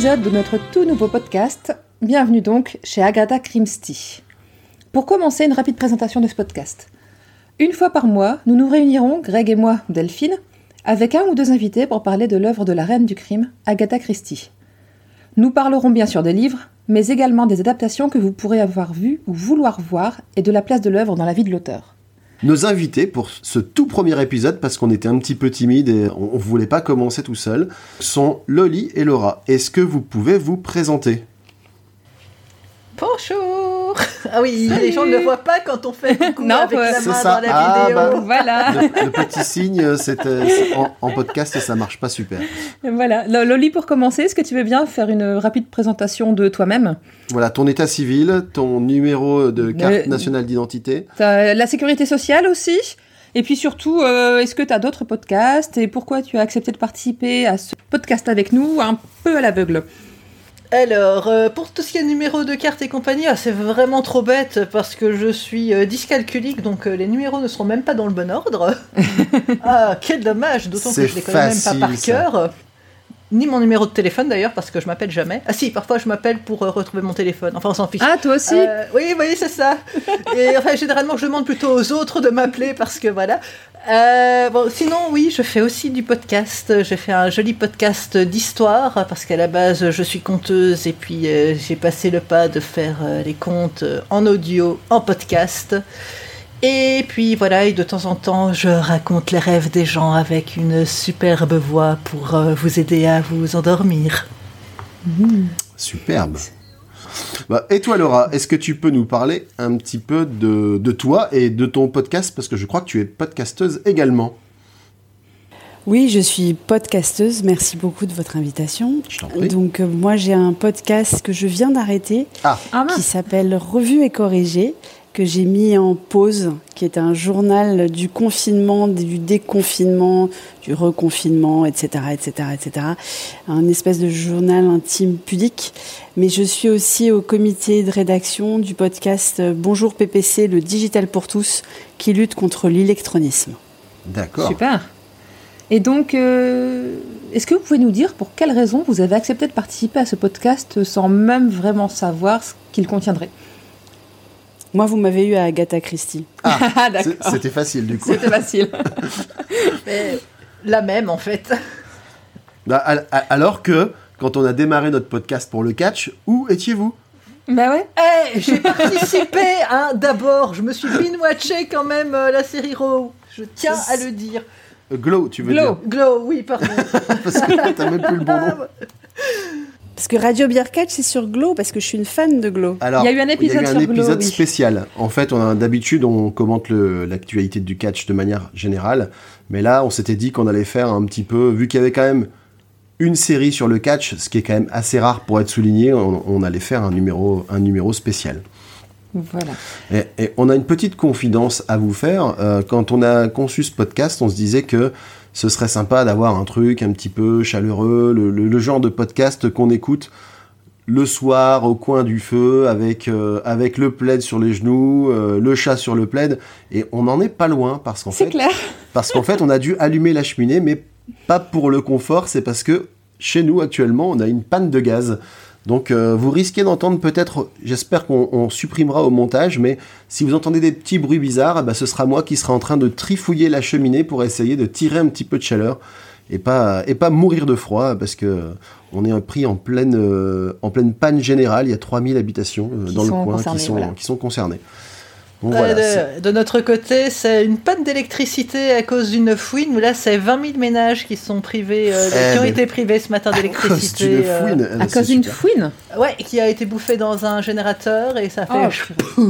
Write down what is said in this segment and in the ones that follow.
Épisode de notre tout nouveau podcast. Bienvenue donc chez Agatha Christie. Pour commencer, une rapide présentation de ce podcast. Une fois par mois, nous nous réunirons, Greg et moi, Delphine, avec un ou deux invités pour parler de l'œuvre de la reine du crime, Agatha Christie. Nous parlerons bien sûr des livres, mais également des adaptations que vous pourrez avoir vues ou vouloir voir et de la place de l'œuvre dans la vie de l'auteur. Nos invités pour ce tout premier épisode, parce qu'on était un petit peu timide et on, on voulait pas commencer tout seul, sont Loli et Laura. Est-ce que vous pouvez vous présenter? Bonjour Ah oui, les gens ne le voient pas quand on fait coucou Non, avec ouais, la c'est main ça. dans la Ah, vidéo. bah. Voilà, le, le petit signe, c'est euh, c'est- en, en podcast, ça marche pas super. voilà. Lo- Loli, pour commencer, est-ce que tu veux bien faire une rapide présentation de toi-même? Voilà, ton état civil, ton numéro de carte Euh, nationale d'identité. La sécurité sociale aussi? Et puis surtout, euh, est-ce que tu as d'autres podcasts? Et pourquoi tu as accepté de participer à ce podcast avec nous un peu à l'aveugle? Alors, euh, pour tout ce qui est numéro de carte et compagnie, ah, c'est vraiment trop bête parce que je suis euh, dyscalculique, donc euh, les numéros ne seront même pas dans le bon ordre. ah, quel dommage, d'autant que je les connais même pas par cœur. Ni mon numéro de téléphone d'ailleurs, parce que je m'appelle jamais. Ah si, parfois je m'appelle pour euh, retrouver mon téléphone. Enfin, on s'en fiche. Ah, toi aussi? Euh, oui, oui, c'est ça. Et enfin, généralement, je demande plutôt aux autres de m'appeler parce que voilà. Euh, bon, sinon, oui, je fais aussi du podcast. J'ai fait un joli podcast d'histoire parce qu'à la base, je suis conteuse et puis j'ai passé le pas de faire les contes en audio, en podcast. Et puis voilà, et de temps en temps, je raconte les rêves des gens avec une superbe voix pour euh, vous aider à vous endormir. Superbe. Bah, et toi, Laura, est-ce que tu peux nous parler un petit peu de, de toi et de ton podcast? Parce que je crois que tu es podcasteuse également. Oui, je suis podcasteuse. Merci beaucoup de votre invitation. Je t'en prie. Donc, euh, moi, j'ai un podcast que je viens d'arrêter Ah, Ah qui mince s'appelle Revue et corrigée, que j'ai mis en pause, qui est un journal du confinement, du déconfinement, du reconfinement, etc., etc., etc. Un espèce de journal intime pudique. Mais je suis aussi au comité de rédaction du podcast Bonjour PPC, le digital pour tous, qui lutte contre l'électronisme. d'accord. Super Et donc, euh, est-ce que vous pouvez nous dire pour quelles raisons vous avez accepté de participer à ce podcast sans même vraiment savoir ce qu'il contiendrait? Moi, vous m'avez eu à Agatha Christie. Ah, C'est- C'était facile du coup. C'était facile. Mais la même, en fait. Bah, al- al- alors que, quand on a démarré notre podcast pour le catch, où étiez-vous? Bah ouais. Eh, j'ai participé, hein, d'abord. Je me suis binge-watché quand même euh, la série Raw. Je tiens à le dire. Glow, tu veux Glow. Glow, oui, pardon. dire Parce que t'as même plus le bon nom. Parce que Radio Beer Catch, c'est sur Glow, parce que je suis une fan de Glow. Alors, Il y a eu un épisode sur Glow, oui. spécial. En fait, on a d'habitude on commente l'actualité du catch de manière générale, mais là, on s'était dit qu'on allait faire un petit peu, vu qu'il y avait quand même une série sur le catch, ce qui est quand même assez rare pour être souligné, on, on allait faire un numéro, un numéro spécial. Voilà. Et, et on a une petite confidence à vous faire. Euh, quand on a conçu ce podcast, on se disait que ce serait sympa d'avoir un truc un petit peu chaleureux, le, le- le genre de podcast qu'on écoute le soir au coin du feu avec, euh, avec le plaid sur les genoux, euh, le chat sur le plaid. Et on n'en est pas loin parce qu'en C'est fait, clair. parce qu'en fait, on a dû allumer la cheminée, mais pas pour le confort, c'est parce que chez nous actuellement, on a une panne de gaz. Donc euh, vous risquez d'entendre peut-être, j'espère qu'on on supprimera au montage, mais si vous entendez des petits bruits bizarres, ben, ce sera moi qui sera en train de trifouiller la cheminée pour essayer de tirer un petit peu de chaleur et pas, et pas mourir de froid parce que on est pris en pleine, euh, en pleine panne générale. Il y a 3000 habitations euh, dans le coin qui, sont, voilà. qui sont concernées. Voilà, de, notre côté, c'est une panne d'électricité à cause d'une fouine. Là, c'est 20 000 ménages qui sont privés, euh, Eh, qui ont été privés ce matin à cause d'électricité. d'une euh, fouine. À cause d'une super. fouine ouais, qui a été bouffé dans un générateur et ça fait. Oh,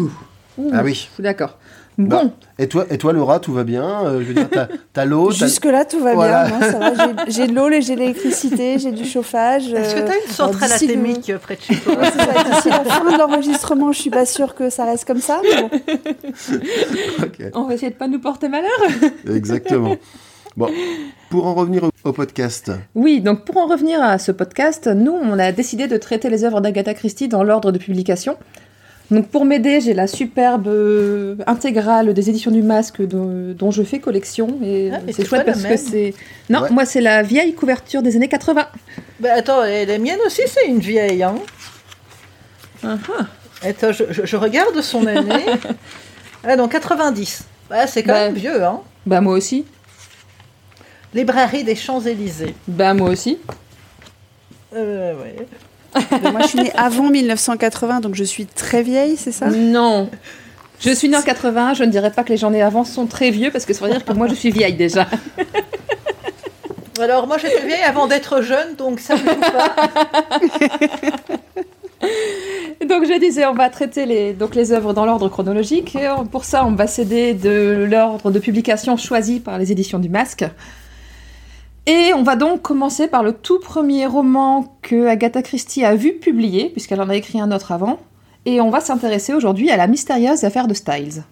Ouh, Ah oui. D'accord. Bah, Bon, Et toi, et toi, Laura, tout va bien Euh, Je veux dire, t'as t'as l'eau, t'as- Jusque-là, tout va Voilà. bien. moi, ça va. J'ai- de l'eau, j'ai de l'électricité, j'ai du chauffage. Est-ce que euh, tu as une centrale alors, d'ici le- athémique près de chez toi. D'ici la fin de l'enregistrement, je suis pas sûre que ça reste comme ça. mais bon. Ok, on va essayer de pas nous porter malheur. exactement. Bon, pour en revenir au, au podcast, Oui, donc pour en revenir à ce podcast, nous, on a décidé de traiter les œuvres d'Agatha Christie dans l'ordre de publication. Donc pour m'aider, j'ai la superbe euh, intégrale des éditions du Masque dont, dont je fais collection. Et Ah, c'est chouette parce que c'est... Non, Ouais. moi c'est la vieille couverture des années 80. Bah attends, et les miennes aussi, c'est une vieille. Hein. Ah, ah. Attends, je, je- je regarde son année. ah non, 90. Bah, c'est quand Bah. même vieux, hein. Bah moi aussi. Librairie des Champs-Élysées. Bah moi aussi. Euh, ouais. Moi, je suis née avant 1980, donc je suis très vieille, c'est ça? Non. Je suis née en 80, je ne dirais pas que les gens nés avant sont très vieux parce que ça veut dire que moi je suis vieille déjà. Alors, moi, j'étais vieille avant d'être jeune, donc ça ne joue pas. Donc je disais, on va traiter les, donc les œuvres dans l'ordre chronologique. Et pour ça, on va s'aider de l'ordre de publication choisi par les éditions du Masque. Et on va donc commencer par le tout premier roman que Agatha Christie a vu publier, puisqu'elle en a écrit un autre avant. Et on va s'intéresser aujourd'hui à la mystérieuse affaire de Styles.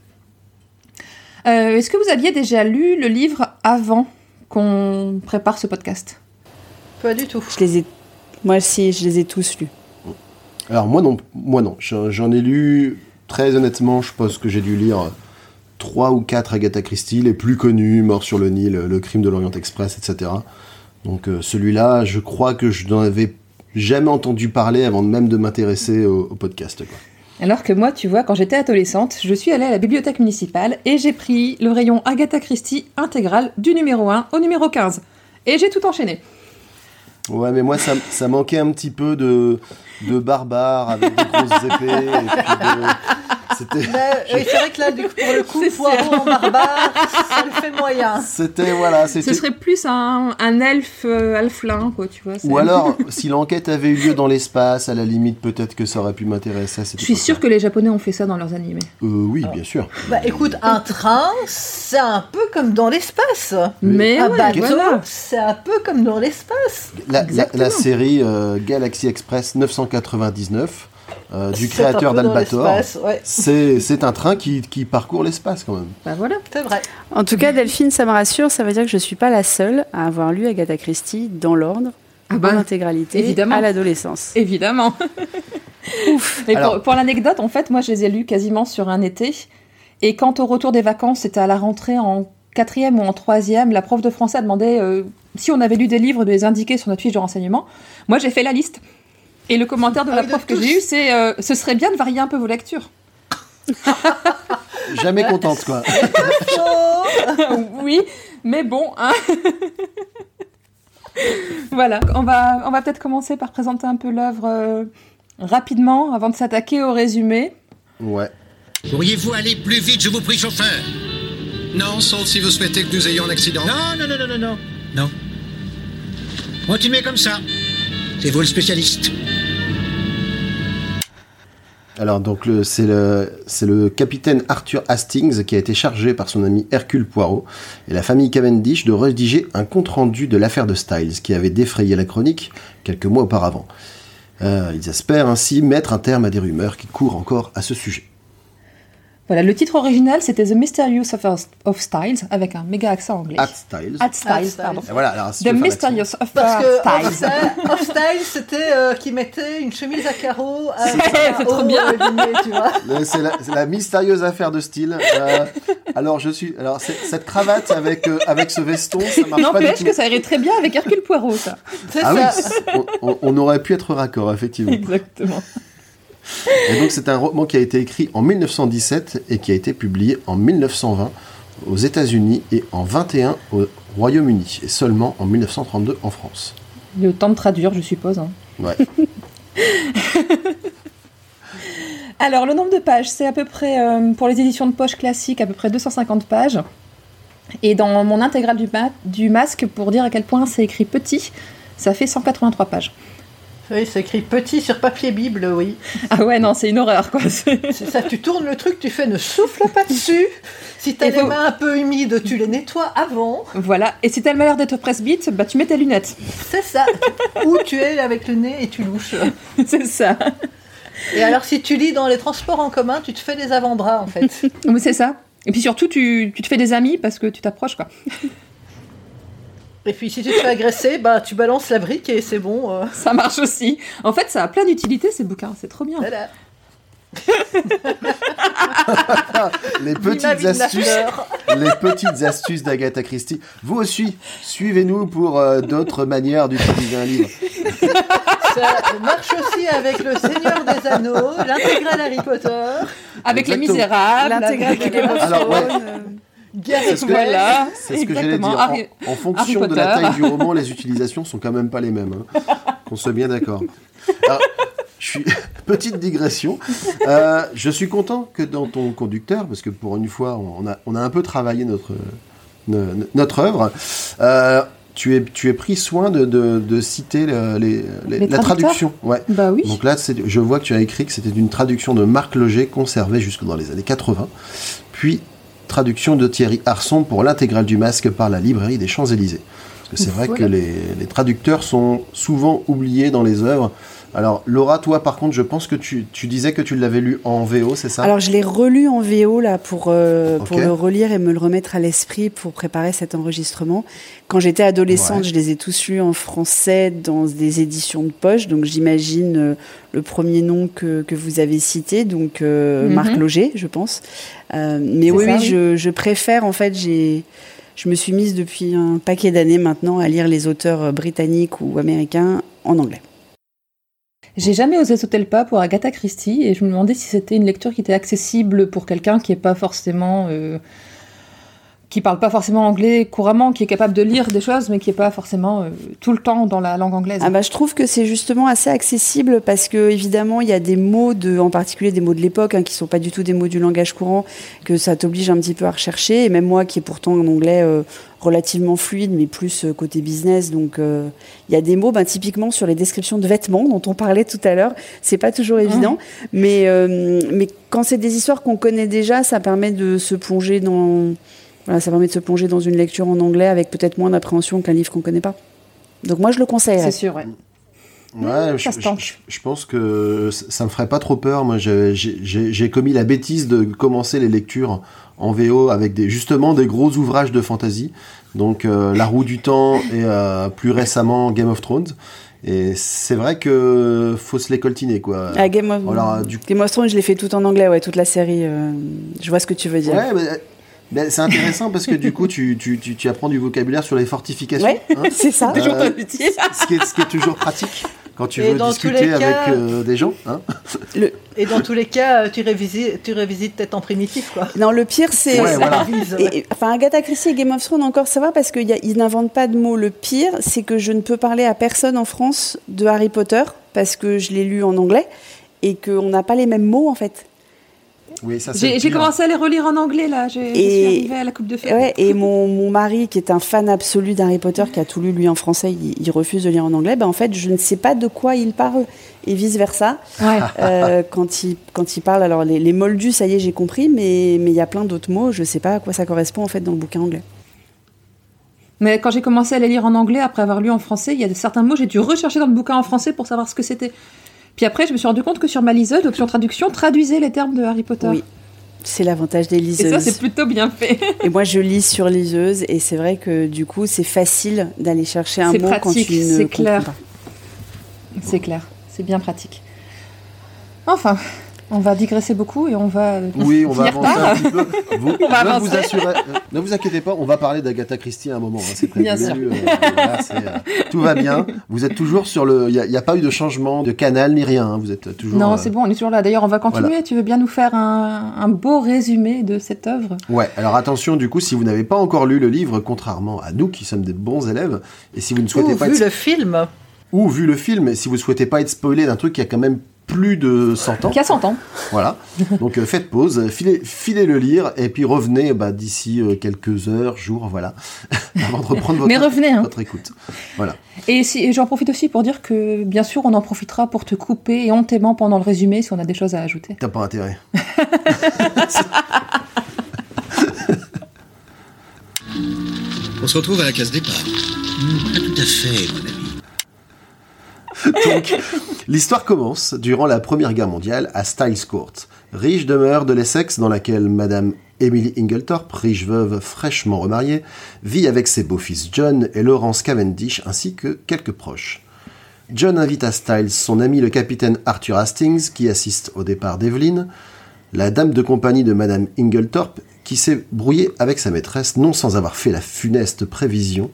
Euh, Est-ce que vous aviez déjà lu le livre avant qu'on prépare ce podcast? Pas du tout. Je les ai. Moi aussi, je les ai tous lus. alors moi non, moi non, j'en j'en ai lu très honnêtement, je pense que j'ai dû lire trois ou quatre Agatha Christie, les plus connus, Mort sur le Nil, Le Crime de l'Orient Express, etc. Donc euh, celui-là, je crois que je n'en avais jamais entendu parler avant même de m'intéresser au, au podcast. quoi. Alors que moi, tu vois, quand j'étais adolescente, je suis allée à la bibliothèque municipale et j'ai pris le rayon Agatha Christie intégral du numéro 1 au numéro 15. Et j'ai tout enchaîné. Ouais, mais moi, ça, ça manquait un petit peu de, de barbares avec des grosses épées. Et puis de... C'était, oui, c'est vrai que là, du coup, pour le coup, C'est poireau en barbare, ça le fait moyen. c'était, voilà, Ce serait plus un, un elfe euh, alflin, quoi, tu vois. Ou alors, si l'enquête avait eu lieu dans l'espace, à la limite, peut-être que ça aurait pu m'intéresser à cette Je suis sûre que les Japonais ont fait ça dans leurs animés. Euh, oui, bien sûr. Bah écoute, un train, c'est un peu comme dans l'espace. Mais un ouais, bateau, voilà. c'est un peu comme dans l'espace. La, la, Exactement. la série euh, Galaxy Express 999, euh, du créateur d'Albator, Ouais, c'est, un train qui, qui parcourt l'espace quand même. Bah voilà. c'est vrai. En tout cas, Delphine, ça me rassure. Ça veut dire que je suis pas la seule à avoir lu Agatha Christie dans l'ordre, Ah en bah, intégralité, évidemment. à l'adolescence. évidemment. Ouf. Mais Alors- pour, pour l'anecdote, en fait, moi, je les ai lus quasiment sur un été. Et quand au retour des vacances, c'était à la rentrée en quatrième ou en troisième, la prof de français a demandé euh, si on avait lu des livres de les indiquer sur notre fiche de renseignement. Moi, j'ai fait la liste. Et le commentaire de Ah la de prof que j'ai eu, c'est euh, ce serait bien de varier un peu vos lectures. Jamais contente, quoi. Oui, mais bon, hein. voilà, on va, on va peut-être commencer par présenter un peu l'œuvre euh, rapidement avant de s'attaquer au résumé. Ouais. Pourriez-vous aller plus vite, je vous prie, chauffeur? Non, sauf si vous souhaitez que nous ayons un accident. Non, non, non, non, non, non. Non. Continuez comme ça. C'est vous le spécialiste. Alors donc le- c'est le c'est le capitaine Arthur Hastings qui a été chargé par son ami Hercule Poirot et la famille Cavendish de rédiger un compte rendu de l'affaire de Styles qui avait défrayé la chronique quelques mois auparavant. Euh, ils espèrent ainsi mettre un terme à des rumeurs qui courent encore à ce sujet. Voilà, le titre original c'était The Mysterious Affair of Styles avec un méga accent anglais. At Styles. At Styles, At Styles. pardon. Et voilà, alors, si The Mysterious Affair Parce que of Styles. C'était euh, qui mettait une chemise à carreaux à, C'est trop bien. euh, C'est la, mystérieuse affaire de style. Euh, alors je suis, alors cette cravate avec euh, avec ce veston, ça marche pas du N'empêche tout. que ça irait très bien avec Hercule Poirot, ça. Ah ça. oui, on aurait pu être raccord effectivement. Exactement. Et donc c'est un roman qui a été écrit en 1917 et qui a été publié en 1920 aux États-Unis et en 21 au Royaume-Uni et seulement en 1932 en France. Le temps de traduire, je suppose. hein. Ouais. Alors, le nombre de pages, c'est à peu près, euh, pour les éditions de poche classiques, à peu près 250 pages. Et dans mon intégrale du, ma- du masque, pour dire à quel point c'est écrit petit, ça fait 183 pages. Oui, c'est écrit petit sur papier Bible, oui. Ah ouais, non, c'est une horreur, quoi. C'est- ça, tu tournes le truc, tu fais ne souffle pas dessus. Si t'as les faut- mains un peu humides, tu les nettoies avant. Voilà. Et si t'as le malheur d'être presbyte, bah tu mets tes lunettes. C'est ça. Ou tu es avec le nez et tu louches. c'est ça. Et alors, si tu lis dans les transports en commun, tu te fais des avant-bras, en fait. Mais c'est ça. Et puis surtout, tu, tu te fais des amis parce que tu t'approches, quoi. Et puis, si tu te fais agresser, bah, tu balances la brique et c'est bon. euh, Ça marche aussi. En fait, ça a plein d'utilités, ces bouquins. C'est trop bien. voilà. Les petites astuces, les petites astuces d'Agatha Christie. Vous aussi, suivez-nous pour euh, d'autres manières d'utiliser un livre. Ça marche aussi avec le Seigneur des Anneaux, l'intégrale Harry Potter, Avec les misérables. L'intégrale de Game of Alors, ouais. Thrones, Guerre C'est ce que- Voilà. C'est ce que j'allais dire. Harry- En, en fonction de la taille du roman, les utilisations sont quand même pas les mêmes. hein. Qu'on soit bien d'accord. Je suis petite digression. Euh, je suis content que dans ton conducteur, parce que pour une fois, on a, on a un peu travaillé notre no- notre œuvre. euh, tu es, tu es pris soin de, de- de citer le- les- les- Les la traduction. Ouais. Bah oui. Donc là, je vois que tu as écrit que c'était une traduction de Marc Loger conservée jusque dans les années 80, puis traduction de Thierry Arson pour l'intégrale du masque par la librairie des Champs-Élysées. Parce que c'est vrai Voilà. que les, les traducteurs sont souvent oubliés dans les œuvres. Alors Laura, toi par contre, je pense que tu, tu disais que tu l'avais lu en VO, c'est ça? Alors je l'ai relu en VO là pour euh, pour le relire et me le remettre à l'esprit pour préparer cet enregistrement. Quand j'étais adolescente, Ouais. je les ai tous lus en français dans des éditions de poche. Donc j'imagine euh, le premier nom que, que vous avez cité, donc euh, Mhm. Marc Loger, je pense. Euh, mais oui, ça, oui, oui. Je, je préfère en fait j'ai je me suis mise depuis un paquet d'années maintenant à lire les auteurs britanniques ou américains en anglais. J'ai jamais osé sauter le pas pour Agatha Christie et je me demandais si c'était une lecture qui était accessible pour quelqu'un qui est pas forcément. euh, qui parle pas forcément anglais couramment, qui est capable de lire des choses, mais qui est pas forcément euh, tout le temps dans la langue anglaise. Ah bah, je trouve que c'est justement assez accessible parce que évidemment il y a des mots de, en particulier des mots de l'époque hein, qui sont pas du tout des mots du langage courant que ça t'oblige un petit peu à rechercher. Et même moi qui est pourtant un anglais euh, relativement fluide mais plus euh, côté business. Donc euh, il y a des mots ben, typiquement sur les descriptions de vêtements dont on parlait tout à l'heure. C'est pas toujours évident. Mais euh, mais quand c'est des histoires qu'on connaît déjà ça permet de se plonger dans voilà, ça permet de se plonger dans une lecture en anglais avec peut-être moins d'appréhension qu'un livre qu'on connaît pas donc moi je le conseillerais c'est sûr, ouais. Ouais, je, ça se je- je- je pense que ça me ferait pas trop peur. Moi, j'ai- j'ai j'ai- j'ai commis la bêtise de commencer les lectures en VO avec des, justement des gros ouvrages de fantasy. Donc, euh, La Roue du Temps et euh, plus récemment Game of Thrones. Et c'est vrai que faut se les coltiner, quoi. Ah, Game of, Alors, du Game of Thrones, je l'ai fait tout en anglais, ouais, toute la série. euh, je vois ce que tu veux dire. Ouais, mais, mais c'est intéressant parce que du coup, tu, tu, tu, tu apprends du vocabulaire sur les fortifications. Ouais, hein. c'est ça. Euh, Toujours utile. ce, qui est, ce qui est toujours pratique quand tu Et veux discuter avec cas- euh, des gens. Hein. Et dans tous les cas, euh, tu révisites, tu révisites peut-être en primitif, quoi. Non, le pire, c'est. Ouais, voilà. Enfin, Agatha Christie et Game of Thrones, encore ça va parce qu'ils n'inventent pas de mots. Le pire, c'est que je ne peux parler à personne en France de Harry Potter parce que je l'ai lu en anglais et qu'on n'a pas les mêmes mots en fait. Oui, ça c'est J'ai commencé à les relire en anglais, là. Je Et- suis arrivée à la Coupe de Feu. Ouais, et mon, mon mari, qui est un fan absolu d'Harry Potter, qui a tout lu lui en français, il, il refuse de lire en anglais. Ben, en fait, je ne sais pas de quoi il parle et vice versa. Ouais. Euh, quand il quand il parle, alors les, les moldus, ça y est, j'ai compris, mais mais il y a plein d'autres mots, je sais pas à quoi ça correspond en fait dans le bouquin anglais. Mais quand j'ai commencé à les lire en anglais, après avoir lu en français, il y a certains mots, j'ai dû rechercher dans le bouquin en français pour savoir ce que c'était. Puis après, je me suis rendu compte que sur ma liseuse, l'option traduction traduisait les termes de Harry Potter. Oui, c'est l'avantage des Et liseuses. ça, c'est plutôt bien fait. Et moi, je lis sur liseuse, et c'est vrai que du coup, c'est facile d'aller chercher un mot quand tu ne c'est clair. C'est clair, c'est bien pratique. Enfin, on va digresser beaucoup et on va. Oui, on va avancer tard. un petit peu. Vous, On va ne, vous assurez- euh, ne vous inquiétez pas, on va parler d'Agatha Christie à un moment. hein, c'est prévu. Bien sûr. Euh, voilà, euh, tout va bien. Vous êtes toujours sur le. Il n'y a, pas eu de changement de canal ni rien. hein, Vous êtes toujours. Non, euh, c'est bon, on est toujours là. D'ailleurs, on va continuer. voilà. Tu veux bien nous faire un, un beau résumé de cette œuvre? Ouais, alors attention, du coup, si vous n'avez pas encore lu le livre, contrairement à nous qui sommes des bons élèves, et si vous ne souhaitez Ou pas vu être le film. ou vu le film, et si vous souhaitez pas être spoilé d'un truc qui a quand même plus de 100 ans. Qui a 100 ans. Voilà. Donc euh, faites pause, filez, filez le lire et puis revenez bah, d'ici euh, quelques heures, jours, voilà, avant de reprendre votre, Mais revenez, hein. votre écoute. Voilà. Et, si, et j'en profite aussi pour dire que, bien sûr, on en profitera pour te couper éhontément pendant le résumé si on a des choses à ajouter. T'as pas intérêt. On se retrouve à la case départ. Pas tout à fait, mon ami. Donc, l'histoire commence durant la Première Guerre mondiale à Styles Court, riche demeure de l'Essex dans laquelle Madame Emily Inglethorpe, riche veuve fraîchement remariée, vit avec ses beaux-fils John et Lawrence Cavendish ainsi que quelques proches. John invite à Styles son ami le capitaine Arthur Hastings qui assiste au départ d'Evelyn, la dame de compagnie de Madame Inglethorpe qui s'est brouillée avec sa maîtresse non sans avoir fait la funeste prévision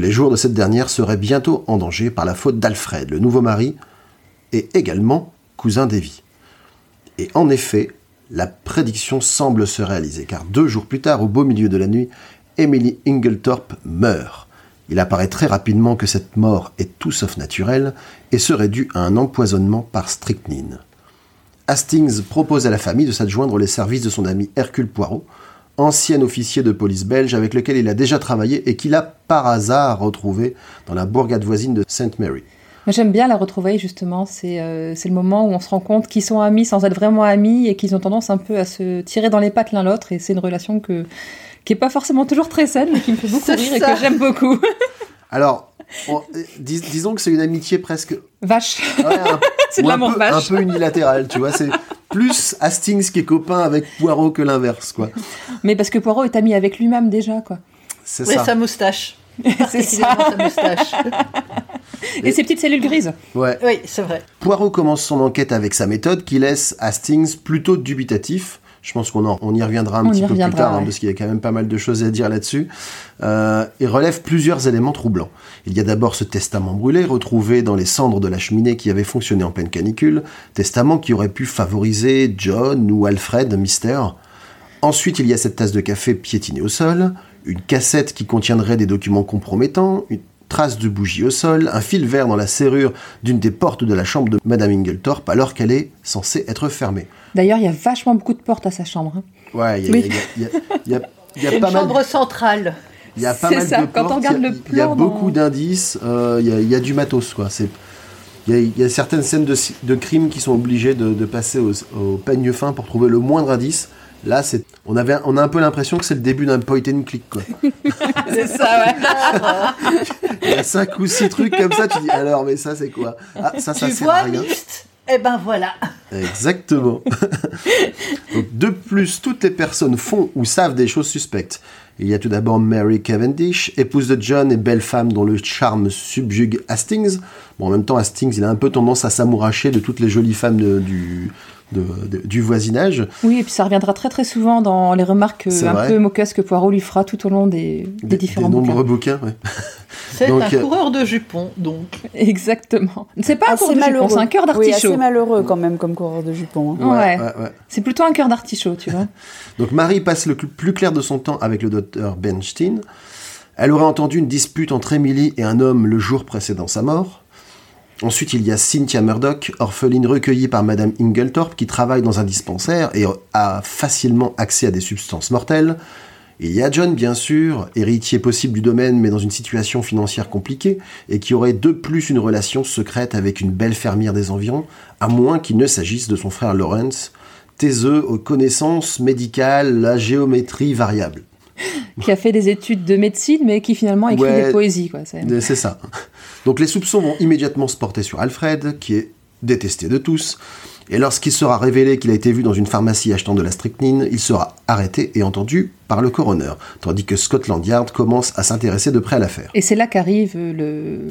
les jours de cette dernière seraient bientôt en danger par la faute d'Alfred, le nouveau mari, et également cousin d'Evie. Et en effet, la prédiction semble se réaliser, car deux jours plus tard, au beau milieu de la nuit, Emily Inglethorpe meurt. Il apparaît très rapidement que cette mort est tout sauf naturelle et serait due à un empoisonnement par strychnine. Hastings propose à la famille de s'adjoindre les services de son ami Hercule Poirot, ancien officier de police belge avec lequel il a déjà travaillé et qu'il a par hasard retrouvé dans la bourgade voisine de St. Mary. Moi, j'aime bien la retrouvaille, justement. C'est euh, c'est le moment où on se rend compte qu'ils sont amis sans être vraiment amis et qu'ils ont tendance un peu à se tirer dans les pattes l'un l'autre. Et c'est une relation que, qui est pas forcément toujours très saine, mais qui me fait beaucoup rire et que j'aime beaucoup. Alors, on- dis- disons que c'est une amitié presque Vache. Ouais, C'est de l'amour peu- vache. Un peu unilatéral, tu vois. C'est plus Hastings qui est copain avec Poirot que l'inverse, quoi. Mais parce que Poirot est ami avec lui-même déjà, quoi. C'est Oui, ça. sa moustache. C'est ça. Sa moustache. Et ses petites cellules grises. Ouais. Oui, c'est vrai. Poirot commence son enquête avec sa méthode qui laisse Hastings plutôt dubitatif. Je pense qu'on on y reviendra un On petit peu plus tard, hein, parce qu'il y a quand même pas mal de choses à dire là-dessus. Euh, et relève plusieurs éléments troublants. Il y a d'abord ce testament brûlé, retrouvé dans les cendres de la cheminée qui avait fonctionné en pleine canicule, testament qui aurait pu favoriser John ou Alfred Mystère. Ensuite, il y a cette tasse de café piétinée au sol, une cassette qui contiendrait des documents compromettants, une trace de bougie au sol, un fil vert dans la serrure d'une des portes de la chambre de Madame Inglethorpe alors qu'elle est censée être fermée. D'ailleurs, il y a vachement beaucoup de portes à sa chambre. hein. Ouais, il y a, Oui. il y a- il y a- il y a- il y a Une pas mal, chambre centrale. il y a pas C'est mal ça, de quand on portes, regarde il y a- le il y a plan beaucoup dans- d'indices, euh, il, y a, il y a du matos quoi. C'est il y, a, il y a certaines scènes de, de crimes qui sont obligées de, de passer au, au peigne fin pour trouver le moindre indice. Là, c'est, on, avait, on a un peu l'impression que c'est le début d'un point and click. Quoi. C'est ça, ouais. Il y a cinq ou six trucs comme ça, tu dis alors, mais ça c'est quoi? Ah, ça, ça tu sert à vois, rien. Eh ben voilà. Exactement. Donc, de plus, toutes les personnes font ou savent des choses suspectes. Il y a tout d'abord Mary Cavendish, épouse de John et belle femme dont le charme subjugue Hastings. Bon, en même temps, Hastings, il a un peu tendance à s'amouracher de toutes les jolies femmes de- du, de- de- du voisinage. Oui, et puis ça reviendra très très souvent dans les remarques euh, C'est un vrai. peu moqueuses que Poirot lui fera tout au long des, des, Des, différents des bouquins. nombreux bouquins. ouais. C'est Donc, un euh, coureur de jupons, donc. Exactement. C'est pas un cours de jupon, malheureux. c'est un cœur Oui, d'artichaut. assez malheureux quand même comme coureur de jupon. hein. Ouais. ouais, ouais. C'est plutôt un cœur d'artichaut, tu vois. Donc Marie passe le plus clair de son temps avec le docteur Bernstein. Elle aurait entendu une dispute entre Emily et un homme le jour précédant sa mort. Ensuite, il y a Cynthia Murdoch, orpheline recueillie par Madame Inglethorpe, qui travaille dans un dispensaire et a facilement accès à des substances mortelles. Il y a John, bien sûr, héritier possible du domaine, mais dans une situation financière compliquée, et qui aurait de plus une relation secrète avec une belle fermière des environs, à moins qu'il ne s'agisse de son frère Lawrence, taiseux aux connaissances médicales, la géométrie variable. qui a fait des études de médecine, mais qui finalement écrit Ouais. des poésies, quoi. C'est- Euh, C'est ça. Donc les soupçons vont immédiatement se porter sur Alfred, qui est détesté de tous. Et lorsqu'il sera révélé qu'il a été vu dans une pharmacie achetant de la strychnine, il sera arrêté et entendu par le coroner, tandis que Scotland Yard commence à s'intéresser de près à l'affaire. Et c'est là qu'arrive le... le-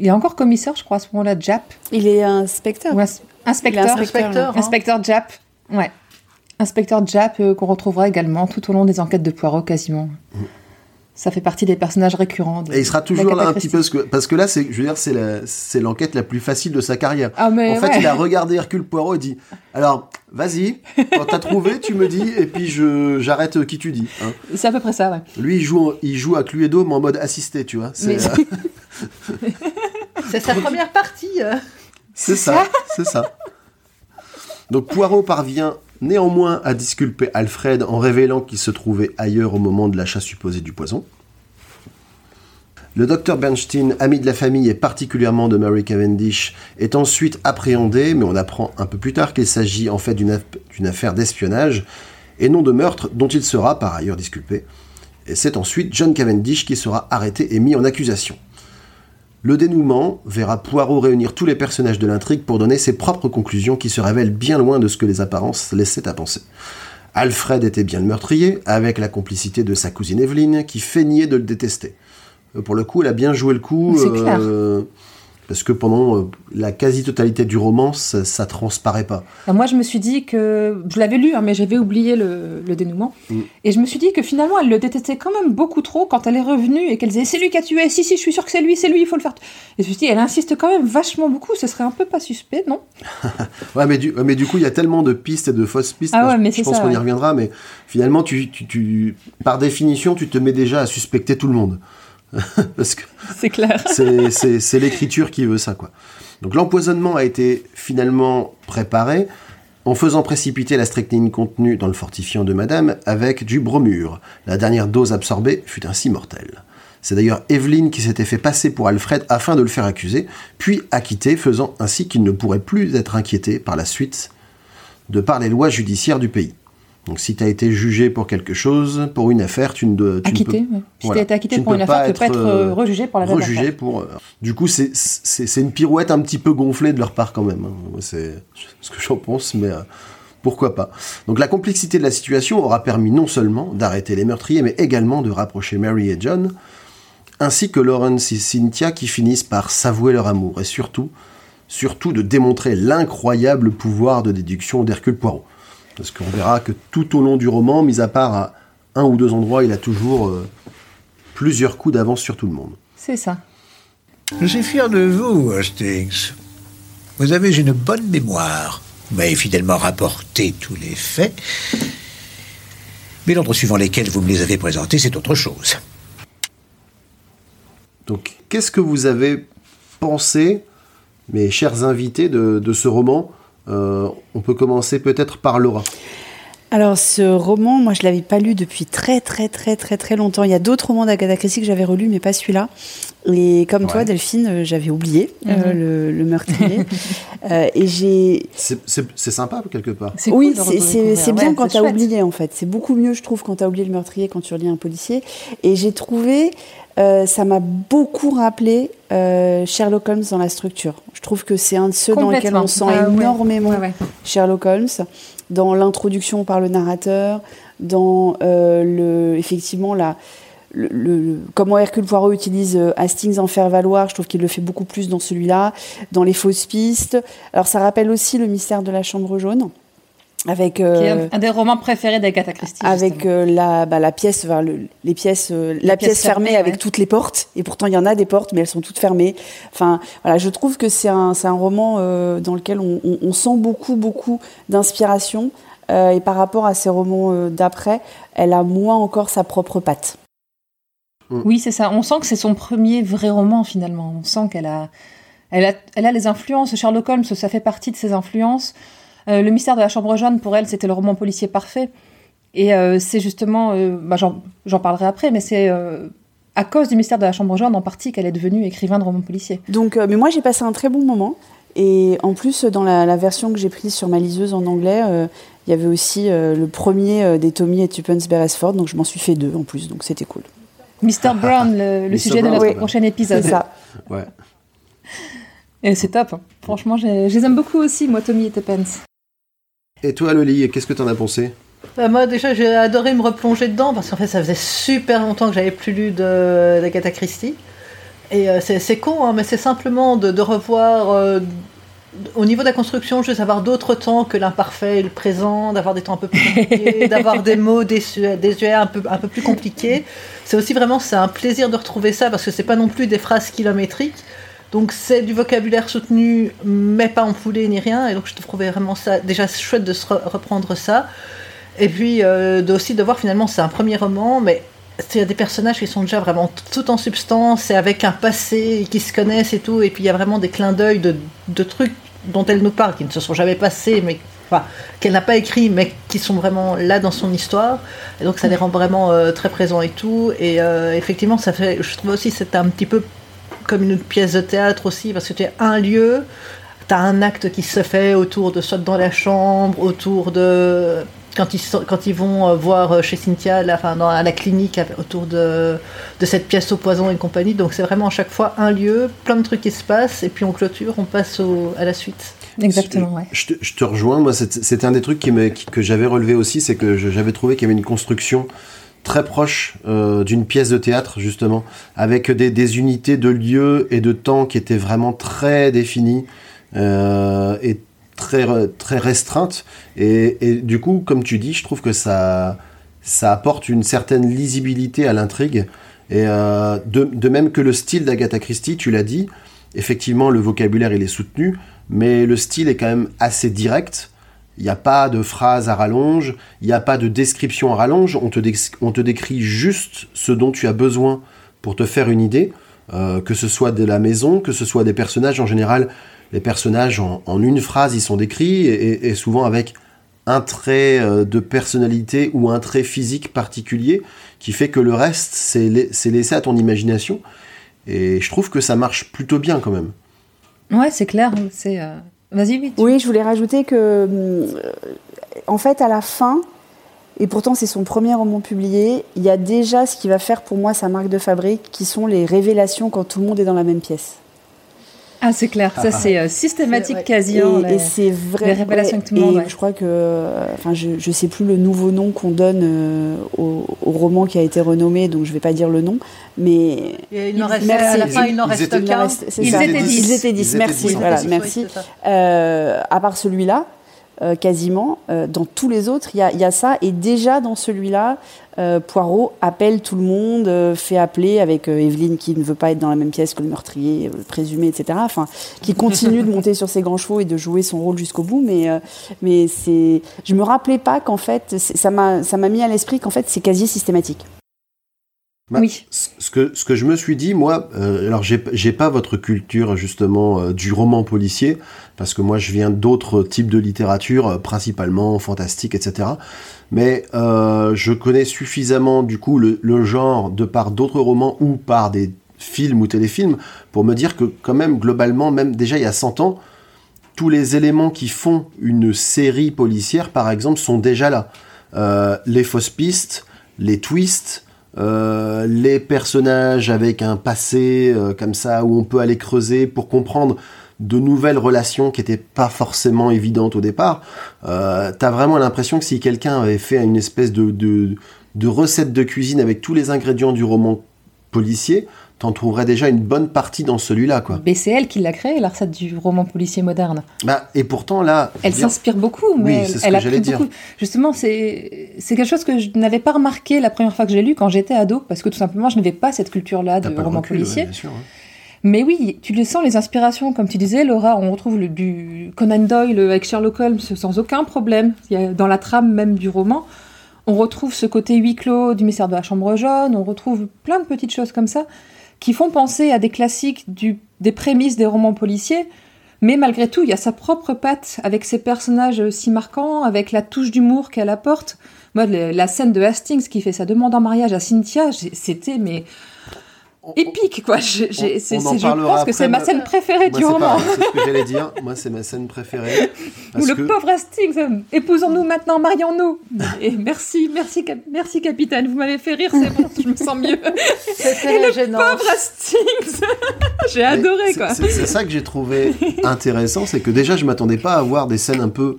Il est encore commissaire, je crois, à ce moment-là, Jap. Il est inspecteur. Ou ins- inspecteur. Il est inspecteur, Inspecteur. hein. Inspecteur Jap. Ouais. Inspecteur Jap, euh, qu'on retrouvera également tout au long des enquêtes de Poirot, quasiment. Ça fait partie des personnages récurrents. de- Et il sera toujours là un petit peu, parce que, parce que là, c'est, je veux dire, c'est, la- c'est l'enquête la plus facile de sa carrière. Ah, mais en fait, il a regardé Hercule Poirot et dit Alors, vas-y, quand t'as trouvé, tu me dis, et puis je, j'arrête qui tu dis. hein. C'est à peu près ça, ouais. Lui, il joue, il joue à Cluedo, mais en mode assisté, tu vois. C'est, Mais- euh, C'est sa première partie. euh. c'est ça, c'est ça. Donc Poirot parvient néanmoins à disculper Alfred en révélant qu'il se trouvait ailleurs au moment de l'achat supposé du poison. Le docteur Bernstein, ami de la famille et particulièrement de Mary Cavendish, est ensuite appréhendé, mais on apprend un peu plus tard qu'il s'agit en fait d'une affaire d'espionnage et non de meurtre dont il sera par ailleurs disculpé. Et c'est ensuite John Cavendish qui sera arrêté et mis en accusation. Le dénouement verra Poirot réunir tous les personnages de l'intrigue pour donner ses propres conclusions qui se révèlent bien loin de ce que les apparences laissaient à penser. Alfred était bien le meurtrier, avec la complicité de sa cousine Evelyne, qui feignait de le détester. Euh, pour le coup, elle a bien joué le coup. C'est clair. Parce que pendant euh, la quasi-totalité du roman, ça, ça transparaît pas. Alors moi, je me suis dit que. Je l'avais lu, hein, mais j'avais oublié le, le dénouement. Mm. Et je me suis dit que finalement, elle le détestait quand même beaucoup trop quand elle est revenue et qu'elle disait C'est lui qui a tué, si, si, je suis sûre que c'est lui, c'est lui, il faut le faire. Et je me suis dit Elle insiste quand même vachement beaucoup, ce serait un peu pas suspect, non? Ouais, mais du, ouais, mais du coup, il y a tellement de pistes et de fausses pistes. Ah ouais, je- mais je pense qu'on y reviendra, mais finalement, tu, tu, tu- par définition, tu te mets déjà à suspecter tout le monde. Parce que C'est clair. c'est- l'écriture qui veut ça, quoi. Donc l'empoisonnement a été finalement préparé en faisant précipiter la strychnine contenue dans le fortifiant de Madame avec du bromure. La dernière dose absorbée fut ainsi mortelle. C'est d'ailleurs Evelyne qui s'était fait passer pour Alfred afin de le faire accuser, puis acquitté, faisant ainsi qu'il ne pourrait plus être inquiété par la suite de par les lois judiciaires du pays. Donc si tu as été jugé pour quelque chose, pour une affaire, tu ne, dois- tu ne Acquitté. peux. Si voilà. été acquitté Tu pour une pas affaire, tu peux pas être, euh, euh, rejugé pour la rejugé affaire. pour. euh, Du coup, c'est- une pirouette un petit peu gonflée de leur part quand même. hein. C'est ce que j'en pense, mais euh, pourquoi pas. Donc la complexité de la situation aura permis non seulement d'arrêter les meurtriers, mais également de rapprocher Mary et John, ainsi que Lawrence et Cynthia qui finissent par s'avouer leur amour et surtout, surtout de démontrer l'incroyable pouvoir de déduction d'Hercule Poirot. Parce qu'on verra que tout au long du roman, mis à part à un ou deux endroits, il a toujours euh, plusieurs coups d'avance sur tout le monde. C'est ça. Je suis fier de vous, Hastings. Vous avez une bonne mémoire. Vous m'avez fidèlement rapporté tous les faits. Mais l'ordre suivant lesquels vous me les avez présentés, c'est autre chose. Donc, qu'est-ce que vous avez pensé, mes chers invités, de, de ce roman? Euh, On peut commencer peut-être par Laura. Alors ce roman, moi je l'avais pas lu depuis très très très très très longtemps. Il y a d'autres romans d'Agatha Christie que j'avais relus, mais pas celui-là. Et comme toi. Delphine, euh, j'avais oublié euh, le, le meurtrier. Euh, et j'ai C'est sympa, quelque part. C'est oui, cool c'est- bien Ouais, quand t'as oublié en fait. C'est beaucoup mieux, je trouve, quand t'as oublié le meurtrier, quand tu relis un policier. Et j'ai trouvé, euh, ça m'a beaucoup rappelé euh, Sherlock Holmes dans la structure. Je trouve que c'est un de ceux dans lesquels on sent Ah énormément Ouais, ouais. Sherlock Holmes, dans l'introduction par le narrateur, dans euh, le, effectivement la, le, le- comment Hercule Poirot utilise Hastings en faire valoir, je trouve qu'il le fait beaucoup plus dans celui-là, dans les fausses pistes. Alors ça rappelle aussi le mystère de la chambre jaune, avec Qui est euh, un, des romans préférés d'Agatha Christie. avec euh, la, bah, la pièce, enfin, le- les pièces, euh, la pièce fermée avec ouais. toutes les portes. Et pourtant, il y en a des portes, mais elles sont toutes fermées. Enfin, voilà, je trouve que c'est un, c'est un roman euh, dans lequel on, on- on sent beaucoup, beaucoup d'inspiration. Euh, et par rapport à ces romans euh, d'après, elle a moins encore sa propre patte. Oui, c'est ça. On sent que c'est son premier vrai roman finalement. On sent qu'elle a, elle a, elle a les influences. Sherlock Holmes, ça fait partie de ses influences. Euh, le mystère de la chambre jaune, pour elle, c'était le roman policier parfait. Et euh, c'est justement, euh, bah, j'en parlerai après, mais c'est euh, à cause du mystère de la chambre jaune en partie qu'elle est devenue écrivain de romans policiers. Donc, euh, mais moi, j'ai passé un très bon moment. Et en plus, dans la, la version que j'ai prise sur ma liseuse en anglais, euh, il y avait aussi euh, le premier euh, des Tommy et Tuppence Beresford. Donc, je m'en suis fait deux en plus. Donc, c'était cool. Mr. Brown, le, sujet de notre ouais. prochain C'est épisode. ça. Ouais. Et c'est top. hein. Franchement, je les aime beaucoup aussi, moi, Tommy et Tuppence. Et toi, Loli, qu'est-ce que t'en as pensé? Bah, moi, déjà, j'ai adoré me replonger dedans parce qu'en fait, ça faisait super longtemps que j'avais plus lu de- d'Agatha Christie. Et euh, c'est c'est con, hein, mais c'est simplement de, de revoir. euh, au niveau de la construction, juste avoir d'autres temps que l'imparfait et le présent, d'avoir des temps un peu plus compliqués, d'avoir des mots désuets, désuets un, peu, un peu plus compliqués. C'est aussi vraiment c'est un plaisir de retrouver ça parce que c'est pas non plus des phrases kilométriques. Donc c'est du vocabulaire soutenu, mais pas empoulé ni rien. Et donc je trouvais vraiment ça déjà chouette de se re- reprendre ça. Et puis euh, de aussi de voir finalement c'est un premier roman, mais il y a des personnages qui sont déjà vraiment tout en substance et avec un passé qui se connaissent et tout. Et puis il y a vraiment des clins d'œil de, trucs dont elle nous parle qui ne se sont jamais passés, mais qu'elle n'a pas écrit, mais qui sont vraiment là dans son histoire. Et donc ça les rend vraiment euh, très présents et tout. Et euh, effectivement, ça fait, je trouve aussi c'est un petit peu comme une pièce de théâtre aussi, parce que tu as un lieu, tu as un acte qui se fait autour de soit dans la chambre, autour de quand ils, quand ils vont euh, voir chez Cynthia, enfin, dans, à la clinique, autour de, de cette pièce au poison et compagnie. Donc c'est vraiment à chaque fois un lieu, plein de trucs qui se passent, et puis on clôture, on passe à la suite. Exactement, ouais. Je te, je te rejoins, moi c'était un des trucs qui me, que j'avais relevé aussi, c'est que j'avais trouvé qu'il y avait une construction très proche euh, d'une pièce de théâtre justement, avec des, unités de lieu et de temps qui étaient vraiment très définies euh, et très très restreintes. Et, et, du coup, comme tu dis, je trouve que ça ça apporte une certaine lisibilité à l'intrigue. Et euh, de, de, même que le style d'Agatha Christie, tu l'as dit, effectivement le vocabulaire il est soutenu, mais le style est quand même assez direct. Il n'y a pas de phrase à rallonge, il n'y a pas de description à rallonge, on te, décrit juste ce dont tu as besoin pour te faire une idée, euh, que ce soit de la maison, que ce soit des personnages en général. Les personnages en, une phrase, ils sont décrits et, et, souvent avec un trait euh, de personnalité ou un trait physique particulier qui fait que le reste, c'est laissé à ton imagination. Et je trouve que ça marche plutôt bien quand même. Ouais, c'est clair. C'est. Euh... Vas-y, vite. Oui, je voulais rajouter que, euh, en fait, à la fin, et pourtant c'est son premier roman publié, il y a déjà ce qui va faire pour moi sa marque de fabrique, qui sont les révélations quand tout le monde est dans la même pièce. Ah, c'est clair, ça c'est euh, systématique ouais. quasi. Et, hein, et c'est vrai. Les révélations ouais, que tout le monde. et ouais. Je crois que, enfin, je, je sais plus le nouveau nom qu'on donne euh, au, au, roman qui a été renommé, donc je vais pas dire le nom, mais. Et il en reste, à la fin, il n'en reste qu'un. Ils, étaient 10. Ils étaient 10, merci. Voilà, oui, merci. Euh, à part celui-là, euh, quasiment, euh, dans tous les autres, il y, y, a ça. Et déjà dans celui-là, euh, Poirot appelle tout le monde, euh, fait appeler avec Evelyne qui ne veut pas être dans la même pièce que le meurtrier le présumé, etc. Enfin, qui continue de monter sur ses grands chevaux et de jouer son rôle jusqu'au bout. Mais, euh, mais c'est, je me rappelais pas qu'en fait, ça m'a, ça m'a mis à l'esprit qu'en fait, c'est quasi systématique. Bah, oui. Ce que, ce que je me suis dit, moi, euh, alors j'ai pas votre culture justement euh, du roman policier, parce que moi je viens d'autres types de littérature, euh, principalement fantastique, etc. Mais euh, je connais suffisamment du coup le, le genre de par d'autres romans ou par des films ou téléfilms pour me dire que quand même globalement, même déjà il y a 100 ans, tous les éléments qui font une série policière, par exemple, sont déjà là. Les fausses pistes, les twists, euh, les personnages avec un passé euh, comme ça où on peut aller creuser pour comprendre de nouvelles relations qui n'étaient pas forcément évidentes au départ. Euh, T'as vraiment l'impression que si quelqu'un avait fait une espèce de, recette de cuisine avec tous les ingrédients du roman policier, t'en trouverais déjà une bonne partie dans celui-là, quoi. Mais c'est elle qui l'a créé, la recette du roman policier moderne. Bah, et pourtant, là... Elle dire... s'inspire beaucoup, mais oui, elle, elle a pris beaucoup. Justement, c'est quelque chose que je n'avais pas remarqué la première fois que j'ai lu quand j'étais ado, parce que tout simplement, je n'avais pas cette culture-là de roman recul, policier. Ouais, sûr, hein. Mais oui, tu le sens, les inspirations, comme tu disais, Laura, on retrouve le, du Conan Doyle avec Sherlock Holmes sans aucun problème. Dans la trame même du roman, on retrouve ce côté huis clos du mystère de la chambre jaune, on retrouve plein de petites choses comme ça qui font penser à des classiques du, des prémices des romans policiers, mais malgré tout, il y a sa propre patte avec ses personnages si marquants, avec la touche d'humour qu'elle apporte. Moi, la scène de Hastings qui fait sa demande en mariage à Cynthia, c'était mais épique quoi. J ai, j ai, c'est, je pense que c'est ma scène préférée moi, du roman. C'est ce que j'allais dire. Moi, c'est ma scène préférée. Ou le que... pauvre Hastings, épousons-nous maintenant, marions-nous. Et merci, merci, merci capitaine. Vous m'avez fait rire, c'est bon, je me sens mieux. C'était le gênant. pauvre Hastings. j'ai adoré quoi. C'est ça que j'ai trouvé intéressant, c'est que déjà, je m'attendais pas à voir des scènes un peu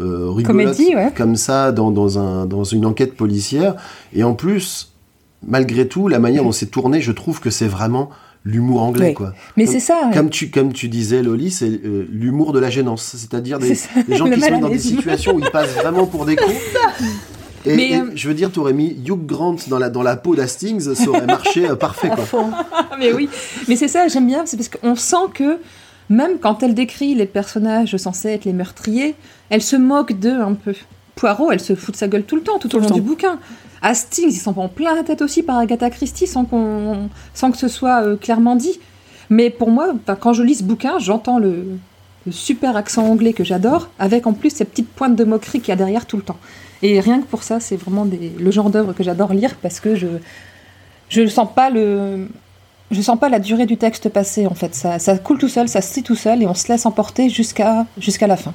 euh, rigolotes Comédie, ouais. comme ça dans, dans, un, dans une enquête policière. Et en plus, malgré tout, la manière dont c'est tourné, je trouve que c'est vraiment l'humour anglais, oui. quoi. Mais c'est ça. Comme tu, comme tu disais, Loli, c'est euh, l'humour de la gênance. C'est-à-dire des, des, gens qui sont dans des situations où ils passent vraiment pour des cons. Et, mais, et euh... je veux dire, tu aurais mis Hugh Grant dans la, dans la peau d'Hastings, ça aurait marché euh, parfait, quoi. mais oui, mais c'est ça, j'aime bien, c'est parce qu'on sent que même quand elle décrit les personnages censés être les meurtriers, elle se moque d'eux un peu. Poirot, elle se fout de sa gueule tout le temps, tout, tout au long du bouquin. Hastings, il s'en prend plein la tête aussi par Agatha Christie sans, qu'on, sans que ce soit euh, clairement dit. Mais pour moi, quand je lis ce bouquin, j'entends le, le super accent anglais que j'adore, avec en plus ces petites pointes de moquerie qu'il y a derrière tout le temps. Et rien que pour ça, c'est vraiment des- le genre d'œuvre que j'adore lire parce que je je ne sens pas le je sens pas la durée du texte passer en fait. Ça, ça coule tout seul, ça se lit tout seul et on se laisse emporter jusqu'à jusqu'à la fin.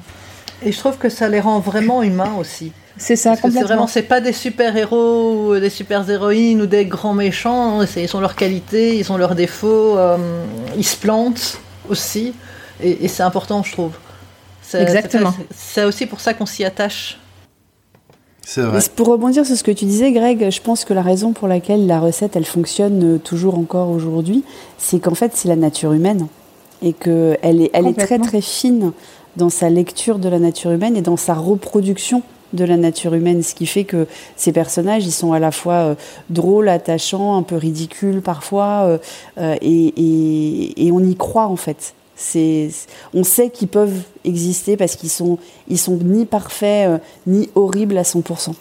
Et je trouve que ça les rend vraiment humains aussi. C'est ça Parce que c'est complètement. vraiment, c'est pas des super-héros ou des super-héroïnes ou des grands méchants. c'est- Ils ont leurs qualités, ils ont leurs défauts, euh, ils se plantent aussi. Et, et c'est important, je trouve. Exactement. c'est- aussi pour ça qu'on s'y attache. C'est vrai. pour rebondir sur ce que tu disais, Greg, je pense que la raison pour laquelle la recette, elle fonctionne euh, toujours encore aujourd'hui, c'est qu'en fait, c'est la nature humaine. Et qu'elle est, elle est très Complètement. très fine dans sa lecture de la nature humaine et dans sa reproduction de la nature humaine, ce qui fait que ces personnages, ils sont à la fois euh, drôles, attachants, un peu ridicules parfois, euh, euh, et, on y croit en fait. On sait qu'ils peuvent exister parce qu'ils sont, ils sont ni parfaits ni horribles à 100%.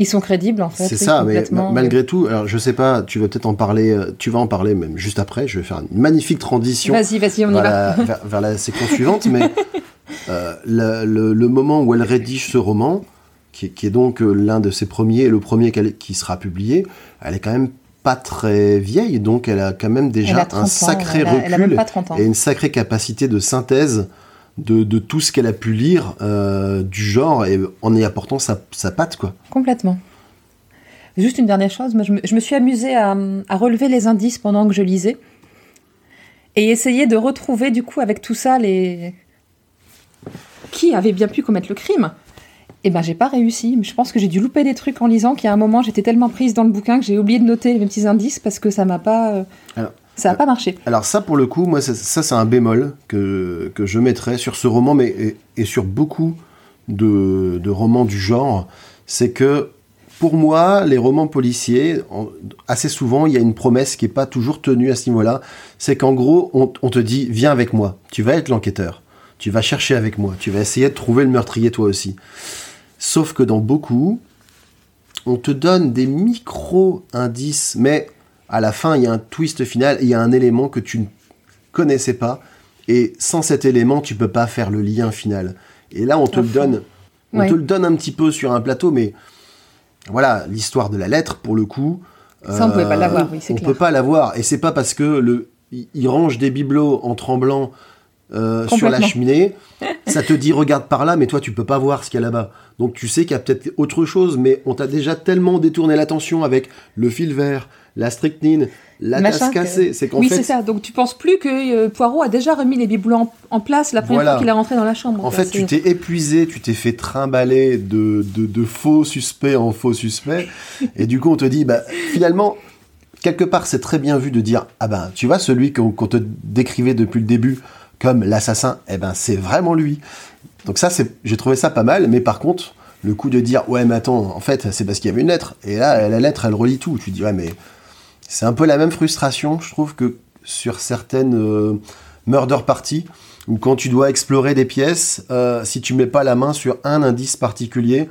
Ils sont crédibles en fait. C'est oui, ça, mais malgré tout, alors je sais pas, tu vas peut-être en parler, euh, tu vas en parler même juste après, je vais faire une magnifique transition Vas-y, vas-y, on y vers, va. la, vers- vers la séquence suivante, mais euh, le, le- le moment où elle rédige ce roman, qui, est- qui est donc euh, l'un de ses premiers, et le premier qui sera publié, elle est quand même pas très vieille, donc elle a quand même déjà a 30 un ans, sacré elle a- Elle a même recul pas 30 ans. et une sacrée capacité de synthèse de, de tout ce qu'elle a pu lire euh, du genre, et en y apportant sa, sa patte, quoi. Complètement. Juste une dernière chose, moi, je, me, je me suis amusée à, à relever les indices pendant que je lisais et essayer de retrouver du coup avec tout ça les qui avait bien pu commettre le crime. Eh ben j'ai pas réussi. Je pense que j'ai dû louper des trucs en lisant qu'à un moment j'étais tellement prise dans le bouquin que j'ai oublié de noter les petits indices parce que ça m'a pas euh, Alors, ça a pas marché. Alors ça, pour le coup, moi, ça, c'est un bémol que, je mettrais sur ce roman, mais et, sur beaucoup de, romans du genre, c'est que pour moi, les romans policiers, assez souvent, il y a une promesse qui n'est pas toujours tenue à ce niveau-là. C'est qu'en gros, on, on te dit, viens avec moi, tu vas être l'enquêteur, tu vas chercher avec moi, tu vas essayer de trouver le meurtrier toi aussi. Sauf que dans beaucoup, on te donne des micro-indices, mais à la fin, il y a un twist final, il y a un élément que tu ne connaissais pas, et sans cet élément, tu peux pas faire le lien final. Et là, on te le donne, on Ouais. te le donne un petit peu sur un plateau, mais voilà, l'histoire de la lettre, pour le coup. euh, Ça, on pouvait pas l'avoir, oui, c'est On clair. peut pas l'avoir, et c'est pas parce que le, il range des bibelots en tremblant euh, sur la cheminée, ça te dit regarde par là, mais toi tu peux pas voir ce qu'il y a là-bas. Donc tu sais qu'il y a peut-être autre chose, mais on t'a déjà tellement détourné l'attention avec le fil vert, la strychnine, la Machin tasse cassée. C'est oui, fait, c'est ça. Donc tu penses plus que euh, Poirot a déjà remis les bibelots en, en place la première Voilà. fois qu'il est rentré dans la chambre. En fait, tu t'es épuisé, tu t'es fait trimballer de, de, de faux suspects en faux suspects. et du coup, on te dit, bah, finalement, quelque part, c'est très bien vu de dire, ah ben, tu vois, celui qu'on te décrivait depuis le début comme l'assassin, eh ben, c'est vraiment lui. Donc ça, c'est, j'ai trouvé ça pas mal, mais par contre, le coup de dire, ouais, mais attends, en fait, c'est parce qu'il y avait une lettre. Et là, la lettre, elle relie tout. Tu dis, ouais, mais c'est un peu la même frustration, je trouve, que sur certaines euh, murder parties, où quand tu dois explorer des pièces, euh, si tu mets pas la main sur un indice particulier,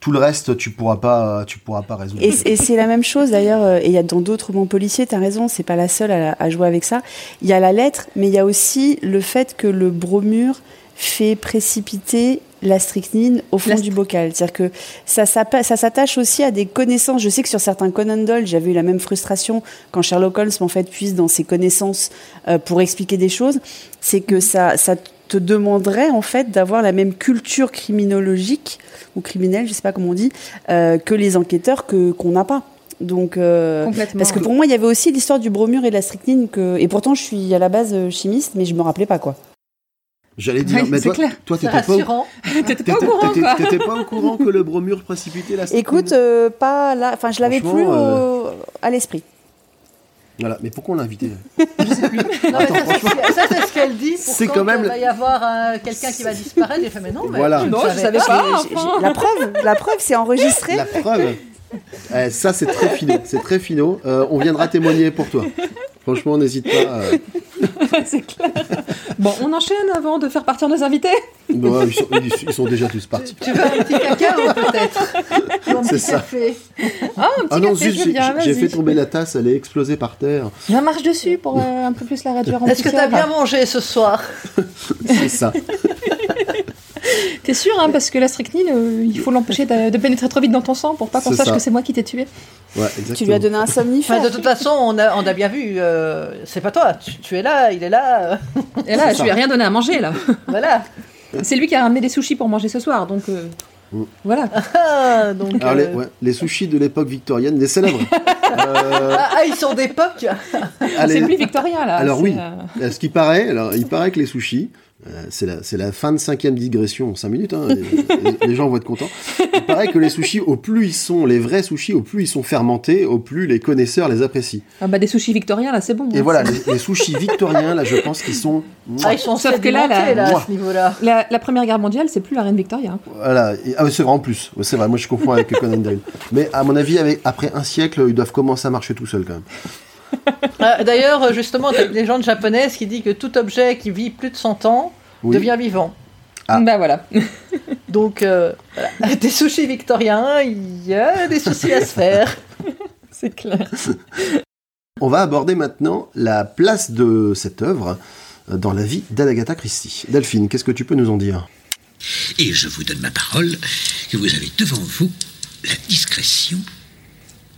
tout le reste, tu pourras pas, pourras pas résoudre. Et, et c'est la même chose d'ailleurs, euh, et il y a dans d'autres romans policiers, tu as raison, c'est pas la seule à, à jouer avec ça. Il y a la lettre, mais il y a aussi le fait que le bromure fait précipiter la strychnine au fond La du bocal. C'est-à-dire que ça, s'attache aussi à des connaissances. Je sais que sur certains Conan Doyle, j'avais eu la même frustration quand Sherlock Holmes en fait puise dans ses connaissances euh, pour expliquer des choses. C'est que ça, ça te demanderait en fait d'avoir la même culture criminologique ou criminelle, je sais pas comment on dit, euh, que les enquêteurs que qu'on n'a pas. Donc, euh, parce que pour moi, il y avait aussi l'histoire du bromure et de la strychnine que, et pourtant, je suis à la base euh, chimiste, mais je me rappelais pas quoi. J'allais dire, Oui, mais toi, clair. toi, t'étais pas, au- rassurant. T'étais pas au t'étais- courant, t'étais- quoi. t'étais pas au courant que le bromure précipitait la Écoute, euh, pas là, enfin, je l'avais plus au- à l'esprit. Voilà, mais pourquoi on l'a invité c'est ce que- ça, c'est ce qu'elle dit. C'est quand même le- va y avoir euh, quelqu'un qui va disparaître. J'ai fait, mais non, mais Voilà. je ne Non, je savais pas. La preuve, la preuve, c'est enregistré. La preuve. Eh, ça, c'est très finaux. C'est très finaux. Euh, on viendra témoigner pour toi. Franchement, n'hésite pas. euh. c'est clair. Bon, on enchaîne avant de faire partir nos invités. Bon, ils, sont, ils- ils sont déjà tous partis. Tu veux un petit cacao peut-être? Ou un C'est petit ça. café Ah, un petit Ah non, café, zut, je veux j'ai bien, j'ai vas-y. fait tomber la tasse, elle est explosée par terre. Viens, marche dessus pour euh, un peu plus la réduire en Est-ce que poussière. t'as bien mangé ce soir? C'est ça. T'es sûr, hein, parce que la strychnine, euh, il faut l'empêcher de, de pénétrer trop vite dans ton sang pour pas qu'on sache ça. que c'est moi qui t'ai tué. Ouais, exactement. Tu lui as donné un Enfin, somnifère. de toute façon, on a, on a bien vu. euh, c'est pas toi. Tu, tu es là, il est là. euh, Et là, je ça. lui ai rien donné à manger, là. voilà. C'est lui qui a ramené des sushis pour manger ce soir, donc euh, Mm. voilà. Ah, donc, Alors, les, ouais, les sushis de l'époque victorienne, les célèbres. Euh, ah, ah, ils sont d'époque. C'est plus victorien, là. Alors oui. Ce qui paraît, alors il paraît que les sushis, euh, c'est la, c'est la fin de cinquième digression en 5 minutes, hein, les, les- gens vont être contents. Il paraît que les sushis, au plus ils sont, les vrais sushis, au plus ils sont fermentés, au plus les connaisseurs les apprécient. Ah bah des sushis victoriens, là, c'est bon. Et hein. voilà, les, les sushis victoriens, là je pense qu'ils sont... Ah, ils sont Sauf que là, la- là, à ce niveau-là. La, la Première Guerre mondiale, c'est plus la reine Victoria. hein. Voilà, et- ah, c'est vrai en plus, c'est vrai, moi je confonds avec Conan Doyle. Mais à mon avis, avec, après un siècle, ils doivent commencer à marcher tout seuls quand même. Ah, D'ailleurs, justement, t'as une légende japonaise qui dit que tout objet qui vit plus de 100 ans Oui. devient vivant. Ah. Bah voilà. Donc, euh, voilà. des sushis victoriens, il y a des soucis à se faire. c'est clair. On va aborder maintenant la place de cette œuvre dans la vie d'Agatha Christie. Delphine, qu'est-ce que tu peux nous en dire? Et je vous donne ma parole que vous avez devant vous la discrétion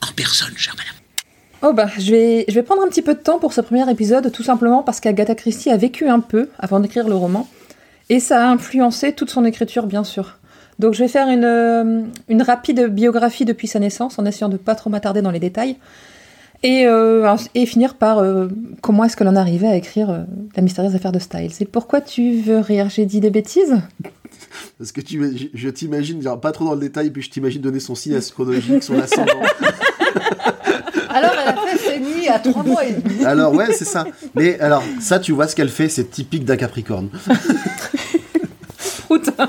en personne, chère madame. Oh bah, je vais, je vais prendre un petit peu de temps pour ce premier épisode, tout simplement parce qu'Agatha Christie a vécu un peu avant d'écrire le roman, et ça a influencé toute son écriture, bien sûr. Donc je vais faire une, euh, une rapide biographie depuis sa naissance, en essayant de pas trop m'attarder dans les détails, et, euh, et finir par euh, comment est-ce que l'on arrivait à écrire euh, La mystérieuse affaire de Styles? Et pourquoi tu veux rire? J'ai dit des bêtises? Parce que tu, je, je t'imagine, pas trop dans le détail, puis je t'imagine donner son signe astrologique, son ascendant. Alors, elle a fait ses nuits à 3 mois et demi. Alors ouais, c'est ça. Mais alors, ça, tu vois ce qu'elle fait, c'est typique d'un Capricorne. Prout. Non,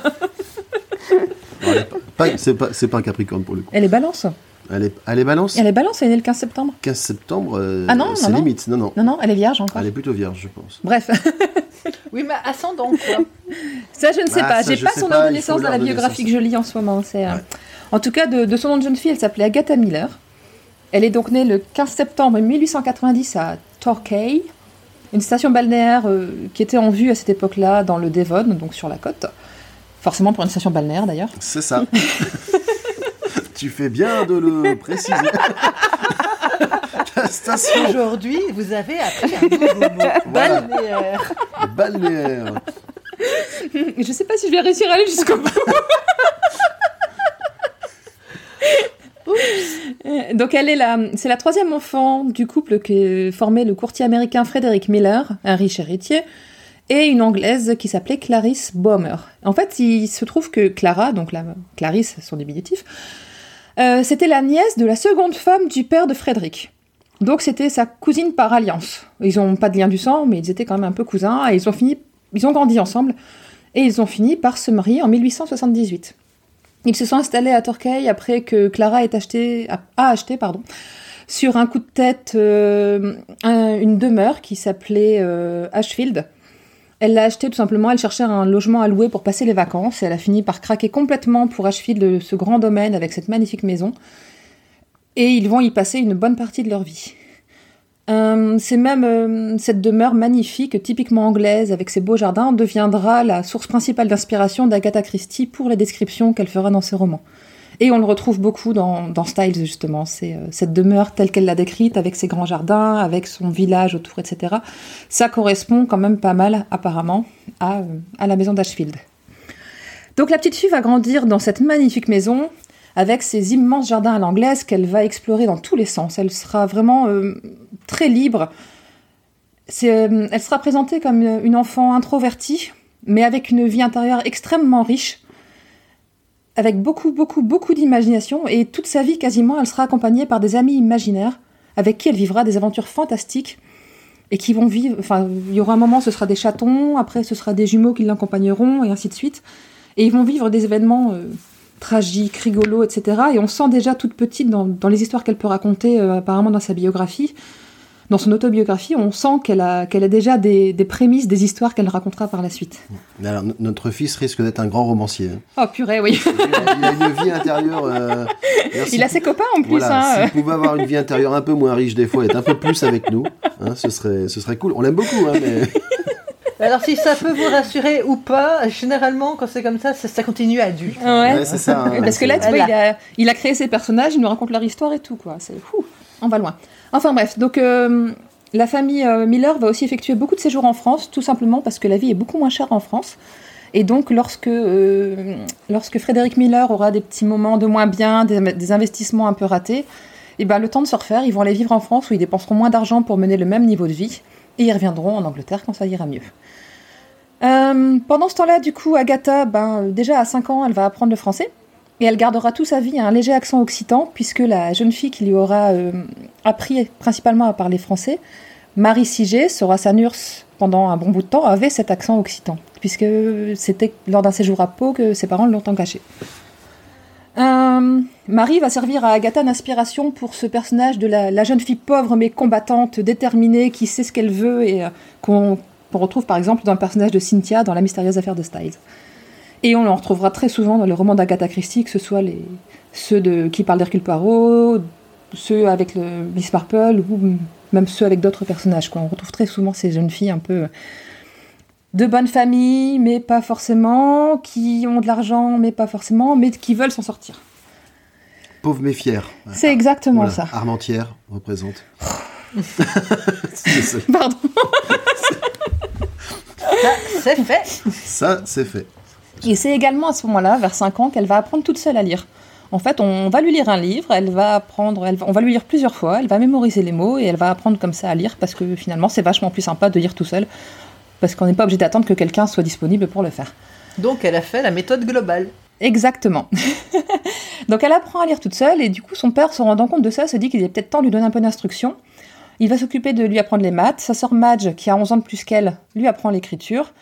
elle est pas- pas- c'est pas, c'est pas un Capricorne pour le coup. Elle est balance. Elle est, elle est balance. Elle est balance, elle est née le 15 septembre. 15 septembre, euh, Ah non, non, c'est non. limite. Non, non. Non, non, elle est vierge encore. Elle est plutôt vierge, je pense. Bref. Oui, mais ascendant, quoi. Ça, je ne sais Ah, pas. ça, J'ai je pas son pas, heure de naissance dans la biographie que je lis en ce moment. C'est, euh, Ouais. En tout cas, de, de son nom de jeune fille, elle s'appelait Agatha Miller. Elle est donc née le 15 septembre 1890 à Torquay, une station balnéaire euh, qui était en vue à cette époque-là dans le Devon, donc sur la côte. Forcément pour une station balnéaire d'ailleurs. C'est ça. tu fais bien de le préciser. La station Aujourd'hui, vous avez appris un nouveau mot. Voilà. Balnéaire. balnéaire. Je sais pas si je vais réussir à aller jusqu'au bout. Euh, Donc elle est la, c'est la troisième enfant du couple que formait le courtier américain Frederick Miller, un riche héritier, et une anglaise qui s'appelait Clarisse Boehmer. En fait, il se trouve que Clara, donc la Clarisse, son diminutif, euh, c'était la nièce de la seconde femme du père de Frédéric. Donc c'était sa cousine par alliance. Ils n'ont pas de lien du sang, mais ils étaient quand même un peu cousins et ils ont fini, ils ont grandi ensemble et ils ont fini par se marier en 1878. Ils se sont installés à Torquay après que Clara ait acheté, a, acheté pardon, sur un coup de tête euh, un- une demeure qui s'appelait euh, Ashfield. Elle l'a acheté tout simplement, elle cherchait un logement à louer pour passer les vacances et elle a fini par craquer complètement pour Ashfield, ce grand domaine avec cette magnifique maison. Et ils vont y passer une bonne partie de leur vie. Euh, c'est même euh, cette demeure magnifique, typiquement anglaise, avec ses beaux jardins, deviendra la source principale d'inspiration d'Agatha Christie pour les descriptions qu'elle fera dans ses romans. Et on le retrouve beaucoup dans, Styles, justement. C'est euh, cette demeure telle qu'elle l'a décrite, avec ses grands jardins, avec son village autour, etc. Ça correspond quand même pas mal, apparemment, à la maison d'Ashfield. Donc la petite fille va grandir dans cette magnifique maison, avec ces immenses jardins à l'anglaise qu'elle va explorer dans tous les sens. Elle sera vraiment euh, très libre. Euh, elle sera présentée comme une enfant introvertie, mais avec une vie intérieure extrêmement riche, avec beaucoup, beaucoup, beaucoup d'imagination, et toute sa vie quasiment, elle sera accompagnée par des amis imaginaires, avec qui elle vivra des aventures fantastiques, et qui vont vivre, enfin, il y aura un moment, ce sera des chatons, après ce sera des jumeaux qui l'accompagneront, et ainsi de suite, et ils vont vivre des événements euh, tragiques, rigolos, etc., et on sent déjà toute petite dans, dans les histoires qu'elle peut raconter, euh, apparemment dans sa biographie, dans son autobiographie, on sent qu'elle a, qu'elle a déjà des, des prémices des histoires qu'elle racontera par la suite. Alors, no- notre fils risque d'être un grand romancier. hein. Oh purée, oui. Il a, il a une vie intérieure. euh, Il a ses copains en plus. Voilà, hein. s'il pouvait avoir une vie intérieure un peu moins riche des fois, être un peu plus avec nous, hein, ce, serait, ce serait cool. On l'aime beaucoup, hein, mais Alors si ça peut vous rassurer ou pas, généralement quand c'est comme ça, ça, ça continue adulte. Ouais. Ouais, c'est ça. hein, Parce que là, tu vois, il a, il a créé ses personnages, il nous raconte leur histoire et tout, quoi. C'est fou, on va loin. Enfin bref, donc euh, la famille euh, Miller va aussi effectuer beaucoup de séjours en France, tout simplement parce que la vie est beaucoup moins chère en France. Et donc, lorsque, euh, lorsque Frédéric Miller aura des petits moments de moins bien, des, des investissements un peu ratés, et ben, le temps de se refaire, ils vont aller vivre en France où ils dépenseront moins d'argent pour mener le même niveau de vie, et ils reviendront en Angleterre quand ça ira mieux. Euh, pendant ce temps-là, du coup, Agatha, ben, déjà à 5 ans, elle va apprendre le français. Et elle gardera toute sa vie un léger accent occitan, puisque la jeune fille qui lui aura euh, appris principalement à parler français, Marie Sigé, sera sa nurse pendant un bon bout de temps, avait cet accent occitan, puisque c'était lors d'un séjour à Pau que ses parents l'ont caché. Euh, Marie va servir à Agatha d'inspiration pour ce personnage de la, jeune fille pauvre mais combattante, déterminée, qui sait ce qu'elle veut et euh, qu'on retrouve par exemple dans le personnage de Cynthia dans La mystérieuse affaire de Styles. Et on le retrouvera très souvent dans les romans d'Agatha Christie, que ce soit ceux de, qui parlent d'Hercule Poirot, ceux avec le Miss Marple, ou même ceux avec d'autres personnages. On retrouve très souvent ces jeunes filles un peu de bonne famille, mais pas forcément, qui ont de l'argent, mais pas forcément, mais qui veulent s'en sortir. Pauvre mais fier. C'est exactement Voilà, ça. Armentière représente. Pardon. Ça, c'est fait. Ça, c'est fait. Et c'est également à ce moment-là, vers 5 ans, qu'elle va apprendre toute seule à lire. En fait, on va lui lire un livre, elle va apprendre, elle va- on va lui lire plusieurs fois, elle va mémoriser les mots et elle va apprendre comme ça à lire parce que finalement, c'est vachement plus sympa de lire tout seul parce qu'on n'est pas obligé d'attendre que quelqu'un soit disponible pour le faire. Donc elle a fait la méthode globale. Exactement. Donc elle apprend à lire toute seule et du coup son père se rendant compte de ça se dit qu'il est peut-être temps de lui donner un peu d'instruction. Il va s'occuper de lui apprendre les maths. Sa sœur Madge, qui a 11 ans de plus qu'elle, lui apprend l'écriture.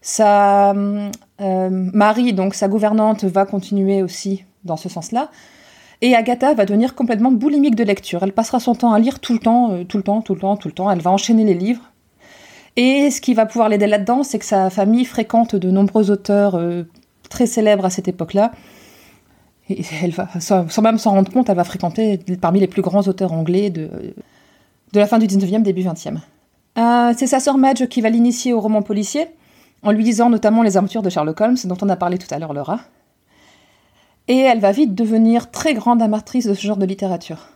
Sa euh, Marie, donc sa gouvernante, va continuer aussi dans ce sens-là. Et Agatha va devenir complètement boulimique de lecture. Elle passera son temps à lire tout le temps, euh, tout le temps, tout le temps, tout le temps. Elle va enchaîner les livres. Et ce qui va pouvoir l'aider là-dedans, c'est que sa famille fréquente de nombreux auteurs euh, très célèbre à cette époque-là. Et elle va, sans, même s'en rendre compte, elle va fréquenter parmi les plus grands auteurs anglais de, de la fin du 19e, début 20e. Euh, c'est sa sœur Madge qui va l'initier au roman policier, en lui disant notamment les aventures de Sherlock Holmes, dont on a parlé tout à l'heure, Laura. Et elle va vite devenir très grande amatrice de ce genre de littérature.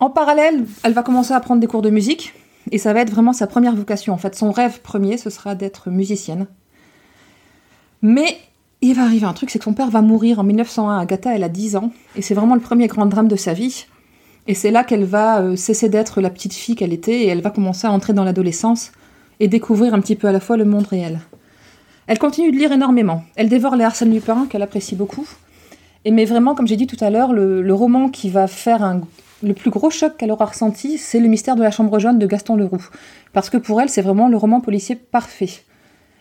En parallèle, elle va commencer à prendre des cours de musique, et ça va être vraiment sa première vocation. En fait, son rêve premier, ce sera d'être musicienne. Mais il va arriver un truc, c'est que son père va mourir en 1901. Agatha, elle a 10 ans, et c'est vraiment le premier grand drame de sa vie. Et c'est là qu'elle va euh, cesser d'être la petite fille qu'elle était, et elle va commencer à entrer dans l'adolescence et découvrir un petit peu à la fois le monde réel. Elle continue de lire énormément. Elle dévore les Arsène Lupin, qu'elle apprécie beaucoup. Et mais vraiment, comme j'ai dit tout à l'heure, le, le roman qui va faire un, le plus gros choc qu'elle aura ressenti, c'est Le mystère de la chambre jaune de Gaston Leroux. Parce que pour elle, c'est vraiment le roman policier parfait.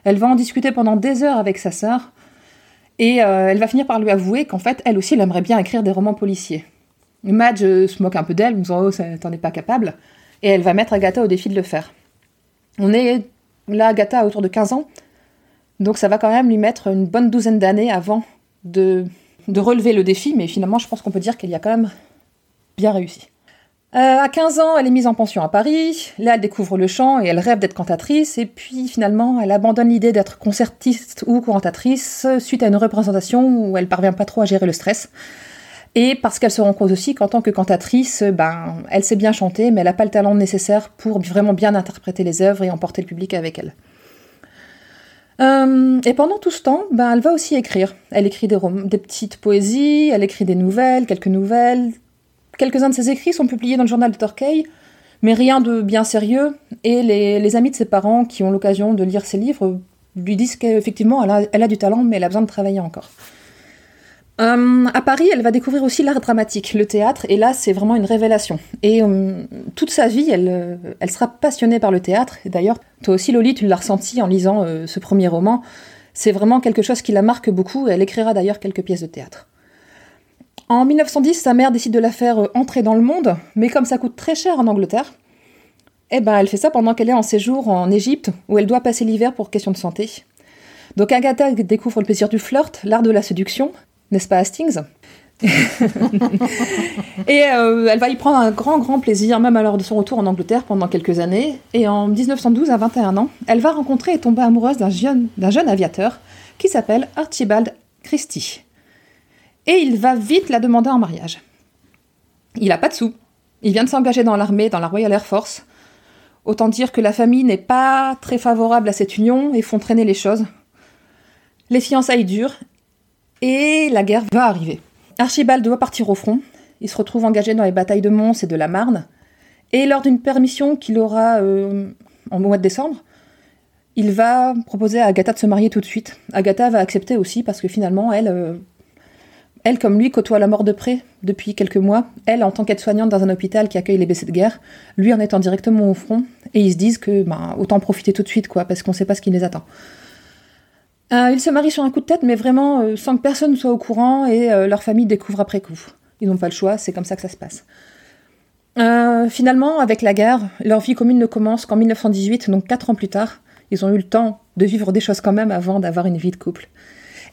Elle va en discuter pendant des heures avec sa sœur, et euh, elle va finir par lui avouer qu'en fait, elle aussi, elle aimerait bien écrire des romans policiers. Madge euh, se moque un peu d'elle, en disant Oh, t'en es pas capable. Et elle va mettre Agatha au défi de le faire. On est là, Agatha autour de 15 ans, donc ça va quand même lui mettre une bonne douzaine d'années avant de, relever le défi, mais finalement, je pense qu'on peut dire qu'elle y a quand même réussi. Euh, à 15 ans, elle est mise en pension à Paris. Là, elle découvre le chant et elle rêve d'être cantatrice. Et puis, finalement, elle abandonne l'idée d'être concertiste ou cantatrice suite à une représentation où elle parvient pas trop à gérer le stress. Et parce qu'elle se rend compte aussi qu'en tant que cantatrice, ben, elle sait bien chanter, mais elle n'a pas le talent nécessaire pour vraiment bien interpréter les œuvres et emporter le public avec elle. Euh, et pendant tout ce temps, ben, elle va aussi écrire. Elle écrit des, des petites poésies, elle écrit des nouvelles, quelques nouvelles. Quelques-uns de ses écrits sont publiés dans le journal de Torquay, mais rien de bien sérieux. Et les, amis de ses parents qui ont l'occasion de lire ses livres lui disent qu'effectivement, elle a, du talent, mais elle a besoin de travailler encore. Euh, à Paris, elle va découvrir aussi l'art dramatique, le théâtre, et là, c'est vraiment une révélation. Et euh, toute sa vie, elle, euh, elle sera passionnée par le théâtre. D'ailleurs, toi aussi, Loli, tu l'as ressenti en lisant ce premier roman. C'est vraiment quelque chose qui la marque beaucoup, elle écrira d'ailleurs quelques pièces de théâtre. En 1910, sa mère décide de la faire euh, entrer dans le monde, mais comme ça coûte très cher en Angleterre, Eh ben, elle fait ça pendant qu'elle est en séjour en Égypte, où elle doit passer l'hiver pour question de santé. Donc Agatha découvre le plaisir du flirt, l'art de la séduction, n'est-ce pas Hastings? Et euh, elle va y prendre un grand, grand plaisir, même l'heure de son retour en Angleterre pendant quelques années. Et en 1912, à 21 ans, elle va rencontrer et tomber amoureuse d'un jeune aviateur qui s'appelle Archibald Christie. Et il va vite la demander en mariage. Il a pas de sous. Il vient de s'engager dans l'armée, dans la Royal Air Force. Autant dire que la famille n'est pas très favorable à cette union et font traîner les choses. Les fiançailles durent et la guerre va arriver. Archibald doit partir au front. Il se retrouve engagé dans les batailles de Mons et de la Marne. Et lors d'une permission qu'il aura euh, en mois de décembre, il va proposer à Agatha de se marier tout de suite. Agatha va accepter aussi parce que finalement, elle, euh, elle comme lui, côtoie la mort de près depuis quelques mois. Elle, en tant qu'aide-soignante dans un hôpital qui accueille les blessés de guerre, lui en étant directement au front. Et ils se disent que ben, autant profiter tout de suite, quoi, parce qu'on ne sait pas ce qui les attend. Euh, ils se marient sur un coup de tête, mais vraiment euh, sans que personne soit au courant et euh, leur famille découvre après coup. Ils n'ont pas le choix, c'est comme ça que ça se passe. Finalement, avec la guerre, leur vie commune ne commence qu'en 1918, donc quatre ans plus tard. Ils ont eu le temps de vivre des choses quand même avant d'avoir une vie de couple.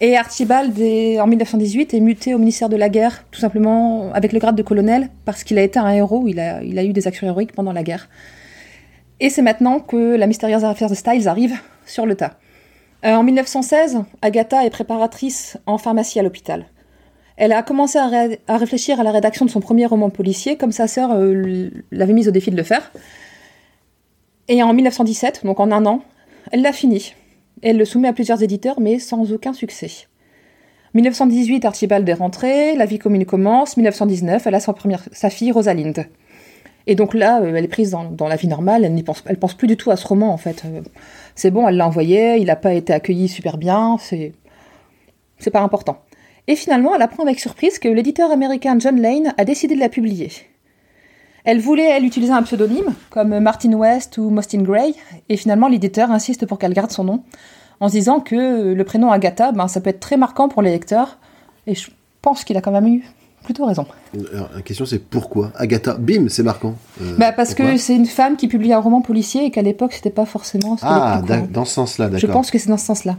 Et Archibald, en 1918, est muté au ministère de la Guerre, tout simplement avec le grade de colonel, parce qu'il a été un héros, il a, il a eu des actions héroïques pendant la guerre. Et c'est maintenant que la mystérieuse affaire de Styles arrive sur le tas. Euh, en 1916, Agatha est préparatrice en pharmacie à l'hôpital. Elle a commencé à, ré- à réfléchir à la rédaction de son premier roman policier, comme sa sœur euh, l'avait mise au défi de le faire. Et en 1917, donc en un an, elle l'a fini. Elle le soumet à plusieurs éditeurs, mais sans aucun succès. 1918, Archibald est rentré, la vie commune commence. 1919, elle a sa, fille Rosalind. Et donc là, euh, elle est prise dans, la vie normale, elle ne pense, plus du tout à ce roman en fait. Euh, C'est bon, elle l'a envoyé, il n'a pas été accueilli super bien, c'est pas important. Et finalement, elle apprend avec surprise que l'éditeur américain John Lane a décidé de la publier. Elle voulait, elle, utiliser un pseudonyme, comme Martin West ou Mostyn Gray, et finalement, l'éditeur insiste pour qu'elle garde son nom, en se disant que le prénom Agatha, ben, ça peut être très marquant pour les lecteurs, et je pense qu'il a quand même eu plutôt raison. Alors, la question c'est pourquoi Agatha, bim, c'est marquant. Euh, Bah, parce pourquoi que c'est une femme qui publie un roman policier et qu'à l'époque, c'était pas forcément ce Ah, dans ce sens-là, d'accord. Je pense que c'est dans ce sens-là.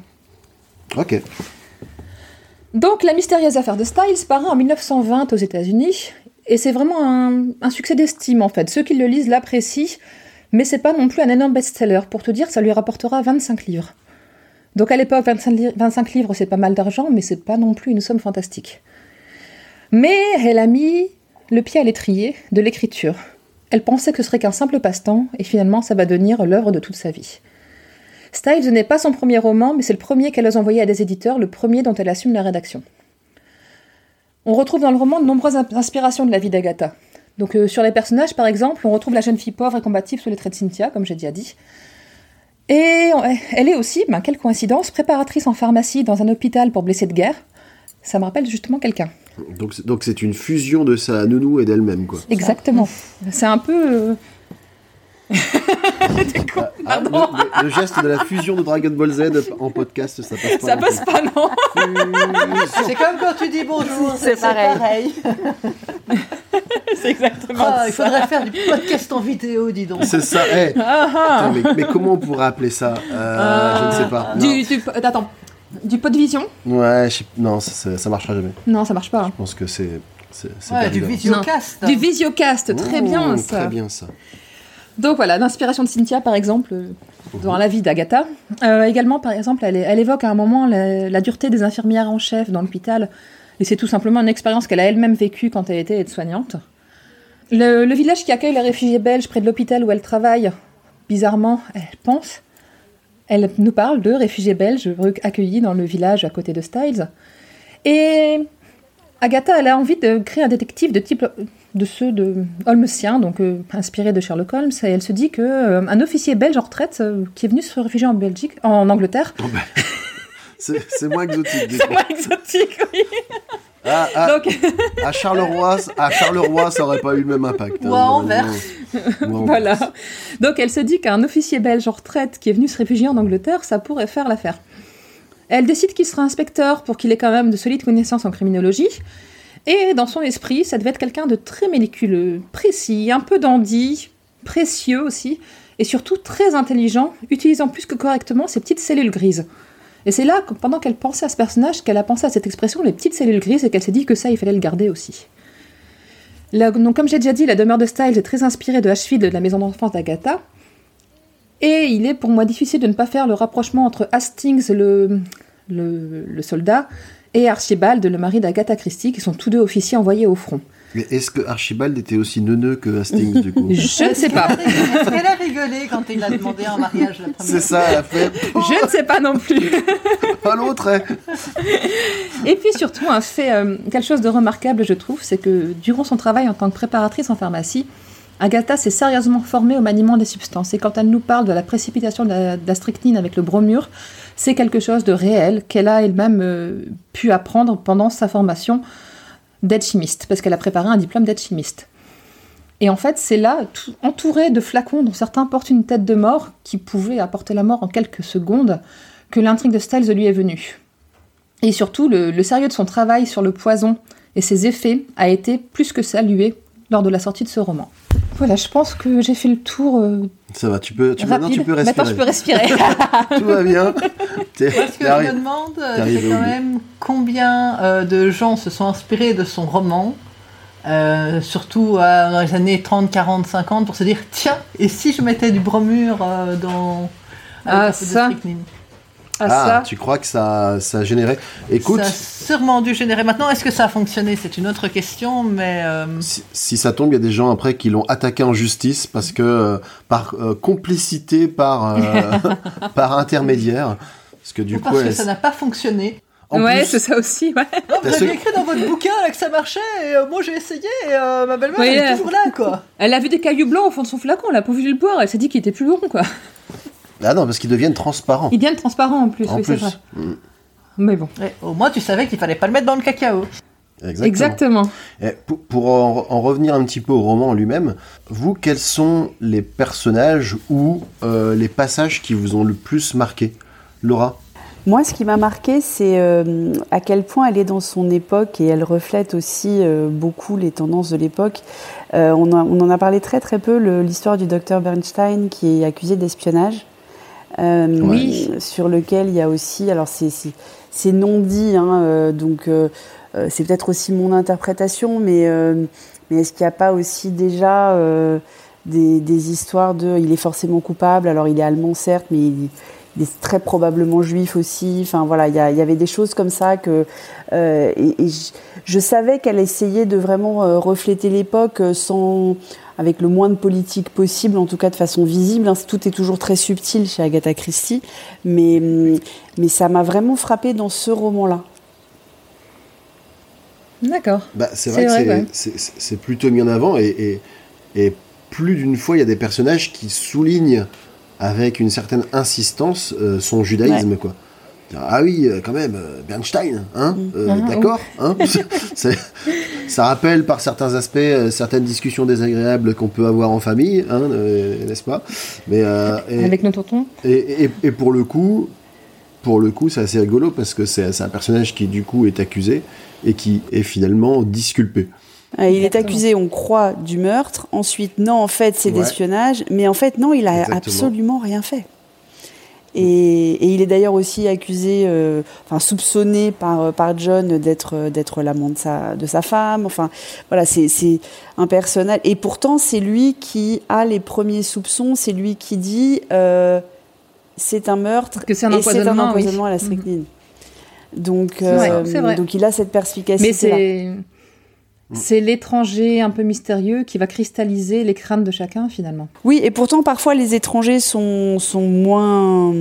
Ok. Donc, La mystérieuse affaire de Styles paraît en 1920 aux États-Unis, et c'est vraiment un, succès d'estime en fait. Ceux qui le lisent l'apprécient, mais c'est pas non plus un énorme best-seller. Pour te dire, ça lui rapportera 25 livres. Donc à l'époque, 25, li- 25 livres, c'est pas mal d'argent, mais c'est pas non plus une somme fantastique. Mais elle a mis le pied à l'étrier de l'écriture. Elle pensait que ce serait qu'un simple passe-temps, et finalement, ça va devenir l'œuvre de toute sa vie. Styles n'est pas son premier roman, mais c'est le premier qu'elle ose envoyer à des éditeurs, le premier dont elle assume la rédaction. On retrouve dans le roman de nombreuses in- inspirations de la vie d'Agatha. Donc euh, sur les personnages, par exemple, on retrouve la jeune fille pauvre et combative sous les traits de Cynthia, comme j'ai déjà dit. Et on- elle est aussi, ben, quelle coïncidence, préparatrice en pharmacie dans un hôpital pour blessés de guerre. Ça me rappelle justement quelqu'un. Donc c'est- donc c'est une fusion de sa nounou et d'elle-même, quoi. Exactement. C'est un peu... euh, Ah, le, geste de la fusion de Dragon Ball Z en podcast, ça passe pas. Ça passe pas, non. C'est comme quand tu dis bonjour, C'est pareil. pareil. C'est exactement Ah, il ça. faudrait faire du podcast en vidéo, dis donc. C'est ça. eh. Ah, mais, mais comment on pourrait appeler ça Euh, Je ne sais pas. Du, du, attends, du pot de vision Ouais, je non, ça, ça, ça marchera jamais. Non, ça marche pas. Je pense que c'est. Ouais, du visiocast. Du visiocast, très Mmh, bien ça. Très bien ça. Donc voilà, l'inspiration de Cynthia, par exemple, euh, dans la vie d'Agatha. Euh, également, par exemple, elle, elle évoque à un moment la, la dureté des infirmières en chef dans l'hôpital. Et c'est tout simplement une expérience qu'elle a elle-même vécue quand elle était aide-soignante. Le, le village qui accueille les réfugiés belges près de l'hôpital où elle travaille, bizarrement, elle pense, elle nous parle de réfugiés belges accueillis dans le village à côté de Styles. Et Agatha, elle a envie de créer un détective de type de ceux de Holmesien, donc euh, inspiré de Sherlock Holmes, et elle se dit que euh, un officier belge en retraite euh, qui est venu se réfugier en Belgique, en Angleterre, Oh, c'est moins exotique. c'est moins exotique, oui. Ah, ah, Donc à Charleroi, à Charleroi, ça aurait pas eu le même impact. Anvers. Ou à Anvers. voilà. Donc elle se dit qu'un officier belge en retraite qui est venu se réfugier en Angleterre, ça pourrait faire l'affaire. Elle décide qu'il sera inspecteur pour qu'il ait quand même de solides connaissances en criminologie. Et dans son esprit, ça devait être quelqu'un de très méliculeux, précis, un peu dandy, précieux aussi, et surtout très intelligent, utilisant plus que correctement ces petites cellules grises. Et c'est là, pendant qu'elle pensait à ce personnage, qu'elle a pensé à cette expression, les petites cellules grises, et qu'elle s'est dit que ça, il fallait le garder aussi. donc, comme j'ai déjà dit, la demeure de Styles est très inspirée de Ashfield de la maison d'enfance d'Agatha. Et il est pour moi difficile de ne pas faire le rapprochement entre Hastings, le, le, soldat, et Archibald, le mari d'Agatha Christie, qui sont tous deux officiers envoyés au front. Mais est-ce que Archibald était aussi neuneux que Hastings, du coup Je ne sais pas. Est-ce qu'elle a rigolé quand il a demandé en mariage la première C'est ça, elle a fait. Je ne sais pas non plus. Pas l'autre, hein. Et puis surtout, un fait, euh, quelque chose de remarquable, je trouve, c'est que durant son travail en tant que préparatrice en pharmacie, Agatha s'est sérieusement formée au maniement des substances. Et quand elle nous parle de la précipitation de la, strychnine avec le bromure, c'est quelque chose de réel qu'elle a elle-même euh, pu apprendre pendant sa formation d'aide chimiste, parce qu'elle a préparé un diplôme d'aide chimiste. Et en fait, c'est là, entouré de flacons dont certains portent une tête de mort, qui pouvait apporter la mort en quelques secondes, que l'intrigue de Styles lui est venue. Et surtout, le, sérieux de son travail sur le poison et ses effets a été plus que salué lors de la sortie de ce roman. Voilà, je pense que j'ai fait le tour. Euh, ça va, tu peux, tu, maintenant tu peux respirer. Maintenant je peux respirer. Tout va bien. ce que je me demande, c'est quand même combien euh, de gens se sont inspirés de son roman, euh, surtout dans les années 30, 40, 50, pour se dire tiens, et si je mettais du bromure dans. Ah, ça. Ah, tu crois que ça, ça a généré Écoute. Ça a sûrement dû générer. Maintenant, est-ce que ça a fonctionné? C'est une autre question, mais. Euh, si, ça tombe, il y a des gens après qui l'ont attaqué en justice parce que euh, par euh, complicité, par, par intermédiaire. Parce que du coup. Parce que ça n'a pas fonctionné. ouais, c'est ça aussi. Ouais. vous avez écrit dans votre bouquin que ça marchait, et moi j'ai essayé, et ma belle-mère est toujours là, quoi. Elle a vu des cailloux blancs au fond de son flacon, elle a pas vu le boire, elle s'est dit qu'il était plus long, quoi. Ah non, parce qu'ils deviennent transparents. Ils deviennent transparents en plus, oui, c'est vrai. Mm. Mais bon. au moins, tu savais qu'il fallait pas le mettre dans le cacao. Exactement. pour, en, revenir un petit peu au roman lui-même, vous, quels sont les personnages ou euh, les passages qui vous ont le plus marqué? Laura? Moi, ce qui m'a marqué, c'est euh, à quel point elle est dans son époque et elle reflète aussi euh, beaucoup les tendances de l'époque. on, on, en a parlé très très peu, l'histoire du docteur Bernstein qui est accusé d'espionnage. Euh, oui. sur lequel il y a aussi, alors c'est non dit, hein, euh, donc euh, c'est peut-être aussi mon interprétation, mais, mais est-ce qu'il n'y a pas aussi déjà des, des, histoires de, il est forcément coupable, alors il est allemand certes, mais il, est très probablement juif aussi. Enfin voilà, il y, y, avait des choses comme ça que et, je, je, savais qu'elle essayait de vraiment refléter l'époque sans avec le moins de politique possible, en tout cas de façon visible. Hein. Tout est toujours très subtil chez Agatha Christie, mais, mais ça m'a vraiment frappé dans ce roman-là. D'accord. Bah, c'est vrai que c'est plutôt mis en avant et, et, plus d'une fois, il y a des personnages qui soulignent avec une certaine insistance euh, son judaïsme. quoi. Ah oui, euh, quand même, euh, Bernstein, hein, mm. euh, ah, d'accord hein Ça rappelle par certains aspects certaines discussions désagréables qu'on peut avoir en famille, hein, n'est-ce pas? Mais avec nos tontons? Et, et, pour le coup, pour le coup, c'est assez rigolo parce que c'est un personnage qui du coup est accusé et qui est finalement disculpé. Ah, il est accusé, on croit, du meurtre. Ensuite, non, en fait, c'est d'espionnage. Mais en fait, non, il a absolument rien fait. Et, il est d'ailleurs aussi accusé, euh, enfin soupçonné par, euh, par John d'être euh, d'être l'amant de sa, de sa femme. Enfin, voilà, c'est un personnage. Et pourtant, c'est lui qui a les premiers soupçons. C'est lui qui dit c'est un meurtre que c'est un, empoisonnement, à la strychnine. Donc, donc il a cette perspicacité. Mais Mm. C'est l'étranger un peu mystérieux qui va cristalliser les crânes de chacun finalement. Oui, et pourtant parfois les étrangers sont, sont moins,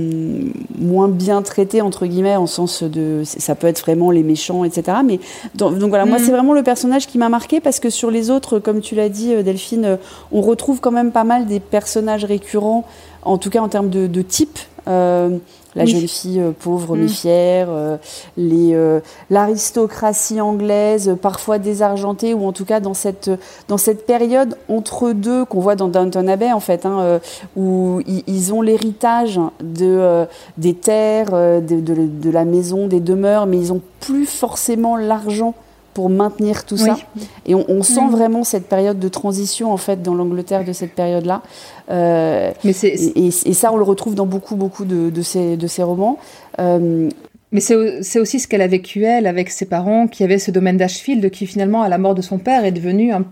moins bien traités, entre guillemets, en sens de... Ça peut être vraiment les méchants, etc. Mais, donc, voilà, moi mm. c'est vraiment le personnage qui m'a marqué parce que sur les autres, comme tu l'as dit euh, Delphine, euh, on retrouve quand même pas mal des personnages récurrents, en tout cas en termes de, de type. Euh, la jeune fille euh, pauvre mais mm. fière, euh, les euh, l'aristocratie anglaise, parfois désargentée ou en tout cas dans cette dans cette période entre deux qu'on voit dans Downton Abbey en fait, hein, où ils, ont l'héritage de des terres, de, de, la maison, des demeures, mais ils ont plus forcément l'argent pour maintenir tout Oui. ça. Et on, on sent vraiment cette période de transition en fait dans l'Angleterre de cette période-là. Euh, Mais c'est et, ça, on le retrouve dans beaucoup, beaucoup de, de ces, de ces romans. Euh, Mais c'est au- c'est aussi ce qu'elle a vécu, elle, avec ses parents, qui avaient ce domaine d'Ashfield, qui finalement, à la mort de son père, est devenu un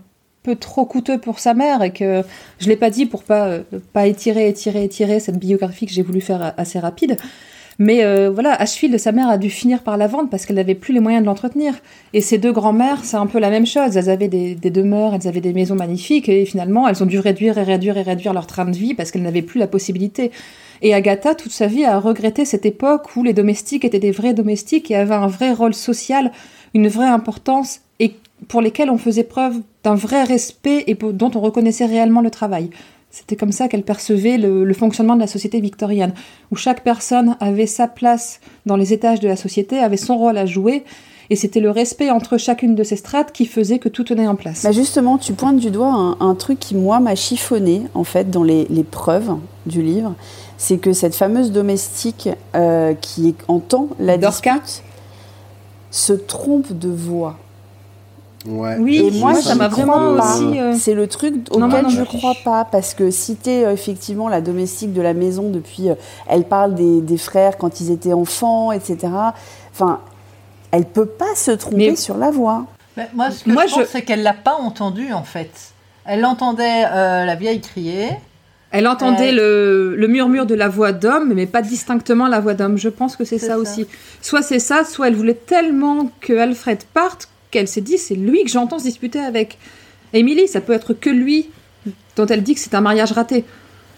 peu trop coûteux pour sa mère, et que je l'ai pas dit pour pas, euh, pas étirer, étirer, étirer cette biographie que j'ai voulu faire assez rapide. Mais euh, voilà, Ashfield, sa mère a dû finir par la vendre parce qu'elle n'avait plus les moyens de l'entretenir. Et ses deux grands-mères, c'est un peu la même chose. Elles avaient des, demeures, elles avaient des maisons magnifiques, et finalement, elles ont dû réduire et réduire et réduire leur train de vie parce qu'elles n'avaient plus la possibilité. Et Agatha, toute sa vie, a regretté cette époque où les domestiques étaient des vrais domestiques et avaient un vrai rôle social, une vraie importance, et pour lesquels on faisait preuve d'un vrai respect et dont on reconnaissait réellement le travail. C'était comme ça qu'elle percevait le, le fonctionnement de la société victorienne, où chaque personne avait sa place dans les étages de la société, avait son rôle à jouer, et c'était le respect entre chacune de ces strates qui faisait que tout tenait en place. Bah justement, tu pointes du doigt un, un truc qui, moi, m'a chiffonné, en fait, dans les, les preuves du livre. C'est que cette fameuse domestique euh, qui entend la dispute se trompe de voix. Ouais. Oui, Et moi, ça m'a vraiment pas. aussi. euh, C'est le truc Non, auquel non, non, je mais- crois pas, parce que si t'es euh, effectivement la domestique de la maison depuis, euh, elle parle des, des frères quand ils étaient enfants, etc. Enfin, elle peut pas se tromper Mais- sur la voix. Mais moi, ce que Moi, je pense, je- c'est qu'elle l'a pas entendu, en fait. Elle entendait euh, la vieille crier. Elle entendait Euh, le, le murmure de la voix d'homme, mais pas distinctement la voix d'homme. Je pense que c'est C'est ça, ça. aussi. Soit c'est ça, soit elle voulait tellement que Alfred parte qu'elle s'est dit c'est lui que j'entends se disputer avec. Émilie, ça peut être que lui dont elle dit que c'est un mariage raté.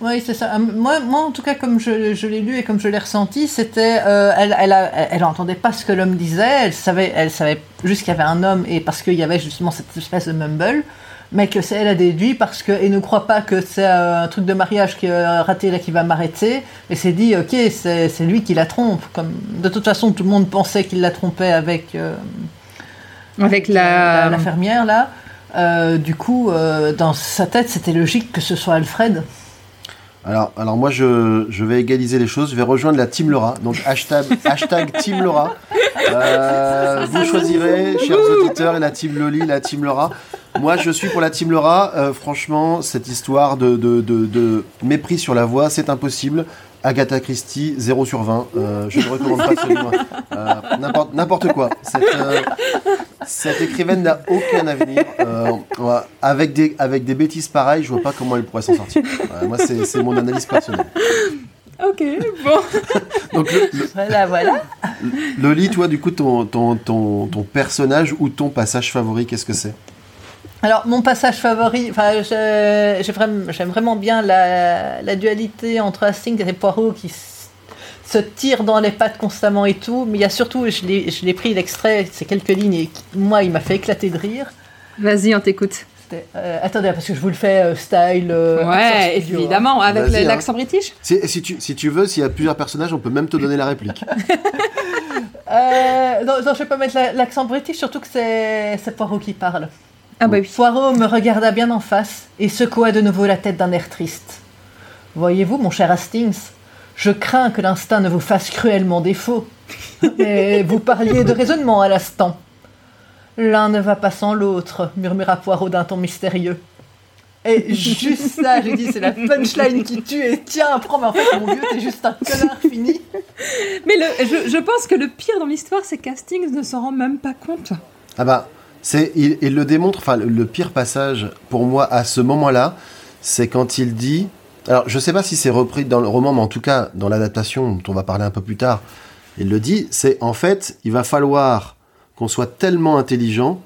Oui, c'est ça. Euh, Moi, moi, en tout cas, comme je, l'ai lu et comme je l'ai ressenti, c'était, euh, elle, elle, elle, pas ce que l'homme disait. Elle savait, elle savait juste qu'il y avait un homme et parce qu'il y avait justement cette espèce de mumble, mais que elle a déduit parce que et ne croit pas que c'est euh, un truc de mariage qui raté là qui va m'arrêter. Et s'est dit, ok, c'est c'est lui qui la trompe. Comme de toute façon, tout le monde pensait qu'il la trompait avec. Euh, Avec la. la, la fermière là. Euh, du coup, euh, dans sa tête, c'était logique que ce soit Alfred. Alors, alors moi, je, je vais égaliser les choses. Je vais rejoindre la Team Laura. Donc, hashtag, hashtag Team Laura. Euh, vous choisirez, chers auditeurs, la Team Loli, la Team Laura. Moi, je suis pour la Team Laura. Euh, franchement, cette histoire de, de, de, de mépris sur la voix, c'est impossible. Agatha Christie, 0 sur 20. Euh, je ne recommande pas ce livre. Euh, n'importe- N'importe quoi. Cette, euh, cette écrivaine n'a aucun avenir. Euh, ouais, avec, des, avec des bêtises pareilles, je vois pas comment elle pourrait s'en sortir. Ouais, moi, c'est c'est mon analyse personnelle. Ok, bon. Donc, le, le, Voilà, voilà. Loli, toi, du coup, ton, ton, ton, ton personnage ou ton passage favori, qu'est-ce que c'est? Alors, mon passage favori, enfin, j'aime vraiment bien la, la dualité entre Hastings et Poirot qui se tirent dans les pattes constamment et tout, mais il y a surtout, je l'ai pris l'extrait, c'est quelques lignes, et moi, il m'a fait éclater de rire. Vas-y, on t'écoute. Euh, attendez, parce que je vous le fais euh, style. euh, ouais, studio, hein. évidemment, avec hein. l'accent british. si, si, tu, si tu veux, s'il y a plusieurs personnages, on peut même te donner la réplique. Euh, non, non, je vais pas mettre la- l'accent british, surtout que c'est c'est Poirot qui parle. Ah bah oui. Poirot me regarda bien en face et secoua de nouveau la tête d'un air triste. Voyez-vous, mon cher Hastings, je crains que l'instinct ne vous fasse cruellement défaut. Mais vous parliez de raisonnement à l'instant. L'un ne va pas sans l'autre, murmura Poirot d'un ton mystérieux. Et juste ça, j'ai dit, c'est la punchline qui tue et tiens, prends, mais en fait, mon vieux, t'es juste un connard fini. Mais le, je, je pense que le pire dans l'histoire, c'est qu'Hastings ne s'en rend même pas compte. Ah bah, c'est, il, il le démontre, enfin, le, pire passage pour moi à ce moment-là, c'est quand il dit. Alors, je sais pas si c'est repris dans le roman, mais en tout cas, dans l'adaptation dont on va parler un peu plus tard, il le dit, c'est en fait, il va falloir qu'on soit tellement intelligent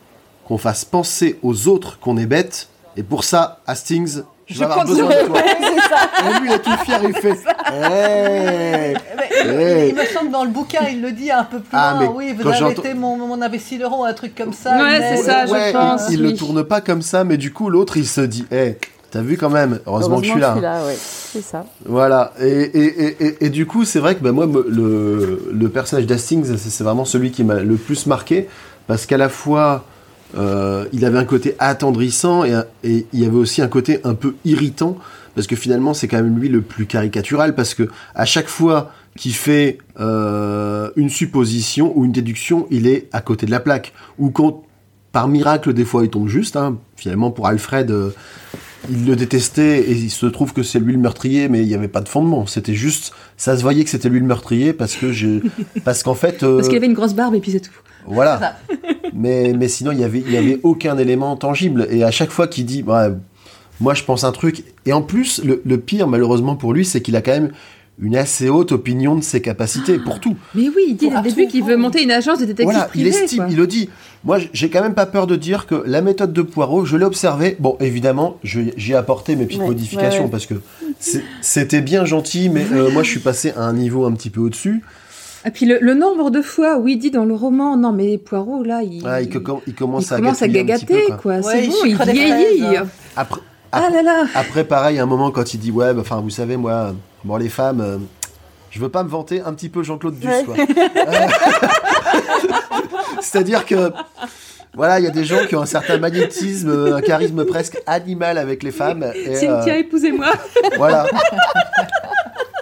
qu'on fasse penser aux autres qu'on est bête, et pour ça, Hastings, je, Je vais avoir besoin de toi. Il est tout fier, il fait. Hey Mais, Hey. Il me semble dans le bouquin, il le dit un peu plus Ah, loin. mais Oui, vous avez été mon, mon euro, un truc comme ça. Ouais, mais- c'est ça, je Ouais, il- pense, Il, oui. le tourne pas comme ça, mais du coup, l'autre, il se dit, hé, t'as vu quand même, heureusement, que je suis là. ouais. C'est ça. Voilà, et, et, et, et, et du coup, c'est vrai que bah, moi, le, le personnage d'Hastings, c'est c'est vraiment celui qui m'a le plus marqué, parce qu'à la fois, euh, il avait un côté attendrissant, et, et il y avait aussi un côté un peu irritant, parce que finalement, c'est quand même lui le plus caricatural, parce que à chaque fois qu'il fait euh, une supposition ou une déduction, il est à côté de la plaque. Ou quand par miracle, des fois, il tombe juste. hein. Finalement, pour Alfred, euh, il le détestait et il se trouve que c'est lui le meurtrier, mais il n'y avait pas de fondement. C'était juste, ça se voyait que c'était lui le meurtrier parce que j'ai, parce qu'en fait, euh, Parce qu'il avait une grosse barbe et puis c'est tout. voilà. mais, mais sinon, il y avait, il y avait aucun élément tangible. Et à chaque fois qu'il dit, Ouais, moi, je pense un truc. Et en plus, le, le pire, malheureusement pour lui, c'est qu'il a quand même une assez haute opinion de ses capacités pour tout. Mais oui, il dit dès le début qu'il veut monter une agence de détective Voilà, il estime, quoi. il le dit. Moi, j'ai quand même pas peur de dire que la méthode de Poirot, je l'ai observée. Bon, évidemment, je- j'y ai apporté mes petites Ouais, modifications ouais, ouais. parce que c'était bien gentil, mais euh, moi, je suis passé à un niveau un petit peu au-dessus. Et puis le, le nombre de fois où il dit dans le roman, non mais Poirot là, il, Ah, il, il il commence à commence à gagater quoi. c'est bon, il vieillit. fraises. Après, Ah là là. Après, pareil, un moment quand il dit ouais, bah, enfin, vous savez, moi, bon, les femmes, euh, je veux pas me vanter un petit peu Jean-Claude Duss, quoi. C'est-à-dire que, voilà, il y a des gens qui ont un certain magnétisme, un charisme presque animal avec les femmes. Et, Cynthia, euh, épousez-moi. voilà.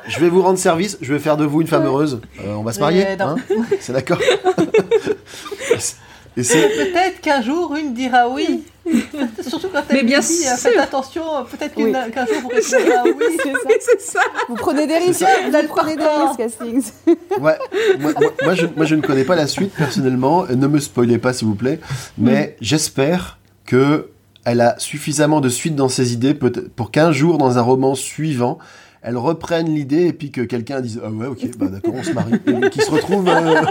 Je vais vous rendre service, je vais faire de vous une femme heureuse. Euh, on va se marier, hein C'est d'accord Et c'est Peut-être qu'un jour, une dira oui. Surtout quand elle Mais bien dit, euh, sûr. faites attention, euh, peut-être qu'une- Oui. qu'un jour vous répondra oui. C'est ça. Oui, c'est ça. Vous prenez des risques, ça. vous prenez des risques, Hastings. Ouais, moi, moi- moi, je, moi, je ne connais pas la suite personnellement, ne me spoilez pas s'il vous plaît, mais j'espère que elle a suffisamment de suite dans ses idées pour qu'un jour dans un roman suivant, elle reprenne l'idée et puis que quelqu'un dise ah ouais ok bah d'accord on se marie et qu'ils se retrouvent euh,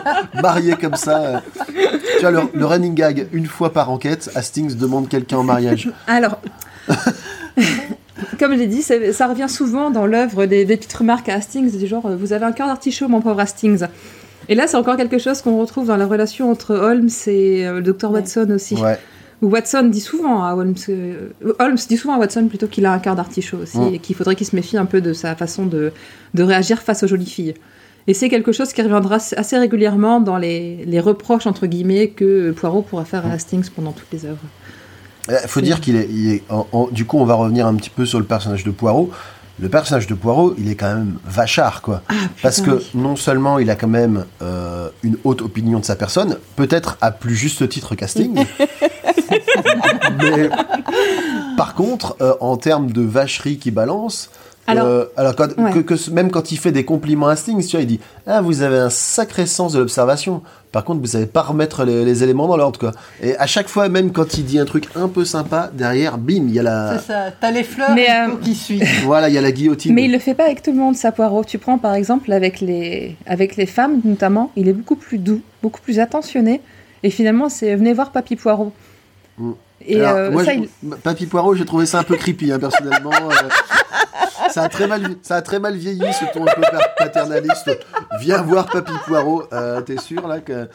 mariés comme ça. euh. Tu vois le, le running gag une fois par enquête, Hastings demande quelqu'un en mariage. Alors, comme j'ai dit, ça, ça revient souvent dans l'œuvre des, des petites remarques à Hastings, du genre Vous avez un cœur d'artichaut, mon pauvre Hastings. Et là, c'est encore quelque chose qu'on retrouve dans la relation entre Holmes et euh, le docteur Ouais. Watson aussi. Ouais. Watson dit souvent à Holmes, euh, Holmes dit souvent à Watson plutôt qu'il a un cœur d'artichaut aussi et qu'il faudrait qu'il se méfie un peu de sa façon de, de réagir face aux jolies filles. Et c'est quelque chose qui reviendra assez régulièrement dans les, les reproches entre guillemets que Poirot pourra faire à Hastings pendant toutes les œuvres. Il Euh, faut dire qu'il est, il est- en- en- du coup, on va revenir un petit peu sur le personnage de Poirot. Le personnage de Poirot, il est quand même vachard, quoi. Parce que Ah, oui. non seulement il a quand même euh, une haute opinion de sa personne, peut-être à plus juste titre casting, mais par contre, euh, en termes de vacherie qui balance, Alors- euh, alors quand- Ouais. que, que- même quand il fait des compliments à Hastings, tu vois, il dit Ah, vous avez un sacré sens de l'observation. Par contre, vous savez pas remettre les, les éléments dans l'ordre, quoi. Et à chaque fois, même quand il dit un truc un peu sympa, derrière, bim, il y a la, C'est ça, t'as les fleurs Mais, et euh, qui suit. voilà, il y a la guillotine. Mais il le fait pas avec tout le monde, ça Poirot. Tu prends par exemple avec les, avec les femmes notamment, il est beaucoup plus doux, beaucoup plus attentionné. Et finalement, c'est venez voir Papy Poirot. Et Alors, euh, moi, ça, je- il- Papy Poirot, j'ai trouvé ça un peu creepy, hein, personnellement. euh, ça, a très mal, ça a très mal vieilli, ce ton un peu pa- paternaliste. Viens voir Papy Poirot. Euh, T'es sûr, là, que...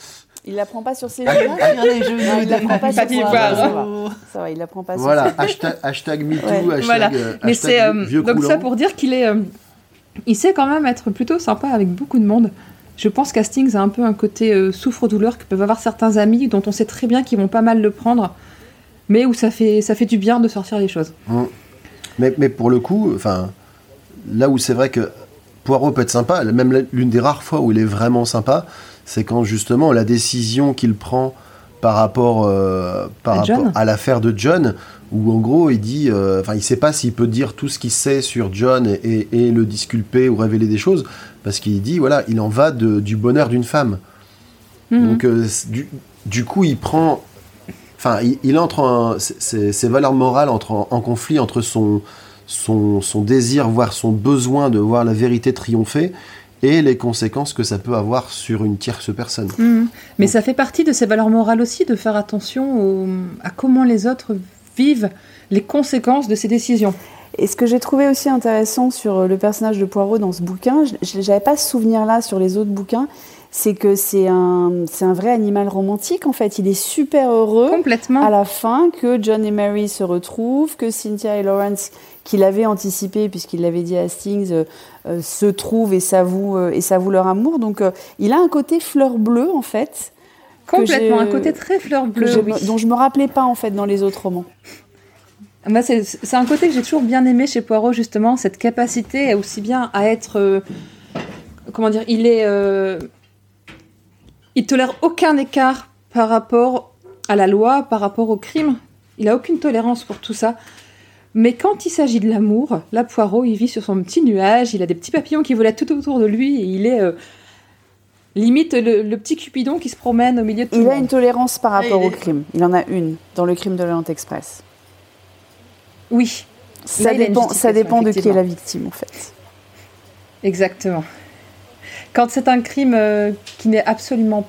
Il la prend pas sur ses Ah. Sur les genoux Non, il de la prend pas sur Papy ses. Poirot. Ça va. Il la prend pas sur Voilà, ses hashtag, hashtag MeToo, Ouais. hashtag, Voilà. Mais hashtag c'est euh, vieux donc ça pour dire qu'il est, euh, il sait quand même être plutôt sympa avec beaucoup de monde. Je pense qu'Hastings a un peu un côté euh, souffre-douleur que peuvent avoir certains amis dont on sait très bien qu'ils vont pas mal le prendre, mais où ça fait ça fait du bien de sortir les choses. Mais, mais pour le coup, enfin, là où c'est vrai que Poirot peut être sympa, même l'une des rares fois où il est vraiment sympa, c'est quand justement la décision qu'il prend par rapport, euh, par À John. rapport à l'affaire de John, où en gros il dit, euh, enfin il sait pas s'il peut dire tout ce qu'il sait sur John et, et le disculper ou révéler des choses, parce qu'il dit voilà, il en va de- du bonheur d'une femme. Mhm. Donc euh, du coup, il prend, enfin, il, il entre, en, ses- valeurs morales entrent en, en conflit entre son, son, son désir, voire son besoin de voir la vérité triompher, et les conséquences que ça peut avoir sur une tierce personne. Mhm. Mais ça fait partie de ses valeurs morales aussi de faire attention au- à comment les autres vivent les conséquences de ses décisions. Et ce que j'ai trouvé aussi intéressant sur le personnage de Poirot dans ce bouquin, je n'avais pas ce souvenir-là sur les autres bouquins, c'est que c'est un, c'est un vrai animal romantique en fait. Il est super heureux Complètement. à la fin que John et Mary se retrouvent, que Cynthia et Lawrence, qu'il avait anticipé puisqu'il l'avait dit à Hastings, euh, euh, se trouvent et s'avouent, euh, et s'avouent leur amour. Donc il a un côté fleur bleue en fait. Complètement. Un côté très fleur bleue. oui. dont je me rappelais pas en fait dans les autres romans. Moi, c'est c'est un côté que j'ai toujours bien aimé chez Poirot, justement, cette capacité aussi bien à être. comment dire Il est. euh, il tolère aucun écart par rapport à la loi par rapport au crime. Il a aucune tolérance pour tout ça. Mais quand il s'agit de l'amour, là, Poirot, il vit sur son petit nuage, il a des petits papillons qui volent tout autour de lui, et il est euh, limite le, le petit Cupidon qui se promène au milieu de tout Il le a monde. une tolérance par Ah, rapport au est- crime. Il en a une dans le crime de l'Orient Express. Oui, Ça Là, dépend, ça dépend de qui est la victime en fait. exactement. Quand c'est un crime euh, qui n'est absolument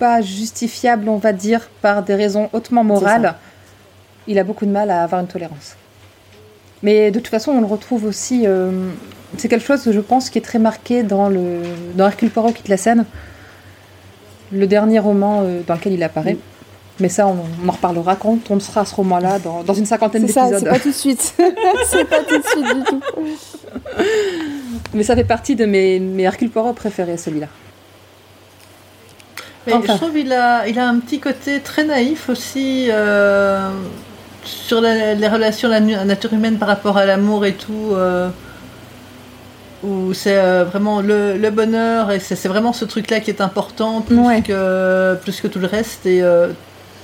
pas justifiable, on va dire, par des raisons hautement morales, il a beaucoup de mal à avoir une tolérance. Mais de toute façon, on le retrouve aussi. euh, c'est quelque chose, je pense, qui est très marqué dans, le, dans Hercule Poirot quitte la scène, le dernier roman euh, dans lequel il apparaît. Mais ça, on, on en reparlera quand on sera à ce roman-là, dans, dans une cinquantaine C'est ça, c'est d'épisodes. pas tout de suite. c'est pas tout de suite du tout. Mais ça fait partie de mes, mes Hercule Poirot préférés, celui-là. Mais Enfin. je trouve qu'il a, il a un petit côté très naïf aussi euh, sur la- les relations la nature humaine par rapport à l'amour et tout. euh, où c'est euh, vraiment le, le bonheur et c'est c'est vraiment ce truc-là qui est important plus, Ouais. que, plus que tout le reste. Et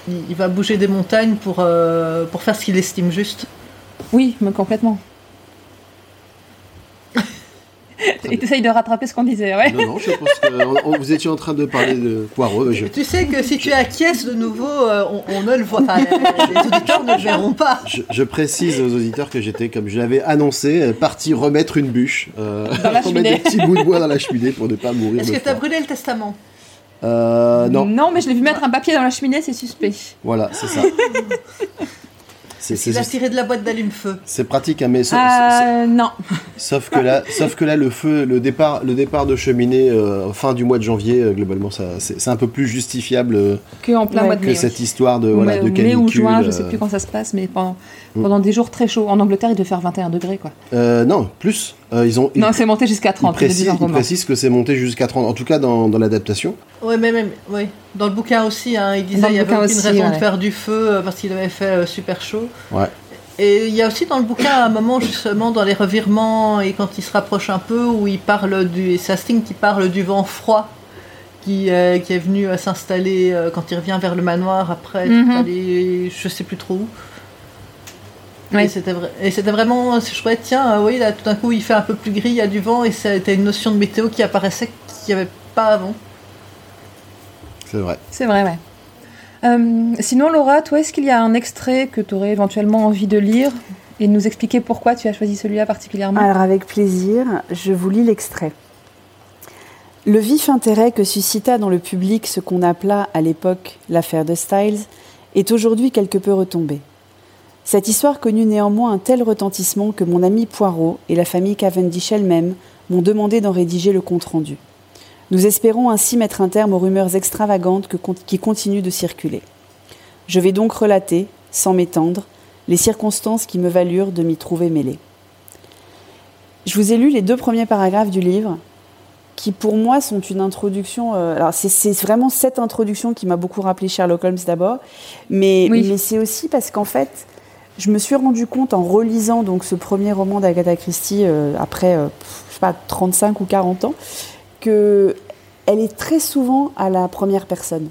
il, il va bouger des montagnes pour, pour faire ce qu'il estime juste. Oui, mais complètement. Et tu essayes de rattraper ce qu'on disait, ouais. Non, non, je pense que on- on- vous étiez en train de parler de Poirot. Je, Tu sais que si tu acquiesces de nouveau, euh, on, on ne le voit pas. Les, auditeurs ne le verront pas. je- je précise aux auditeurs que j'étais, comme je l'avais annoncé, euh, parti remettre une bûche, euh, Dans la remettre cheminée. des petits bouts de bois dans la cheminée pour ne pas mourir Est-ce que tu as froid. brûlé le testament Euh, non, mais je l'ai vu mettre un papier dans la cheminée, c'est suspect. voilà, c'est ça. C'est- a tiré de la boîte d'allume-feu. c'est pratique, hein, mais sauf, Euh, non. sauf que là, sauf que là, le feu, le départ, le départ de cheminée euh, fin du mois de janvier, euh, globalement, ça, c'est un peu plus justifiable euh, Que en plein Ouais, mois de que mai. cette oui. histoire de voilà mai- de mai canicule. ou juin, je sais euh, plus quand ça se passe, mais pendant. Pendant des jours très chauds. En Angleterre, il devait faire 21 degrés, quoi. euh, non, plus. Euh, ils ont. Non, ils, c'est monté jusqu'à ils 30. il le dit précisent, ils précisent que c'est monté jusqu'à 30. En tout cas, dans, dans l'adaptation. Oui, mais même, oui. Dans le bouquin aussi, hein, il disait qu'il n'y avait aucune aussi, raison de faire du feu euh, parce qu'il avait fait euh, super chaud. Ouais. Et il y a aussi dans le bouquin un moment justement dans les revirements et quand il se rapproche un peu où il parle du, c'est Hastings qui parle du vent froid qui, euh, qui est venu euh, s'installer euh, quand il revient vers le manoir après Mhm. aller je sais plus trop où. Ouais. Et c'était vrai- et c'était vraiment c'est chouette tiens euh, oui là tout d'un coup il fait un peu plus gris il y a du vent et c'était une notion de météo qui apparaissait qu'il n'y avait pas avant. C'est vrai. C'est vrai, ouais. Euh, sinon, Laura, toi, est-ce qu'il y a un extrait que tu aurais éventuellement envie de lire et de nous expliquer pourquoi tu as choisi celui-là particulièrement? Alors avec plaisir, je vous lis l'extrait. Le vif intérêt que suscita dans le public ce qu'on appela à l'époque l'affaire de Styles est aujourd'hui quelque peu retombé. Cette histoire connut néanmoins un tel retentissement que mon ami Poirot et la famille Cavendish elle-même m'ont demandé d'en rédiger le compte-rendu. Nous espérons ainsi mettre un terme aux rumeurs extravagantes que qui continuent de circuler. Je vais donc relater, sans m'étendre, les circonstances qui me valurent de m'y trouver mêlée. Je vous ai lu les deux premiers paragraphes du livre, qui pour moi sont une introduction. euh, alors c'est- c'est vraiment cette introduction qui m'a beaucoup rappelé Sherlock Holmes d'abord, mais, Oui. mais c'est aussi parce qu'en fait, je me suis rendu compte en relisant donc ce premier roman d'Agatha Christie euh, après, euh, je sais pas, 35 ou 40 ans, que elle est très souvent à la première personne.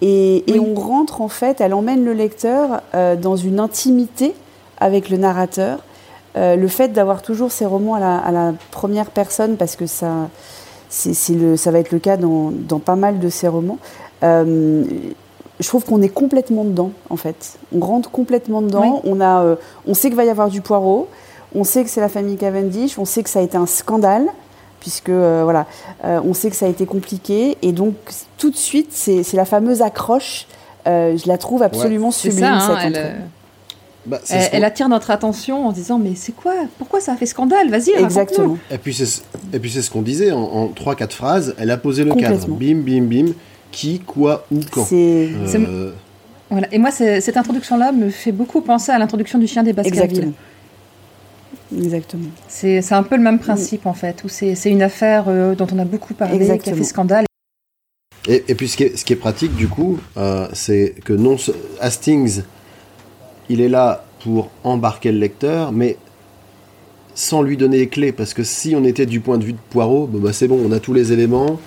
Et, et Oui. on rentre en fait, elle emmène le lecteur euh, dans une intimité avec le narrateur. Le fait d'avoir toujours ces romans à la, à la première personne, parce que ça, c'est, ça va être le cas dans, dans pas mal de ces romans, je trouve qu'on est complètement dedans, en fait. On rentre complètement dedans. On, a, euh, on sait qu'il va y avoir du poireau, on sait que c'est la famille Cavendish, on sait que ça a été un scandale, puisque euh, voilà, euh, on sait que ça a été compliqué, et donc tout de suite, c'est, la fameuse accroche. Euh, je la trouve absolument sublime, ça, hein, cette elle, Bah, elle, ce qu'on- elle attire notre attention en disant Mais c'est quoi? Pourquoi ça a fait scandale? Vas-y, raconte-nous. Exactement. Et puis c'est et puis c'est ce qu'on disait en, en 3-4 phrases. Elle a posé le cadre. Bim, bim, bim. Qui, quoi, où, quand. C'est Euh, Voilà. Et moi, c'est- cette introduction-là me fait beaucoup penser à l'introduction du chien des Baskerville. exactement. Exactement. C'est c'est un peu le même principe, en fait, où c'est c'est une affaire euh, dont on a beaucoup parlé, qui a Exactement. fait scandale. Et, et puis ce qui, est, ce qui est pratique du coup, euh, c'est que non, Hastings, il est là pour embarquer le lecteur, mais sans lui donner les clés, parce que si on était du point de vue de Poirot, bah, c'est bon, on a tous les éléments,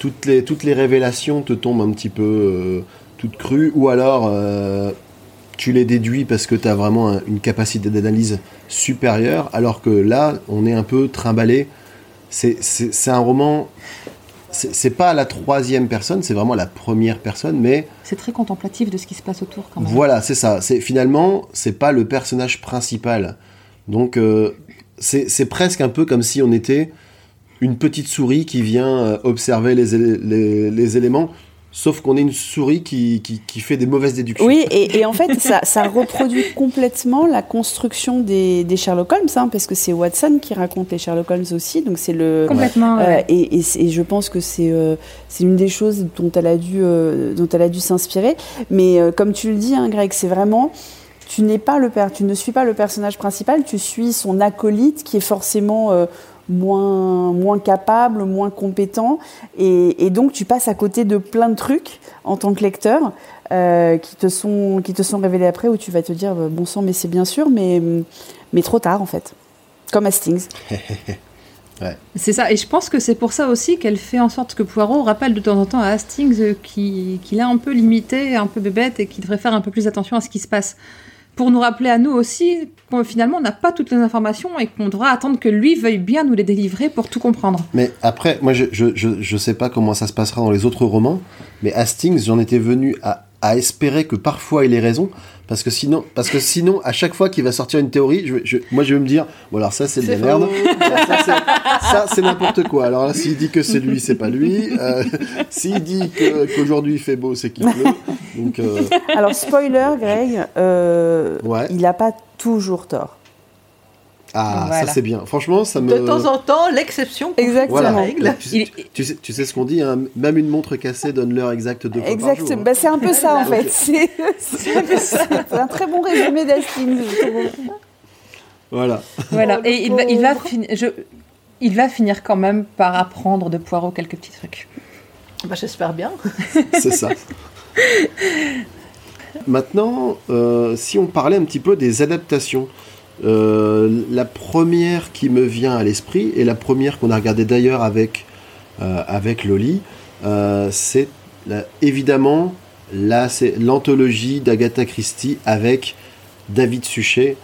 toutes les, toutes les révélations te tombent un petit peu euh, toutes crues, ou alors euh, tu les déduis parce que tu as vraiment un- une capacité d'analyse supérieure, alors que là, on est un peu trimballé. C'est- un roman, c'est pas la troisième personne, c'est vraiment la première personne, mais C'est très contemplatif de ce qui se passe autour quand même. voilà, c'est ça. C'est finalement, c'est pas le personnage principal. Donc, euh, c'est c'est presque un peu comme si on était une petite souris qui vient euh, observer les, élé- les, les éléments, sauf qu'on est une souris qui, qui, qui fait des mauvaises déductions. Oui, et, et en fait, ça, ça reproduit complètement la construction des, des Sherlock Holmes, hein, parce que c'est Watson qui raconte les Sherlock Holmes aussi, donc c'est le... Complètement. Euh, ouais. et, et c'est- et je pense que c'est euh, c'est une des choses dont elle a dû, euh, dont elle a dû s'inspirer. Mais euh, comme tu le dis, hein, Greg, c'est vraiment tu n'es pas le père, tu ne suis pas le personnage principal, tu suis son acolyte qui est forcément euh, moins moins capable, moins compétent, et, et donc tu passes à côté de plein de trucs en tant que lecteur. euh, qui te sont qui te sont révélés après où tu vas te dire euh, bon sang mais c'est bien sûr mais mais trop tard en fait comme Hastings C'est ça, et je pense que c'est pour ça aussi qu'elle fait en sorte que Poirot rappelle de temps en temps à Hastings euh, qui- qu'il est un peu limité, un peu bébête et qu'il devrait faire un peu plus attention à ce qui se passe. Pour nous rappeler à nous aussi qu'on finalement n'a pas toutes les informations et qu'on devra attendre que lui veuille bien nous les délivrer pour tout comprendre. Mais après, moi, je, je, sais pas comment ça se passera dans les autres romans, mais Hastings, j'en étais venu à espérer que parfois il ait raison, parce que sinon, parce que sinon, à chaque fois qu'il va sortir une théorie, je, vais- je- moi, je vais me dire, bon, alors ça, c'est de la merde. ça, c'est- n'importe quoi. Alors là, s'il dit que c'est lui, c'est pas lui. Euh, s'il dit qu'aujourd'hui il fait beau, c'est qu'il pleut. Donc, euh, Alors, spoiler, Greg, euh, Ouais. il n'a pas toujours tort. Ah, Voilà. ça c'est bien. Franchement, ça me. De temps en temps, l'exception Exactement. la Voilà. règle. Tu, sais- tu sais, tu sais ce qu'on dit, hein, même une montre cassée donne l'heure exacte deux fois par jour. Exactement. hein. Bah, c'est un peu ça, en fait. C'est c'est un peu ça. C'est un très bon résumé trouve. Voilà. Voilà, Oh, et il va, il, va pauvre. fin- je- il va finir quand même par apprendre de Poirot quelques petits trucs. Bah, J'espère bien. C'est ça. Maintenant, euh, si on parlait un petit peu des adaptations, euh, la première qui me vient à l'esprit, et la première qu'on a regardée d'ailleurs avec, euh, avec Loli, euh, c'est évidemment là, c'est l'anthologie d'Agatha Christie avec David Suchet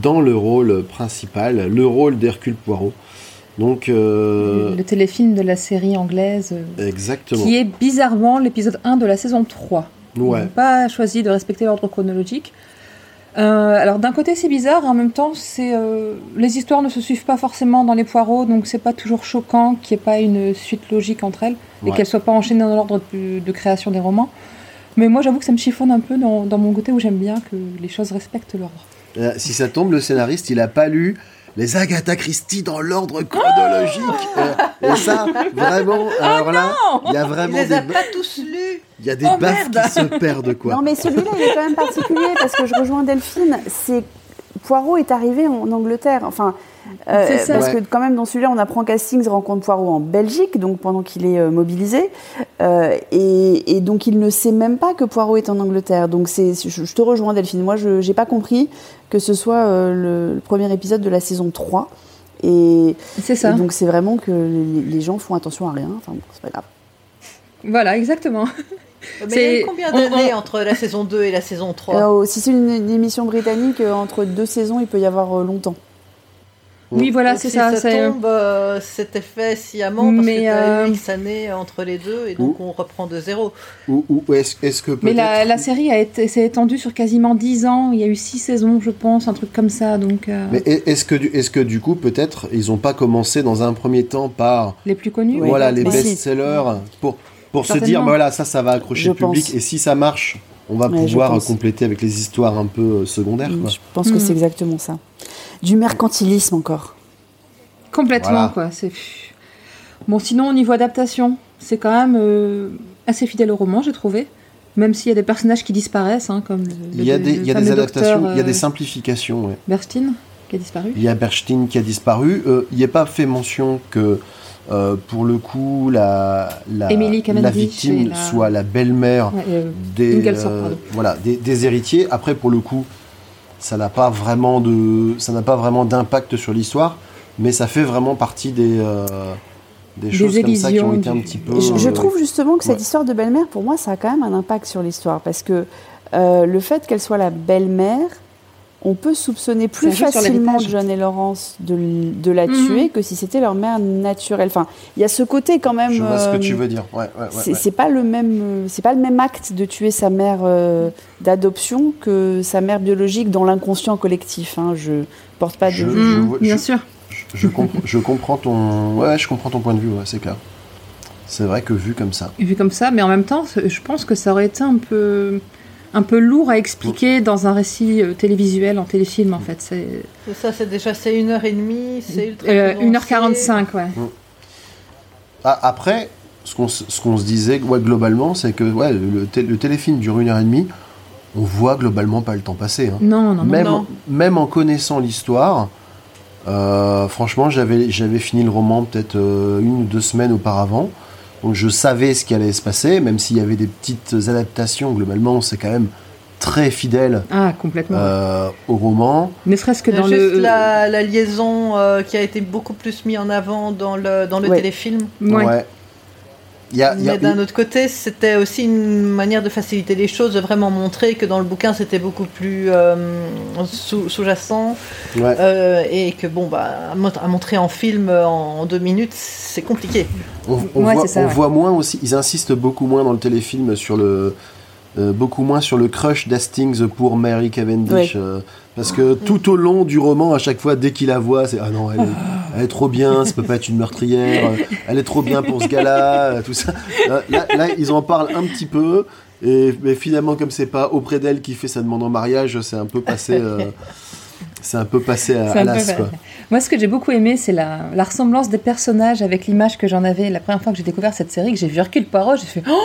dans le rôle principal, le rôle d'Hercule Poirot. Donc, euh, Le téléfilm de la série anglaise, euh, exactement. qui est bizarrement l'épisode 1 de la saison 3. Ils Ouais. n'ont pas choisi de respecter l'ordre chronologique. Euh, alors d'un côté c'est bizarre, en même temps c'est euh, les histoires ne se suivent pas forcément dans les poireaux, donc c'est pas toujours choquant qu'il n'y ait pas une suite logique entre elles et qu'elles soient pas enchaînées dans l'ordre de, de création des romans. Mais moi j'avoue que ça me chiffonne un peu dans, dans mon côté où j'aime bien que les choses respectent l'ordre. Euh, si ça tombe, le scénariste, il a pas lu les Agatha Christie dans l'ordre chronologique. Euh, et ça, vraiment, alors là, il y a Il vraiment les des, a pas tous lus. Il y a des Oh, baffes merde. qui se perdent, quoi. Non, mais celui-là, il est quand même particulier parce que je rejoins Delphine. C'est Poirot est arrivé en Angleterre. Enfin, euh, C'est ça. parce Ouais. que quand même dans celui-là, on apprend qu'Hastings rencontre Poirot en Belgique, donc pendant qu'il est euh, mobilisé, Euh, et, et donc il ne sait même pas que Poirot est en Angleterre. Donc c'est, je, je te rejoins Delphine. Moi, je n'ai pas compris que ce soit euh, le, le premier épisode de la saison 3. Et, C'est ça. et donc c'est vraiment que les, les gens font attention à rien. Enfin bon, c'est pas grave. Voilà, exactement. Mais il y a C'est- eu combien d'années on- entre la saison 2 et la saison 3 Euh, si c'est une, une émission britannique, euh, entre deux saisons, il peut y avoir euh, longtemps. Oui, voilà, Donc, c'est si ça. ça c'est- tombe, euh, c'était fait sciemment parce Mais, que tu as euh, eu X années entre les deux et donc on reprend de zéro. Ou, ou est-ce est-ce que. Mais la, la série a été, s'est étendue sur quasiment 10 ans. Il y a eu 6 saisons, je pense, un truc comme ça. Donc, euh, Mais est- est-ce que, du- est-ce que du coup, peut-être, ils n'ont pas commencé dans un premier temps par les plus connus. Oui, voilà, les si. best-sellers pour, pour se dire, bah voilà, ça, ça va accrocher Je le public. pense. Et si ça marche, on va Ouais, pouvoir compléter avec les histoires un peu euh, secondaires. quoi. Je pense que c'est exactement ça. Du mercantilisme encore. Complètement, Voilà. quoi. C'est... Bon, sinon, au niveau adaptation, c'est quand même euh, assez fidèle au roman, j'ai trouvé. Même s'il y a des personnages qui disparaissent, hein, comme le, Il y a des, le il y a fameux des adaptations, docteur, il y a des simplifications. ouais. Bernstein, qui a disparu. Il y a Bernstein qui a disparu. Euh, il n'est pas fait mention que, euh, pour le coup, la, la, la victime la- soit la belle-mère Ouais, euh, des, euh, voilà, des, des héritiers. Après, pour le coup, ça n'a pas vraiment de, ça n'a pas vraiment d'impact sur l'histoire, mais ça fait vraiment partie des, euh, des choses comme ça qui ont été un petit peu. Je, je trouve justement que cette ouais. histoire de belle-mère, pour moi, ça a quand même un impact sur l'histoire. Parce que euh, le fait qu'elle soit la belle-mère, on peut soupçonner plus facilement. John et Laurence de, la Mhm. tuer que si c'était leur mère naturelle. Enfin, il y a ce côté quand même. Je vois ce que euh, tu veux dire. Ouais, ouais, ouais, C'est ouais. pas le même, euh, c'est pas le même acte de tuer sa mère euh, d'adoption que sa mère biologique dans l'inconscient collectif. hein. Je porte pas de. Je- vois- bien je- sûr. Je, compre- je comprends ton. Ouais, je comprends ton point de vue, ouais, c'est clair. C'est vrai que vu comme ça. Vu comme ça, mais en même temps, je pense que ça aurait été un peu, un peu lourd à expliquer dans un récit euh, télévisuel, en téléfilm, en fait. C'est ça, c'est déjà c'est une heure et demie, c'est ultra euh, condensé. 1h45, ouais. Ah, après, ce qu'on se- ce qu'on se disait ouais, globalement, c'est que ouais, le, té- le téléfilm dure une heure et demie. On voit globalement pas le temps passer. hein. Non, non, non. même, non. même en connaissant l'histoire, euh, franchement, j'avais j'avais fini le roman peut-être euh, une ou deux semaines auparavant. Donc je savais ce qui allait se passer, même s'il y avait des petites adaptations. Globalement, c'est quand même très fidèle Ah, complètement. euh, au roman. ne serait-ce que dans juste le. la, la liaison euh, qui a été beaucoup plus mise en avant dans le, dans le Ouais. téléfilm. Ouais. Y a, il y a- Mais d'un autre côté, c'était aussi une manière de faciliter les choses, de vraiment montrer que dans le bouquin, c'était beaucoup plus euh, sous- sous-jacent. ouais. euh, et que, bon, bah, à mont- à montrer en film en deux minutes, c'est compliqué. On, on Ouais, voit, c'est ça, on ouais. voit moins aussi, ils insistent beaucoup moins dans le téléfilm sur le, euh, beaucoup moins sur le crush d'Hastings pour Mary Cavendish. Ouais. euh, parce que tout au long du roman, à chaque fois, dès qu'il la voit, c'est ah non, elle est, elle est trop bien, ça peut pas être une meurtrière, euh, elle est trop bien pour ce gars-là, tout ça. Là, là, ils en parlent un petit peu, et mais finalement, comme c'est pas auprès d'elle qui fait sa demande en mariage, c'est un peu passé, euh, c'est un peu passé à, à l'as. Moi, ce que j'ai beaucoup aimé, c'est la, la ressemblance des personnages avec l'image que j'en avais la première fois que j'ai découvert cette série, que j'ai vu Hercule Poirot, j'ai fait Oh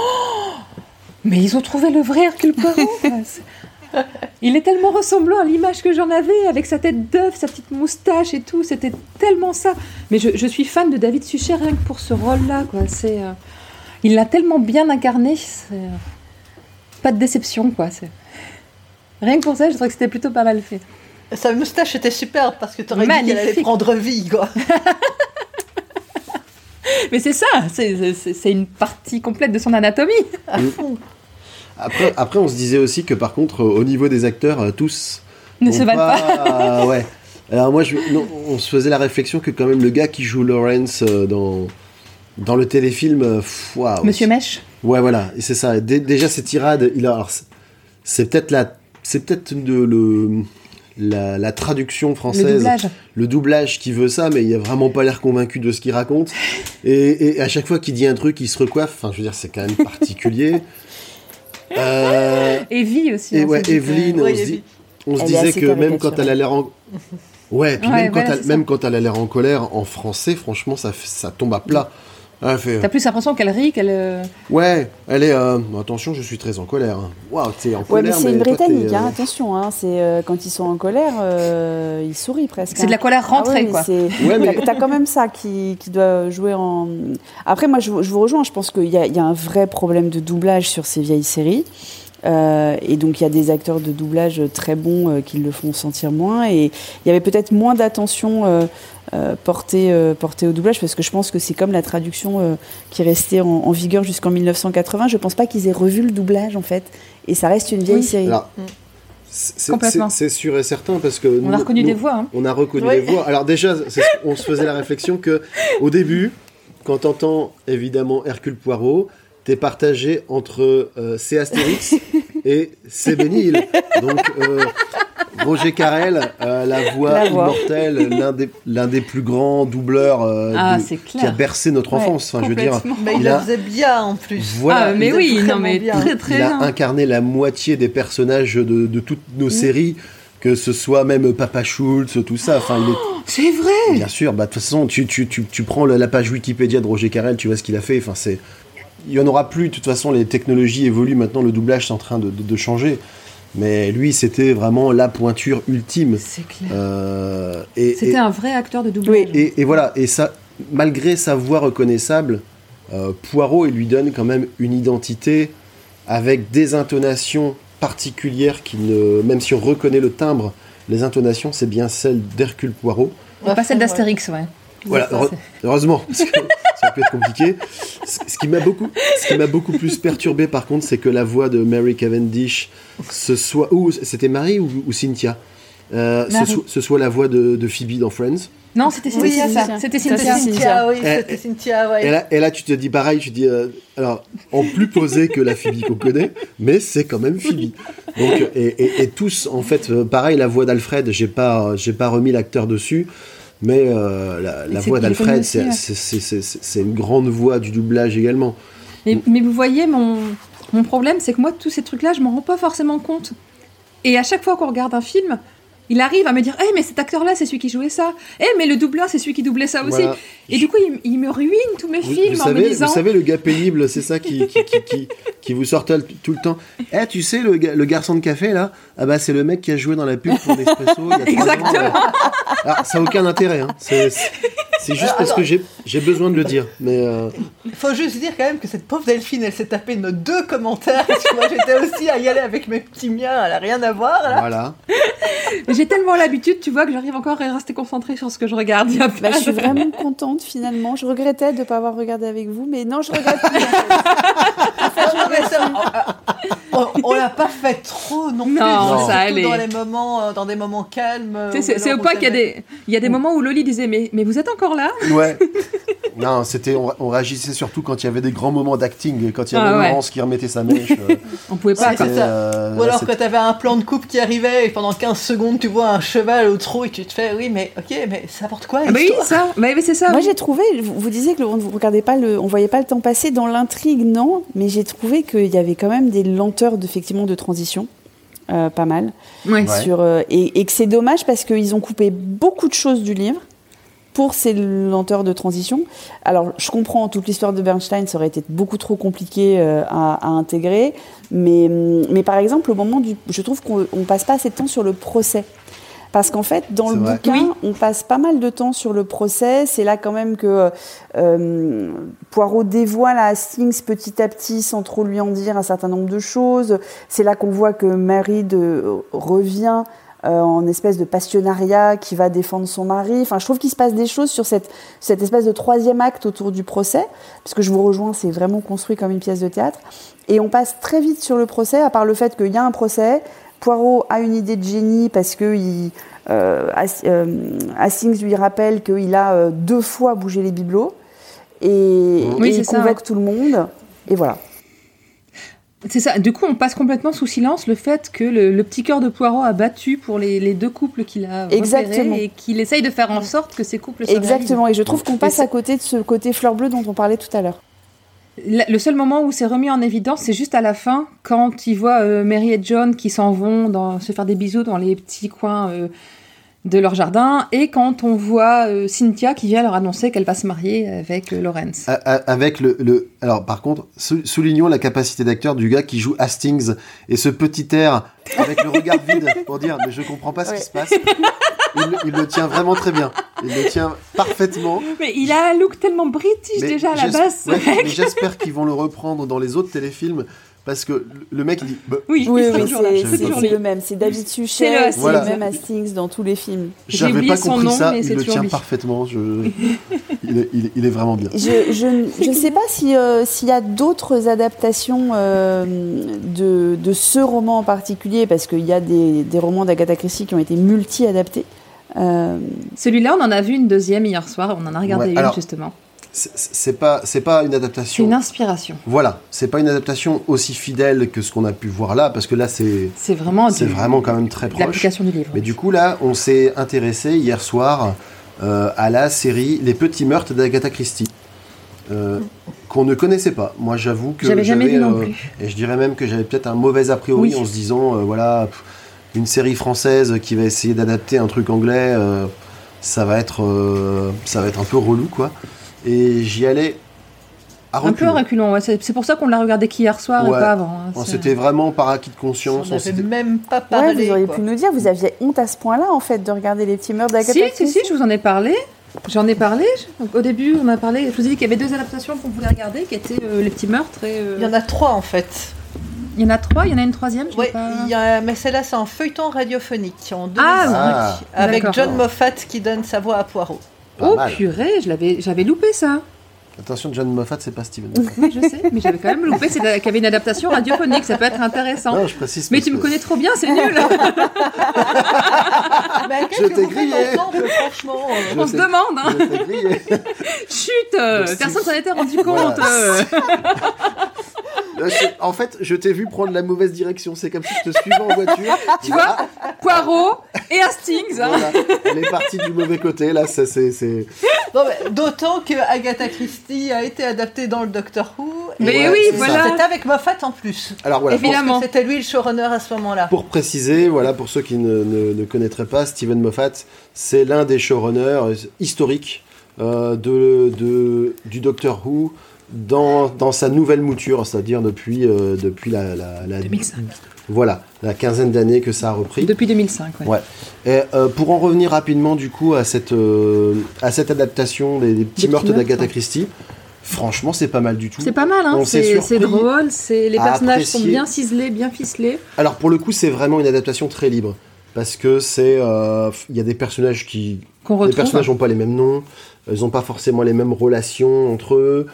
Mais ils ont trouvé le vrai Hercule Poirot Il est tellement ressemblant à l'image que j'en avais, avec sa tête d'œuf, sa petite moustache et tout, c'était tellement ça. Mais je, je suis fan de David Suchet rien que pour ce rôle-là, quoi. C'est, euh, il l'a tellement bien incarné, c'est, euh, pas de déception, quoi. C'est... Rien que pour ça, je trouvais que c'était plutôt pas mal fait. Sa moustache était superbe parce que tu aurais dit qu'elle allait prendre vie, quoi. Mais c'est ça, c'est, c'est- c'est une partie complète de son anatomie. À fond. Après, après, on se disait aussi que par contre, euh, au niveau des acteurs, euh, tous Ne se valent pas. ouais. Alors moi, je, non, on se faisait la réflexion que quand même le gars qui joue Lawrence euh, dans dans le téléfilm, waouh. Monsieur Mèche Ouais, voilà, et c'est ça. Dé- déjà ces tirades, il a. c'est- peut-être la, c'est peut-être de- le la, la traduction Le française, doublage. le doublage qui veut ça, mais il a vraiment pas l'air convaincu de ce qu'il raconte. Et, et à chaque fois qu'il dit un truc, il se recoiffe. Enfin, je veux dire, c'est quand même particulier. Euh, Evie aussi. et hein, ouais, Evelyne, euh, on Ouais, se dit, on se Elle disait que même quand elle a l'air en. Ouais, puis Ouais, même, quand voilà, elle, c'est même quand elle a l'air en colère, en français, franchement, ça, ça tombe à plat. Elle fait, T'as plus l'impression qu'elle rit, qu'elle. euh, ouais, elle est. euh, attention, je suis très en colère. hein. Waouh, t'es en Ouais, colère. mais c'est une toi, t'es, britannique, hein, euh, attention. Hein, c'est euh, quand ils sont en colère, euh, ils sourient presque. C'est de la hein. colère Ah rentrée, oui, quoi. Ouais, mais- T'as t'as quand même ça qui, qui doit jouer en. Après, moi, je, vous- je vous rejoins. Je pense qu'il y, a- il y a un vrai problème de doublage sur ces vieilles séries. Euh, et donc, il y a des acteurs de doublage très bons euh, qui le font sentir moins. Et il y avait peut-être moins d'attention euh, euh, portée, euh, portée au doublage parce que je pense que c'est comme la traduction euh, qui est restée en, en vigueur jusqu'en 1980. Je pense pas qu'ils aient revu le doublage, en fait. Et ça reste une vieille Oui. série. Alors, Mm. c'est- Complètement. c'est c'est sûr et certain parce que. On a reconnu nous- des voix. hein. On a reconnu Oui. les voix. Alors déjà, on se faisait la réflexion que au début, quand t'entends évidemment Hercule Poirot, t'es partagé entre euh, c'est Astérix et c'est Bénil. Donc euh, Roger Carrel, euh, la voix La voix. immortelle, l'un des, l'un des plus grands doubleurs euh, Ah, de- c'est qui a bercé notre Ouais, enfance. Enfin, je veux dire. Mais il, Il le a- faisait bien en plus. voilà, ah, mais il a- oui, non, mais bien. très très il a bien. incarné la moitié des personnages de, de toutes nos séries, que ce soit même Papa Schultz, tout ça. Enfin, il est C'est vrai Bien sûr, bah, de toute façon, tu, tu, tu, tu prends la, la page Wikipédia de Roger Carrel, tu vois ce qu'il a fait. Enfin, c'est, il y en aura plus. De toute façon, les technologies évoluent. Maintenant, le doublage est en train de, de- de changer. Mais lui, c'était vraiment la pointure ultime. C'est clair. Euh, C'était un vrai acteur de doublage. et, et voilà. Et ça, malgré sa voix reconnaissable, euh, Poirot, il lui donne quand même une identité avec des intonations particulières qui ne, même si on reconnaît le timbre, les intonations, c'est bien celle d'Hercule Poirot. Pas celle d'Astérix, ouais. Voilà, heure- heureusement, parce que ça peut être compliqué. Ce qui m'a beaucoup, ce qui m'a beaucoup plus perturbé, par contre, c'est que la voix de Mary Cavendish, ce soit, ou c'était Marie ou, ou Cynthia, Euh, ce, soit, ce soit la voix de, de Phoebe dans Friends? Non, c'était Oui, Cynthia, ça. C'était Cynthia. Cynthia, oui, c'était Cynthia, ouais. Et là, et là, tu te dis pareil, tu dis, euh, alors, en plus posé que la Phoebe qu'on connaît, mais c'est quand même Phoebe. Donc, et, et- et tous, en fait, euh, pareil, la voix d'Alfred, j'ai pas, j'ai pas remis l'acteur dessus, mais euh, la, voix d'Alfred, aussi, c'est une grande voix du doublage également. Mais, mais vous voyez, mon, mon problème, c'est que moi, tous ces trucs-là, je m'en rends pas forcément compte. Et à chaque fois qu'on regarde un film, il arrive à me dire Eh, mais cet acteur-là, c'est celui qui jouait ça. Eh, mais le doubleur, c'est celui qui doublait ça aussi. Et du coup, il, il me ruine tous mes Vous, films vous en me savez, disant vous savez, le gars pénible, c'est ça qui, qui, qui, qui- qui vous sort tout le temps. Eh, tu sais, le, le garçon de café, là, ah bah, c'est le mec qui a joué dans la pub pour Nespresso il y a trois Exactement. ans. ouais. Ah, ça n'a aucun intérêt. Hein. C'est juste parce que j'ai besoin de le dire. Mais euh, Il faut juste dire quand même que cette pauvre Delphine, elle s'est tapée nos deux commentaires. Parce que moi, j'étais aussi à y aller avec mes petits miens. Elle a rien à voir, là. voilà. J'ai tellement l'habitude, tu vois, que j'arrive encore à rester concentrée sur ce que je regarde. Il y a Bah, pas je suis vraiment contente finalement. Je regrettais de ne pas avoir regardé avec vous, mais non, je regrette plus. en fait. Mais ça, on- on l'a pas fait trop non plus. Non, surtout ça allait. Dans, les moments, euh, dans des moments calmes. Sais, C'est pas qu'il y a t'avais- des, il y a des moments où Loli disait mais, mais vous êtes encore là? Ouais. Non, c'était on, on réagissait surtout quand il y avait des grands moments d'acting, quand il y avait Ah ouais. Laurence qui remettait sa mèche. euh, On pouvait pas. Ça. euh, Ou alors quand t'avais un plan de coupe qui arrivait et pendant 15 secondes tu vois un cheval au trot et tu te fais oui mais ok mais ça apporte quoi Ah bah oui, ça. Bah oui, c'est ça. Moi j'ai trouvé, vous, vous disiez que le- on regardait pas le, on voyait pas le temps passer dans l'intrigue, non, mais j'ai trouvé qu'il y avait quand même des lenteurs effectivement de transition, euh, pas mal, Ouais. Ouais. sur euh, et, et que c'est dommage parce qu'ils ont coupé beaucoup de choses du livre pour ces lenteurs de transition. Alors je comprends toute l'histoire de Bernstein, ça aurait été beaucoup trop compliqué euh, à, à intégrer, mais mais par exemple au moment du, je trouve qu'on on passe pas assez de temps sur le procès. Parce qu'en fait, dans le vrai. bouquin, Oui. on passe pas mal de temps sur le procès. C'est là quand même que euh, Poirot dévoile à Hastings petit à petit, sans trop lui en dire, un certain nombre de choses. C'est là qu'on voit que Mary de, revient euh, en espèce de passionnariat qui va défendre son mari. Enfin, je trouve qu'il se passe des choses sur cette, cette espèce de troisième acte autour du procès, parce que je vous rejoins, c'est vraiment construit comme une pièce de théâtre. Et on passe très vite sur le procès, à part le fait qu'il y a un procès. Poirot a une idée de génie parce que il, euh, Has- euh, Hastings lui rappelle qu'il a euh, deux fois bougé les bibelots et, Oui, et il ça, convoque tout le monde. Et voilà. C'est ça. Du coup, on passe complètement sous silence le fait que le, le petit cœur de Poirot a battu pour les, les deux couples qu'il a Exactement. et qu'il essaye de faire en sorte que ces couples se Exactement. Et je trouve qu'on passe à côté de ce côté fleur bleue dont on parlait tout à l'heure. Le seul moment où c'est remis en évidence, c'est juste à la fin, quand il voit euh, Mary et John qui s'en vont dans, se faire des bisous dans les petits coins euh, de leur jardin, et quand on voit euh, Cynthia qui vient leur annoncer qu'elle va se marier avec euh, Lawrence. Avec le, le- Alors, par contre, sou- soulignons la capacité d'acteur du gars qui joue Hastings et ce petit air avec le regard vide pour dire Mais je comprends pas ce Ouais. qui se passe. Il, il le tient vraiment très bien. Il le tient parfaitement. Mais il a un look tellement british Mais déjà à la base. ouais, j'espère qu'ils vont le reprendre dans les autres téléfilms parce que le- mec il dit Bah, Oui, Oui, oui, c'est- le même. C'est David C'est le Suchet, c'est Voilà. le même Hastings dans tous les films. J'avais pas son compris nom, ça. Il le tient lui. parfaitement. Je... il, est, il est- il est vraiment bien. Je je ne sais pas si, euh, s'il y a d'autres adaptations euh, de, de ce roman en particulier, parce qu'il y a des, des romans d'Agatha Christie qui ont été multi-adaptés. Euh, Celui-là, on en a vu une deuxième hier soir, on en a regardé Ouais, une alors- justement. C'est- C'est pas, c'est pas une C'est adaptation. une inspiration. Voilà, c'est pas une adaptation aussi fidèle que ce qu'on a pu voir là, parce que là c'est C'est vraiment, c'est vraiment quand même très proche. l'application du livre. Mais du coup là, on s'est intéressé hier soir euh, à la série Les Petits Meurtres d'Agatha Christie, euh, qu'on ne connaissait pas. Moi j'avoue que J'avais jamais vu non plus. et je dirais même que j'avais peut-être un mauvais a priori Oui. en se disant voilà pff, une série française qui va essayer d'adapter un truc anglais, euh, ça va être euh, ça va être un peu relou quoi. Et j'y allais à Un peu à reculons. ouais. c'est pour ça qu'on l'a regardé qu'hier soir et Ouais. pas avant. hein. C'est- C'était vraiment par acquis de conscience. On n'avait même pas ouais, parlé. vous auriez quoi. pu nous dire, vous aviez honte à ce point-là, en fait, de regarder les petits meurtres d'Agatha Si, si, si, je vous en ai parlé. J'en ai parlé. Donc, au début, on a parlé. Je vous ai dit qu'il y avait deux adaptations qu'on voulait regarder, qui étaient euh, Les Petits Meurtres et. euh, Il y en a trois en fait. Il y en a trois, il y en a une troisième. Ouais, pas... il y a- mais celle-là c'est en feuilleton radiophonique en 2005 Ah, avec. John Moffat qui donne sa voix à Poirot. Pas Oh mal. purée, je l'avais, j'avais loupé ça. Attention, John Moffat, c'est pas Steven Moffat. Oui, je sais, mais j'avais quand même loupé c'est qu'il y avait une adaptation radiophonique, ça peut être intéressant. Non, je précise. mais tu me connais trop bien, c'est nul. Bah, Je t'ai grillé. ensemble, franchement euh, Je On se demande, hein. je t'ai grillé. Chut, euh, personne s'en était rendu Voilà. compte. euh. Je- En fait, je t'ai vu prendre la mauvaise direction. C'est comme si je te suivais en voiture. Tu vois, Poirot et Hastings. hein. Voilà. Elle est partie du mauvais côté. Là, ça, c'est. D'autant que Agatha Christie a été adaptée dans le Doctor Who. et Mais Ouais, oui, voilà. C'était avec Moffat en plus. Alors voilà. Évidemment. C'était lui le showrunner à ce moment-là. Pour préciser, voilà, pour ceux qui ne, ne- ne connaîtraient pas, Steven Moffat, c'est l'un des showrunners historiques euh, de, de- du Doctor Who dans, dans sa nouvelle mouture, c'est-à-dire depuis, euh, depuis la, la- la- 2005. Voilà, la quinzaine d'années que ça a repris. Depuis 2005, ouais. Ouais. Et euh, pour en revenir rapidement du coup à cette, euh, à cette adaptation des, des petits Des meurtres d'Agatha. Christie, franchement c'est pas mal du tout. C'est pas mal, hein. C'est drôle, les personnages sont bien ciselés, bien ficelés. Alors pour le coup c'est vraiment une adaptation très libre parce que c'est euh, il y a des personnages qui les personnages n'ont pas les mêmes noms, ils n'ont pas forcément les mêmes relations entre eux,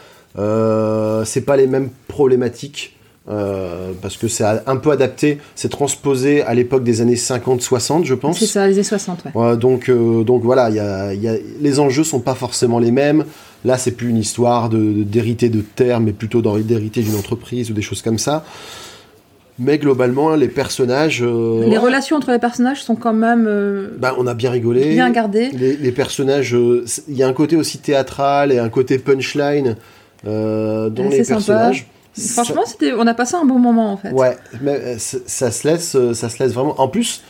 c'est pas les mêmes problématiques. Euh, parce que c'est un peu adapté, c'est transposé à l'époque des années 50-60, je pense. C'est ça, les années 60, ouais. Ouais, donc, euh, donc voilà, il y a, il y a- les enjeux sont pas forcément les mêmes. Là, c'est plus une histoire de- de- d'hériter de, terres, mais plutôt d'hériter d'une entreprise ou des choses comme ça. Mais globalement, les personnages, euh, Les relations entre les personnages sont quand même euh, bah, on a bien rigolé. bien gardées. Les, les personnages, euh, il y a un côté aussi théâtral et un côté punchline dans les c'est sympa. personnages. Franchement, c'était, on a passé un bon moment en fait. Ouais, mais euh, ça se laisse, euh, ça se laisse vraiment. En plus,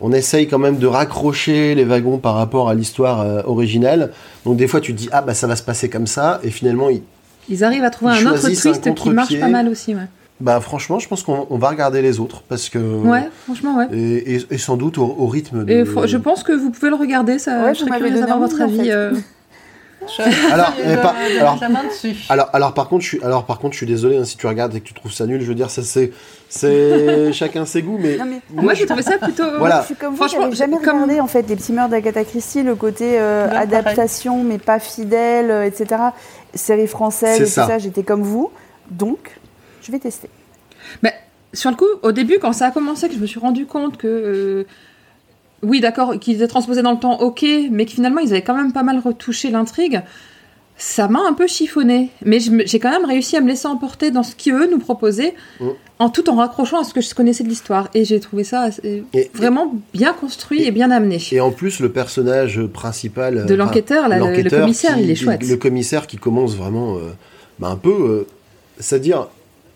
on essaye quand même de raccrocher les wagons par rapport à l'histoire euh, originale. Donc des fois, tu te dis ah bah ça va se passer comme ça, et finalement, il- Ils arrivent à trouver Ils un autre un twist qui marche pas mal aussi. Ouais, bah franchement, je pense qu'on on va regarder les autres parce que ouais franchement, ouais. et, et- et sans doute au, au rythme. De... Et je pense que vous pouvez le regarder, ça, Ouais, je serais d'avoir votre en avis. fait. euh. Alors, Je- mais je- pas- je- alors- par contre, je suis, alors par contre, je suis désolé hein, si tu regardes et que tu trouves ça nul. Je veux dire, ça c'est, c'est chacun ses goûts, mais Non, mais Moi, j'ai trouvé ça plutôt. Voilà. je suis comme vous, Franchement, j'avais jamais comme- regardé en fait les petits meurtres d'Agatha Christie, le côté euh, Ouais, pareil. adaptation mais pas fidèle, euh, etc. Série française C'est et tout ça. ça, j'étais comme vous, donc je vais tester. Mais sur le coup, au début, quand ça a commencé, que je me suis rendu compte que. euh, oui, d'accord, qu'ils étaient transposés dans le temps, ok, mais que finalement, ils avaient quand même pas mal retouché l'intrigue. Ça m'a un peu chiffonné, mais j'ai quand même réussi à me laisser emporter dans ce qu'eux nous proposaient, Mm. en tout en raccrochant à ce que je connaissais de l'histoire. Et j'ai trouvé ça Et- vraiment bien construit et, et- bien amené. et en plus le personnage principal De euh, l'enquêteur, là, le- le l'enquêteur commissaire, qui- il est chouette. Le commissaire qui commence vraiment, euh, bah, un peu, euh, c'est-à-dire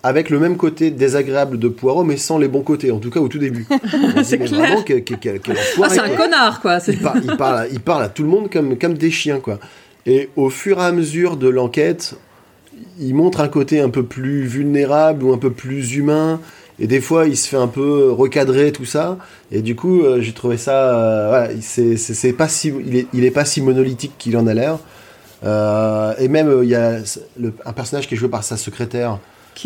avec le même côté désagréable de Poirot, mais sans les bons côtés, en tout cas au tout début. C'est clair. Quel- quel- quel Ah, c'est un quoi. connard, quoi. il, par- il parle, à- il parle à tout le monde comme, comme des chiens, quoi. Et au fur et à mesure de l'enquête, il montre un côté un peu plus vulnérable ou un peu plus humain. Et des fois, il se fait un peu recadrer, tout ça. Et du coup, euh, j'ai trouvé ça. euh, voilà, c'est, pas si, il, est, il est pas si monolithique qu'il en a l'air. Euh, et même, euh, il y a le- un personnage qui est joué par sa secrétaire.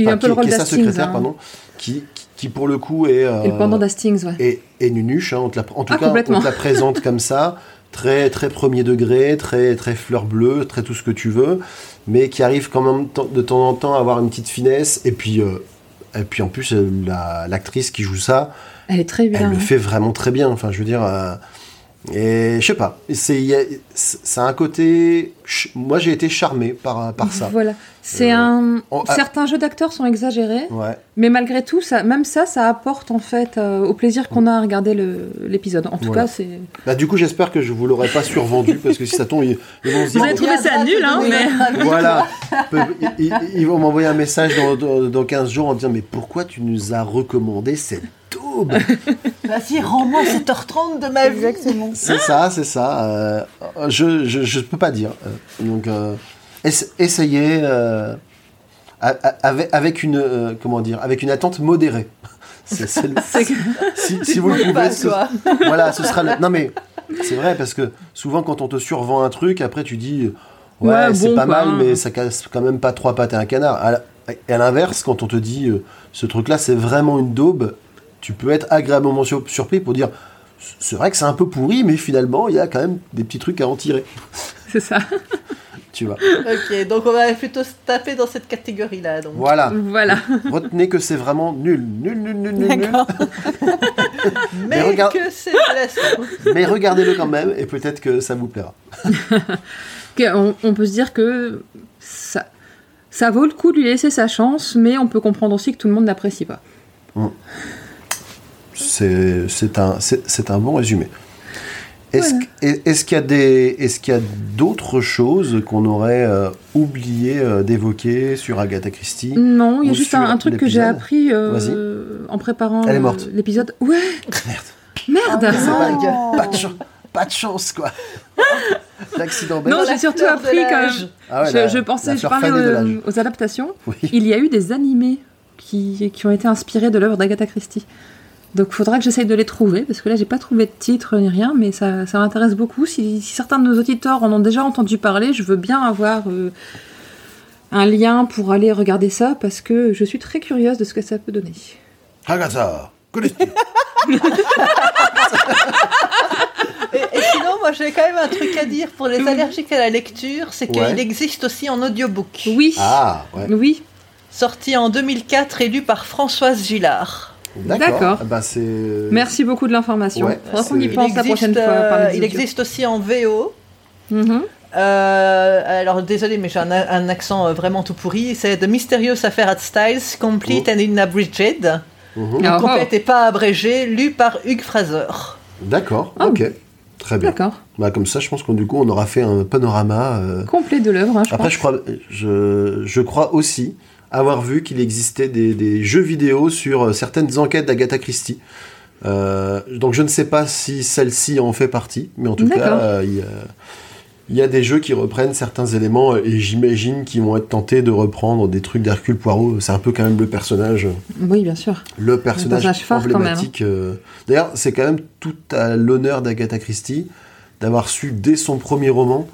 Qui un peu le rôle est sa d'Hastings. secrétaire, hein. pardon. Qui, qui, pour le coup, est. Et le euh, pendant d'Hastings, ouais. et, et Nunuche, hein, on te la, en tout Ah, cas, on te la présente comme ça, très, très premier degré, très, très fleur bleue, très tout ce que tu veux, mais qui arrive quand même de temps en temps à avoir une petite finesse, et puis, euh, et puis en plus, euh, la- l'actrice qui joue ça, Elle est très bien. elle le hein. fait vraiment très bien, enfin, je veux dire, euh, et je sais pas, c'est, y a- un côté, ch- moi j'ai été charmé par, par ça. Voilà. C'est Euh, un. on- ah. Certains jeux d'acteurs sont exagérés, Ouais. mais malgré tout, ça, même ça, ça apporte en fait euh, au plaisir qu'on a à regarder le- l'épisode. En tout Voilà. cas, c'est. Bah, du coup, j'espère que je vous l'aurais pas survendu, parce que si ça tombe, ils, ils vont se dire, Vous avez trouvé ça nul, hein, mais-. Voilà. Ils vont m'envoyer un message dans, dans, dans 15 jours en disant Mais pourquoi tu nous as recommandé cette Vas-y, rends-moi 7h30 de ma vie. Exactement. C'est ça, c'est ça. euh, je, je, je peux pas dire. Euh, Donc, euh, ess- essayez euh, avec, avec une euh, comment dire avec une attente modérée. Si, vous le pouvez, pas, ce- toi. voilà, ce sera. le- Non mais c'est vrai parce que souvent quand on te survend un truc, après tu dis ouais, Ouais, c'est bon, pas quoi. mal, mais ça casse quand même pas trois pattes à un canard. À, à l'inverse, quand on te dit euh, ce truc-là, c'est vraiment une daube, tu peux être agréablement sur- surpris pour dire c'est vrai que c'est un peu pourri, mais finalement il y a quand même des petits trucs à en tirer. c'est ça. tu vois. Ok, donc on va plutôt se taper dans cette catégorie-là. Donc. Voilà. Voilà. Retenez que c'est vraiment nul, nul, nul, nul, nul, nul. Mais regarde- que c'est blessant. Mais regardez-le quand même et peut-être que ça vous plaira. On, on peut se dire que ça, ça vaut le coup de lui laisser sa chance, mais on peut comprendre aussi que tout le monde n'apprécie pas. C'est c'est un, c'est c'est un bon résumé. Est-ce Voilà. est- est-ce qu'il y a des, est-ce qu'il y a d'autres choses qu'on aurait euh, oublié euh, d'évoquer sur Agatha Christie Non, il y a juste un, un truc que j'ai appris euh, en préparant Elle est euh, morte. l'épisode. Ouais, Merde. merde C'est pas, de chance, pas de chance quoi. L'accident belge. Non, j'ai surtout appris l'âge. que Ah ouais, je, la- je la pensais, je parlais aux, aux adaptations. Oui. Il y a eu des animés qui, qui ont été inspirés de l'œuvre d'Agatha Christie. Donc il faudra que j'essaye de les trouver, parce que là j'ai pas trouvé de titre ni rien, mais ça, ça m'intéresse beaucoup. Si, si certains de nos auditeurs en ont déjà entendu parler, je veux bien avoir euh, un lien pour aller regarder ça, parce que je suis très curieuse de ce que ça peut donner. Agatha, connais-tu? Et, et sinon, moi j'ai quand même un truc à dire pour les allergiques à la lecture, c'est qu'il Ouais. existe aussi en audiobook. Oui, Ah, ouais. oui, Sorti en 2004 et lu par Françoise Gillard. D'accord. Ah Bah, c'est... merci beaucoup de l'information. Ouais, Faudra qu'on y pense la prochaine fois. euh, par les il existe aussi en VO. Mhm. Euh, alors désolé, mais j'ai un, un accent euh, vraiment tout pourri. C'est The Mysterious Affair at Styles, Complete and Unabridged. Mhm. Ah, Complète et pas abrégé, lu par Hugues Fraser. D'accord, Ah. ok. Très bien. D'accord. Bah, comme ça, je pense qu'on du coup, on aura fait un panorama. euh, Complet de l'œuvre, hein, Après, pense. je crois, je, je crois aussi avoir vu qu'il existait des, des jeux vidéo sur euh, certaines enquêtes d'Agatha Christie. Euh, donc, je ne sais pas si celle-ci en fait partie, mais en tout cas, euh, il y, a- il y a des jeux qui reprennent certains éléments et j'imagine qu'ils vont être tentés de reprendre des trucs d'Hercule Poirot. C'est un peu quand même le personnage Oui, bien sûr. le personnage même, hein. emblématique. euh. D'ailleurs, c'est quand même tout à l'honneur d'Agatha Christie d'avoir su, dès son premier roman,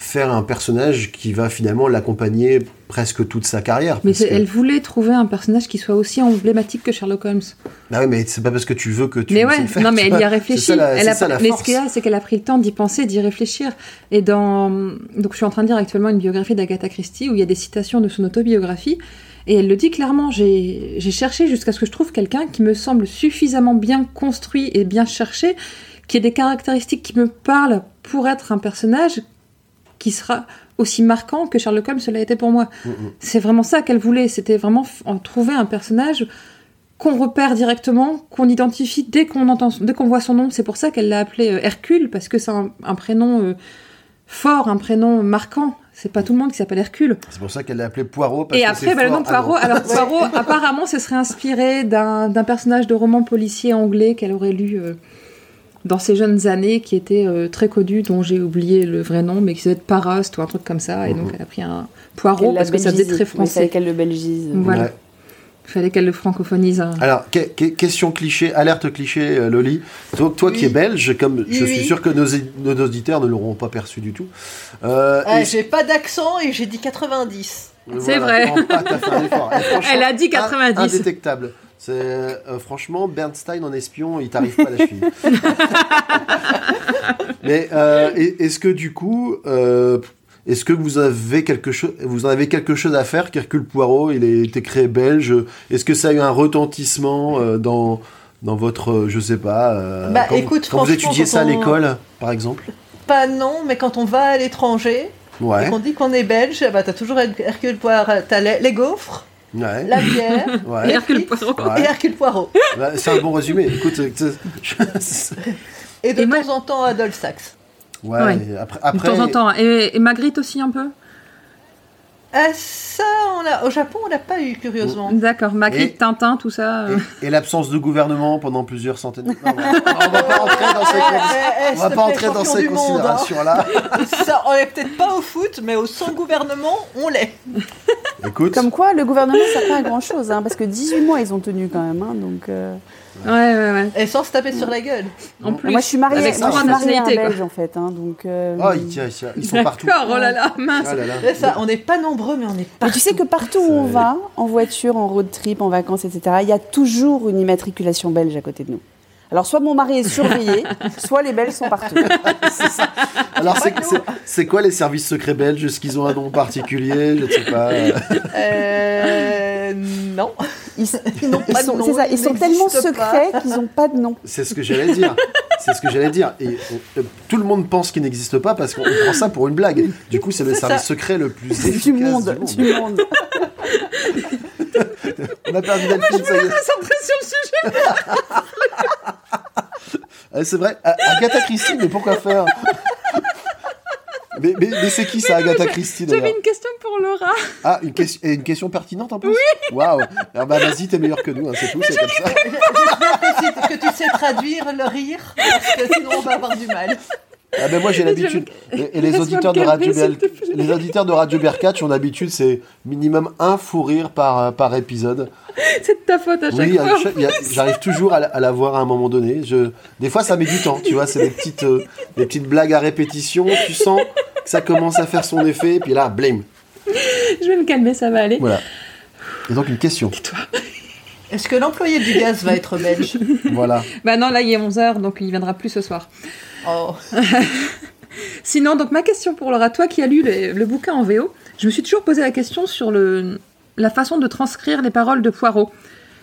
faire un personnage qui va finalement l'accompagner presque toute sa carrière. Mais que- elle voulait trouver un personnage qui soit aussi emblématique que Sherlock Holmes. Ah oui, mais c'est pas parce que tu veux que tu mais ouais, le faire. non, mais elle y a réfléchi. ça la- elle a, ça la mais ce qu'il y a, c'est qu'elle a pris le temps d'y penser, d'y réfléchir. Et dans, donc je suis en train de lire actuellement une biographie d'Agatha Christie où il y a des citations de son autobiographie. Et elle le dit clairement, j'ai cherché jusqu'à ce que je trouve quelqu'un qui me semble suffisamment bien construit et bien cherché, qui ait des caractéristiques qui me parlent pour être un personnage qui sera aussi marquant que Sherlock Holmes l'a été pour moi. Mm, mm. C'est vraiment ça qu'elle voulait, c'était vraiment en trouver un personnage qu'on repère directement, qu'on identifie dès qu'on entend, dès qu'on voit son nom. C'est pour ça qu'elle l'a appelé euh, Hercule parce que c'est un, un prénom euh, fort, un prénom marquant. C'est pas tout le monde qui s'appelle Hercule. C'est pour ça qu'elle l'a appelé Poirot. Parce Et que après, bah, le nom Ah. Poirot. Alors Poirot, apparemment, ce serait inspiré d'un d'un personnage de roman policier anglais qu'elle aurait lu euh, dans ses jeunes années, qui était euh, très connu, dont j'ai oublié le vrai nom, mais qui s'appelait Parost ou un truc comme ça. Et donc, elle a pris un la parce que ça faisait très Oui, français. fallait qu'elle le belgise. Voilà. Ouais. Il fallait qu'elle le francophonise. hein. Alors, que- que- question cliché, alerte cliché, euh, Loli. Toi, toi qui Oui. es belge, comme je Oui, suis oui. sûr que nos, nos auditeurs ne l'auront pas perçu du tout. Euh, Ah, et- j'ai pas d'accent et j'ai dit 90. C'est vrai. Oh, ah, Elle a dit in- 90. Indétectable. C'est euh, franchement Bernstein en espion, il t'arrive pas à la cheville. Mais euh, est-ce que du coup, euh, est-ce que vous avez quelque chose, vous en avez quelque chose à faire? qu'Hercule Poirot, il a été créé belge. Est-ce que ça a eu un retentissement dans dans votre, je sais pas, Bah, quand, vous- quand étudiez quand ça à on- l'école, par exemple? Pas non, mais quand on va à l'étranger Ouais. et qu'on dit qu'on est belge, bah, t'as toujours Hercule Poirot, t'as les, les gaufres, Ouais. la bière Ouais. les Hercule Poirot. Ouais. et Hercule Poirot. Bah, c'est un bon résumé. Écoute, euh, Et de Et temps en temps Adolphe Sax. ouais. Ouais. Après, De après, temps en temps. Et, et Magritte aussi un peu? Ah, ça, on au Japon, on l'a pas eu, curieusement. D'accord. Et- Tintin, tout ça. euh. Et, et l'absence de gouvernement pendant plusieurs centaines de... Non, on va- on va pas rentrer dans ces, Eh, con- eh, eh, on va s'il pas te plaît, entrer dans champion ces du monde, hein. considérations-là. Ça, on est peut-être pas au foot, mais au sans gouvernement, on l'est. Écoute, Comme quoi, le gouvernement ne sert pas à grand chose, hein, parce que 18 mois ils ont tenu quand même. hein, donc, euh, Ouais, ouais, ouais. Et sans se taper sur la gueule. En plus. Moi je suis mariée, Avec moi, je trois suis mariée à un belge en fait. hein, donc, euh, oh, ils, tiens, ils sont partout. D'accord, oh là là, mince. Ah là là. C'est ça, on n'est pas nombreux, mais on est Mais partout. tu sais que partout où on va, en voiture, en road trip, en vacances, etc., il y a toujours une immatriculation belge à côté de nous. Alors, soit mon mari est surveillé, soit les Belges sont partout. Alors, c'est- c'est- c'est quoi les services secrets belges? Est-ce qu'ils ont un nom particulier? Je ne sais pas. Euh, non. Ils, Ils n'ont pas de sont, nom, c'est ça, ils ils sont tellement n'existent secrets pas. qu'ils n'ont pas de nom. C'est ce que j'allais dire. C'est ce que j'allais dire. Et on- euh, tout le monde pense qu'il n'existe pas parce qu'on prend ça pour une blague. Du coup, c'est le C'est service ça. secret le plus Du efficace monde, du du monde. On a perdu Delphine, ça y est. Centré sur le sujet. Ah, c'est vrai. Ah, Agatha Christie, mais pourquoi faire Mais, mais- mais c'est qui ça, Agatha Christie J'avais une question pour Laura. Ah, une, question- et une question pertinente en plus Oui Waouh Alors bah vas-y, t'es meilleur que nous, hein, c'est tout, c'est comme ça. que tu sais traduire le rire, parce que sinon on va avoir du mal. Ah ben moi j'ai l'habitude. Et, et les auditeurs de Radio calmer, les auditeurs de Radio ont d'habitude c'est minimum un fou rire par, euh, par épisode. C'est de ta faute à chaque Oui, fois. a- j'arrive toujours à, la- à la voir à un moment donné. Je, des fois ça met du temps, tu vois, c'est des petites, euh, des petites blagues à répétition. Tu sens que ça commence à faire son effet, et puis là, blim. Je vais me calmer, ça va aller. Voilà. Et donc une question. Est-ce que l'employé du gaz va être belge Voilà. Bah non, là il est 11h, donc il viendra plus ce soir. Oh. Sinon, donc ma question pour Laura, toi qui as lu le, le bouquin en VO, je me suis toujours posé la question sur le, la façon de transcrire les paroles de Poirot.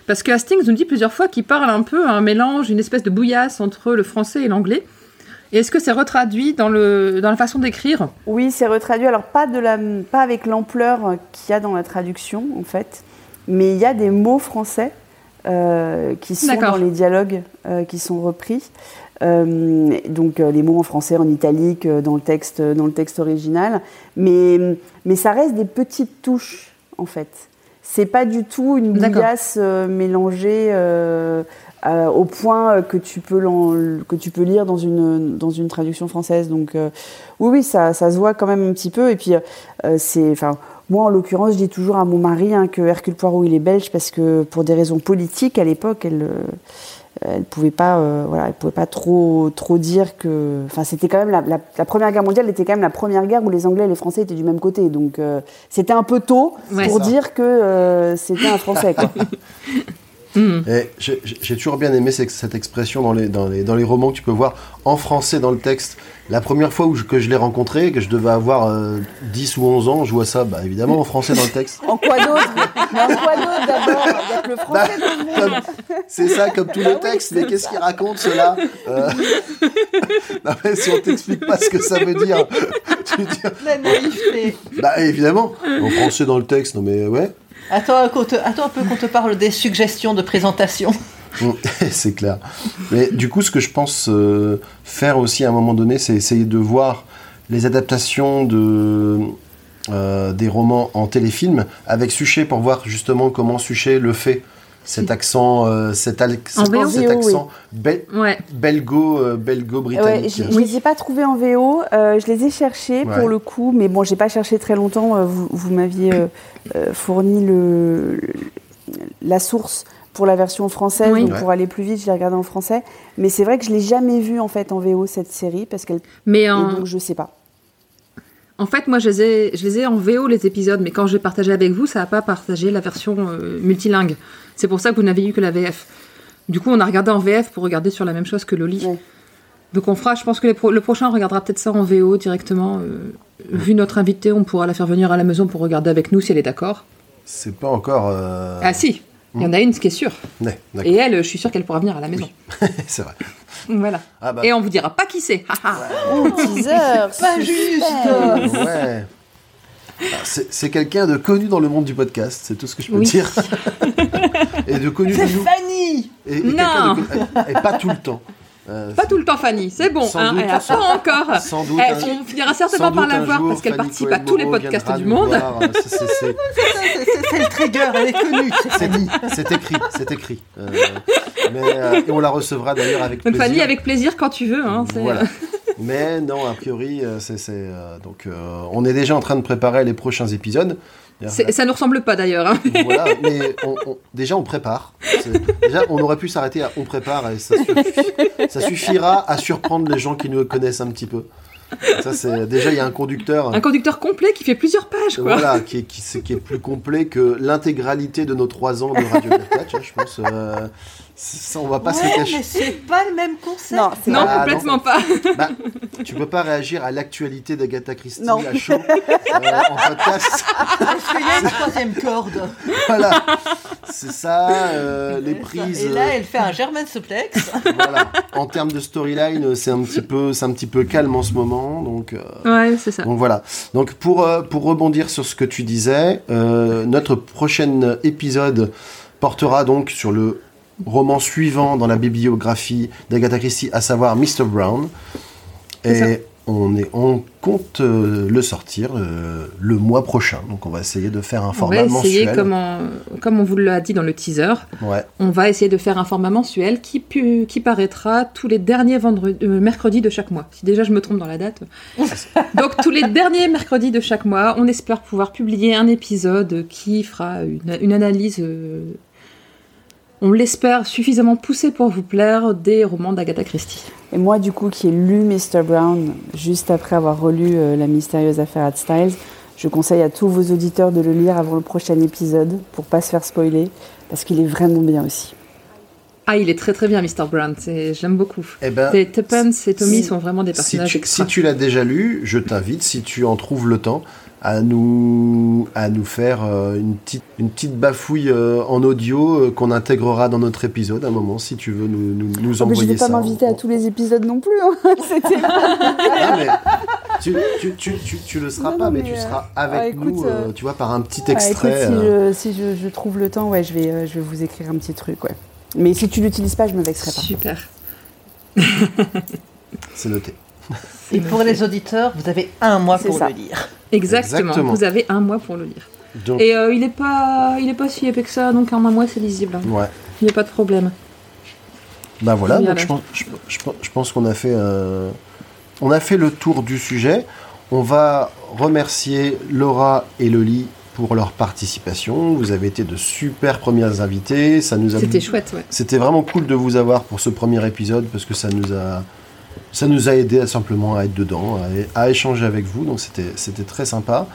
Parce que Hastings nous dit plusieurs fois qu'il parle un peu un mélange, une espèce de bouillasse entre le français et l'anglais. Et est-ce que c'est retraduit dans, le, dans la façon d'écrire? Oui, c'est retraduit. Alors, pas, de la, pas avec l'ampleur qu'il y a dans la traduction, en fait. Mais il y a des mots français euh, qui sont dans les dialogues euh, qui sont repris. Euh, donc, euh, les mots en français, en italique, euh, dans le texte, dans le texte original. Mais, mais ça reste des petites touches, en fait. C'est pas du tout une bouillasse euh, mélangée euh, euh, au point que tu peux, que tu peux lire dans une, dans une traduction française. Donc, euh, oui, oui, ça, ça se voit quand même un petit peu. Et puis, euh, c'est, enfin, moi, en l'occurrence, je dis toujours à mon mari hein, que Hercule Poirot, il est belge parce que pour des raisons politiques, à l'époque, elle, euh, elle pouvait pas, euh, voilà, elle pouvait pas trop, trop dire que, enfin, c'était quand même la, la- la première guerre mondiale était quand même la première guerre où les Anglais et les Français étaient du même côté. Donc, euh, c'était un peu tôt Ouais. pour Ça. dire que euh, c'était un Français, quoi. Et j'ai j'ai toujours bien aimé cette expression dans les, dans, les, dans les romans que tu peux voir en français dans le texte. La première fois où je- que je l'ai rencontré, que je devais avoir euh, 10 ou 11 ans, je vois ça bah, évidemment en français dans le texte. En quoi d'autre? Mais en quoi d'autre d'abord? Le Bah, français dans le monde. comme- c'est ça comme tout le texte, mais qu'est-ce qu'il raconte cela? Euh, non, mais Si on t'explique pas ce que ça veut dire, tu dis, La naïveté. bah évidemment, en français dans le texte, non mais ouais, Attends, un peu qu'on te parle des suggestions de présentation. C'est clair. Mais du coup, ce que je pense euh, faire aussi à un moment donné, c'est essayer de voir les adaptations de, euh, des romans en téléfilm avec Suchet pour voir justement comment Suchet le fait. Cet accent, euh, cet, al- En VO? cet VO, accent bel- Ouais. belgo, euh, Ouais, belgo-britannique. je ne les ai pas trouvés en VO, euh, je les ai cherchés Ouais. pour le coup, mais bon, j'ai pas cherché très longtemps. euh, Vous, vous m'aviez fourni le, la source pour la version française, Oui. donc Ouais. pour aller plus vite, je l'ai regardé en français. Mais c'est vrai que je l'ai jamais vue en fait en VO cette série parce qu'elle Mais et en, donc je sais pas. en fait, moi, je les, ai, je les ai en VO, les épisodes, mais quand j'ai partagé avec vous, ça n'a pas partagé la version euh, multilingue. C'est pour ça que vous n'avez eu que la VF. Du coup, on a regardé en VF pour regarder sur la même chose que Loli. Ouais. Donc on fera, je pense que les pro- le prochain, on regardera peut-être ça en VO directement. euh, vu notre invité, on pourra la faire venir à la maison pour regarder avec nous si elle est d'accord. C'est pas encore. euh, Ah si, il y en a une, ce qui est sûr. ouais. Et elle, je suis sûre qu'elle pourra venir à la maison. c'est vrai. Voilà. Ah bah, Et on vous dira pas qui c'est. Haha. Oh, teaser Pas juste. ouais. Ah, C'est quelqu'un de connu dans le monde du podcast, c'est tout ce que je peux Oui. dire. Et de connu de C'est. Fanny Et, et Non. de- et pas tout le temps. Euh, Pas tout le temps, Fanny. C'est bon, hein, doute, elle a sans- pas encore. Sans doute. Eh, on finira certainement par la voir jour, parce qu'elle participe à tous les podcasts du monde. voir. C'est- le trigger, elle est connue, c'est Fanny. C'est écrit, c'est écrit. Euh, mais, euh, et on la recevra d'ailleurs avec Donc plaisir. Fanny, avec plaisir quand tu veux. Hein, Voilà. Mais non, a priori, euh, c'est euh, donc euh, on est déjà en train de préparer les prochains épisodes. ça ne ressemble pas d'ailleurs. hein. Voilà, mais on- on- déjà on prépare. Déjà, on aurait pu s'arrêter à on prépare et ça, suffira à surprendre les gens qui nous connaissent un petit peu. Ça, c'est déjà il y a un conducteur. Un conducteur complet qui fait plusieurs pages, quoi. Voilà, qui est, qui, est plus complet que l'intégralité de nos trois ans de Radio Bertach, hein, je pense. euh, ça, on va pas se le Ouais, cacher. mais c'est pas le même concept. Non, Non, Ah, complètement pas. Bah, tu peux pas réagir à l'actualité d'Agatha Christie Non. à chaud euh, en podcast. Parce qu'il y a une troisième corde. Voilà, c'est ça, euh, les prises. Et là, elle fait un German suplex. euh, voilà. En termes de storyline, c'est un petit peu, c'est un petit peu calme en ce moment, donc. euh, Ouais, c'est ça. Donc voilà. Donc pour, euh, pour rebondir sur ce que tu disais, euh, notre prochain épisode portera donc sur le roman suivant dans la bibliographie d'Agatha Christie, à savoir Mr. Brown. Et on, est, on compte euh, le sortir euh, le mois prochain. Donc on va essayer de faire un On format va essayer, mensuel. comme on, comme on vous l'a dit dans le teaser, Ouais. on va essayer de faire un format mensuel qui, pu- qui paraîtra tous les derniers vendredis, euh, mercredis de chaque mois. Si déjà je me trompe dans la date. Donc tous les derniers mercredis de chaque mois, on espère pouvoir publier un épisode qui fera une, une analyse, euh, on l'espère, suffisamment poussée pour vous plaire des romans d'Agatha Christie. Et moi, du coup, qui ai lu Mr. Brown juste après avoir relu euh, La mystérieuse affaire Ad Styles, je conseille à tous vos auditeurs de le lire avant le prochain épisode pour pas se faire spoiler, parce qu'il est vraiment bien aussi. Ah, il est très très bien, Mr. Brown. J'aime beaucoup. Eh ben, Et Tuppence et Tommy si- sont vraiment des si personnages tu, extra. si tu l'as déjà lu, je t'invite, si tu en trouves le temps, à nous, à nous faire euh, une, petite, une petite bafouille euh, en audio euh, qu'on intégrera dans notre épisode à un moment, si tu veux nous, nous, nous Oh, mais je envoyer vais pas ça. m'inviter en- à tous les épisodes non plus. hein. C'était Ah, mais tu, tu, tu, tu, tu le seras Non, pas, non, mais, mais, tu seras avec ah, écoute, nous, euh, tu vois, par un petit Ah, écoute, extrait. si, euh, je, si je, je trouve le temps, ouais, je vais, euh, je vais vous écrire un petit truc, ouais. Mais si tu l'utilises pas, je me vexerai pas. Super. C'est noté. Et pour les auditeurs, vous avez un mois pour ça. le lire. Exactement. Exactement. Vous avez un mois pour le lire. Donc, Et euh, il est pas, il est pas si épais que ça, donc en un mois c'est lisible. ouais. Il n'y a pas de problème. Bah voilà, Voilà. donc je pense, je, je- je pense qu'on a fait, euh, on a fait le tour du sujet. On va remercier Laura et Loli pour leur participation. Vous avez été de super premières invités. Ça nous a C'était chouette, ouais. C'était vraiment cool de vous avoir pour ce premier épisode parce que ça nous a, ça nous a aidé à simplement à être dedans, à, à échanger avec vous. Donc c'était, c'était très sympa.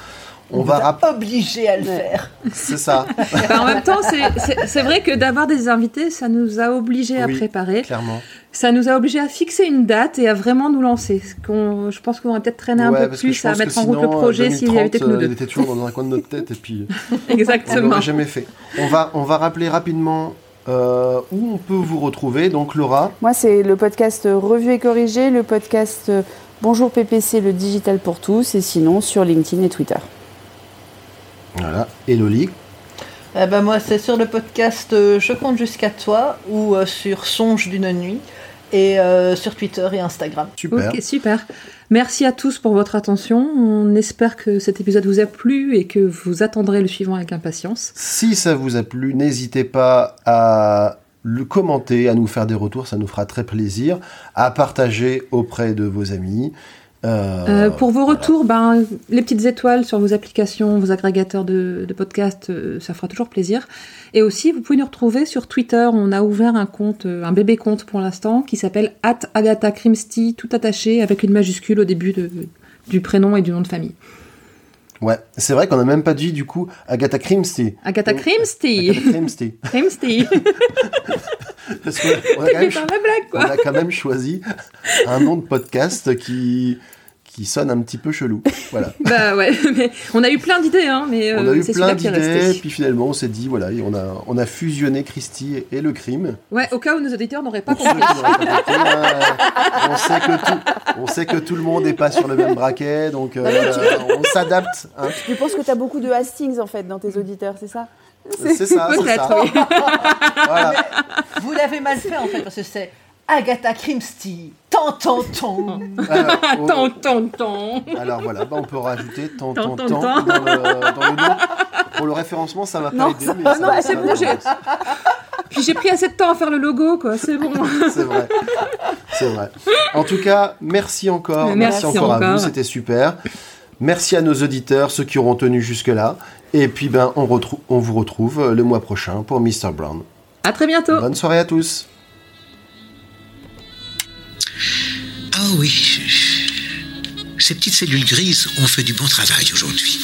On, On va rappeler, obligé à le faire. c'est ça, en même temps, c'est- vrai que d'avoir des invités, ça nous a obligés à Oui. préparer. clairement. Ça nous a obligés à fixer une date et à vraiment nous lancer. Ce qu'on- je pense qu'on aurait peut-être traîné un Ouais, peu parce que plus à mettre en route le euh, projet s'il y avait été que nous 2030, euh, deux. Il était toujours dans un coin de notre tête et puis. On Exactement. l'aurait jamais fait. On va, on va rappeler rapidement euh, où on peut vous retrouver. Donc Laura, Moi, c'est le podcast Revue et Corrigé, le podcast euh, Bonjour PPC, le digital pour tous, et sinon sur LinkedIn et Twitter. voilà, et Loli. Eh ben moi, c'est sur le podcast euh, Je compte jusqu'à toi ou euh, sur Songe d'une nuit et euh, sur Twitter et Instagram. Super. Ok, super. Merci à tous pour votre attention. On espère que cet épisode vous a plu et que vous attendrez le suivant avec impatience. Si ça vous a plu, n'hésitez pas à le commenter, à nous faire des retours, ça nous fera très plaisir, à partager auprès de vos amis. Euh, Euh, pour vos voilà. retours, ben, les petites étoiles sur vos applications, vos agrégateurs de, de podcasts, euh, ça fera toujours plaisir. Et aussi, vous pouvez nous retrouver sur Twitter. On a ouvert un compte, euh, un bébé compte pour l'instant, qui s'appelle Agatha Christie, tout attaché avec une majuscule au début de- du prénom et du nom de famille. Ouais, c'est vrai qu'on n'a même pas dit du coup Agatha Christie. Agatha Christie. Agatha Christie. Christie. Parce qu'on a, on a T'as quand fait même par la blague, on quoi. a quand même choisi un nom de podcast qui, qui sonne un petit peu chelou. Voilà. Bah ouais, mais on a eu plein d'idées, hein, mais on euh, a eu c'est plein d'idées, puis finalement on s'est dit, voilà, on a, on a fusionné Christie et le crime. Ouais, au cas où nos auditeurs n'auraient pas compris. euh, on, sait que tout, on sait que tout le monde n'est pas sur le même braquet, donc euh, on s'adapte. hein. Je pense que tu as beaucoup de Hastings en fait dans tes auditeurs, c'est ça? C'est ça, c'est Peut-être, ça. oui. Voilà. Vous l'avez mal fait en fait parce que c'est Agatha Christie. Tant, tant, tant. Alors, oh, Tant, tant, tant. alors voilà, bah, on peut rajouter tant, Tant, tant, tant, tant tant. dans le, dans le nom. Pour le référencement, ça va pas Non, aider. ça- mais ah ça non, va- c'est ça bon, j'ai- Puis j'ai pris assez de temps à faire le logo, quoi. C'est bon. C'est vrai. C'est vrai. En tout cas, merci encore. Merci, Merci encore, à encore. vous. C'était super. Merci à nos auditeurs, ceux qui auront tenu jusque-là. Et puis, ben, on, retrou- on vous retrouve euh, le mois prochain pour Mr. Brown. À très bientôt. Bonne soirée à tous. Ah oui, Ces petites cellules grises ont fait du bon travail aujourd'hui.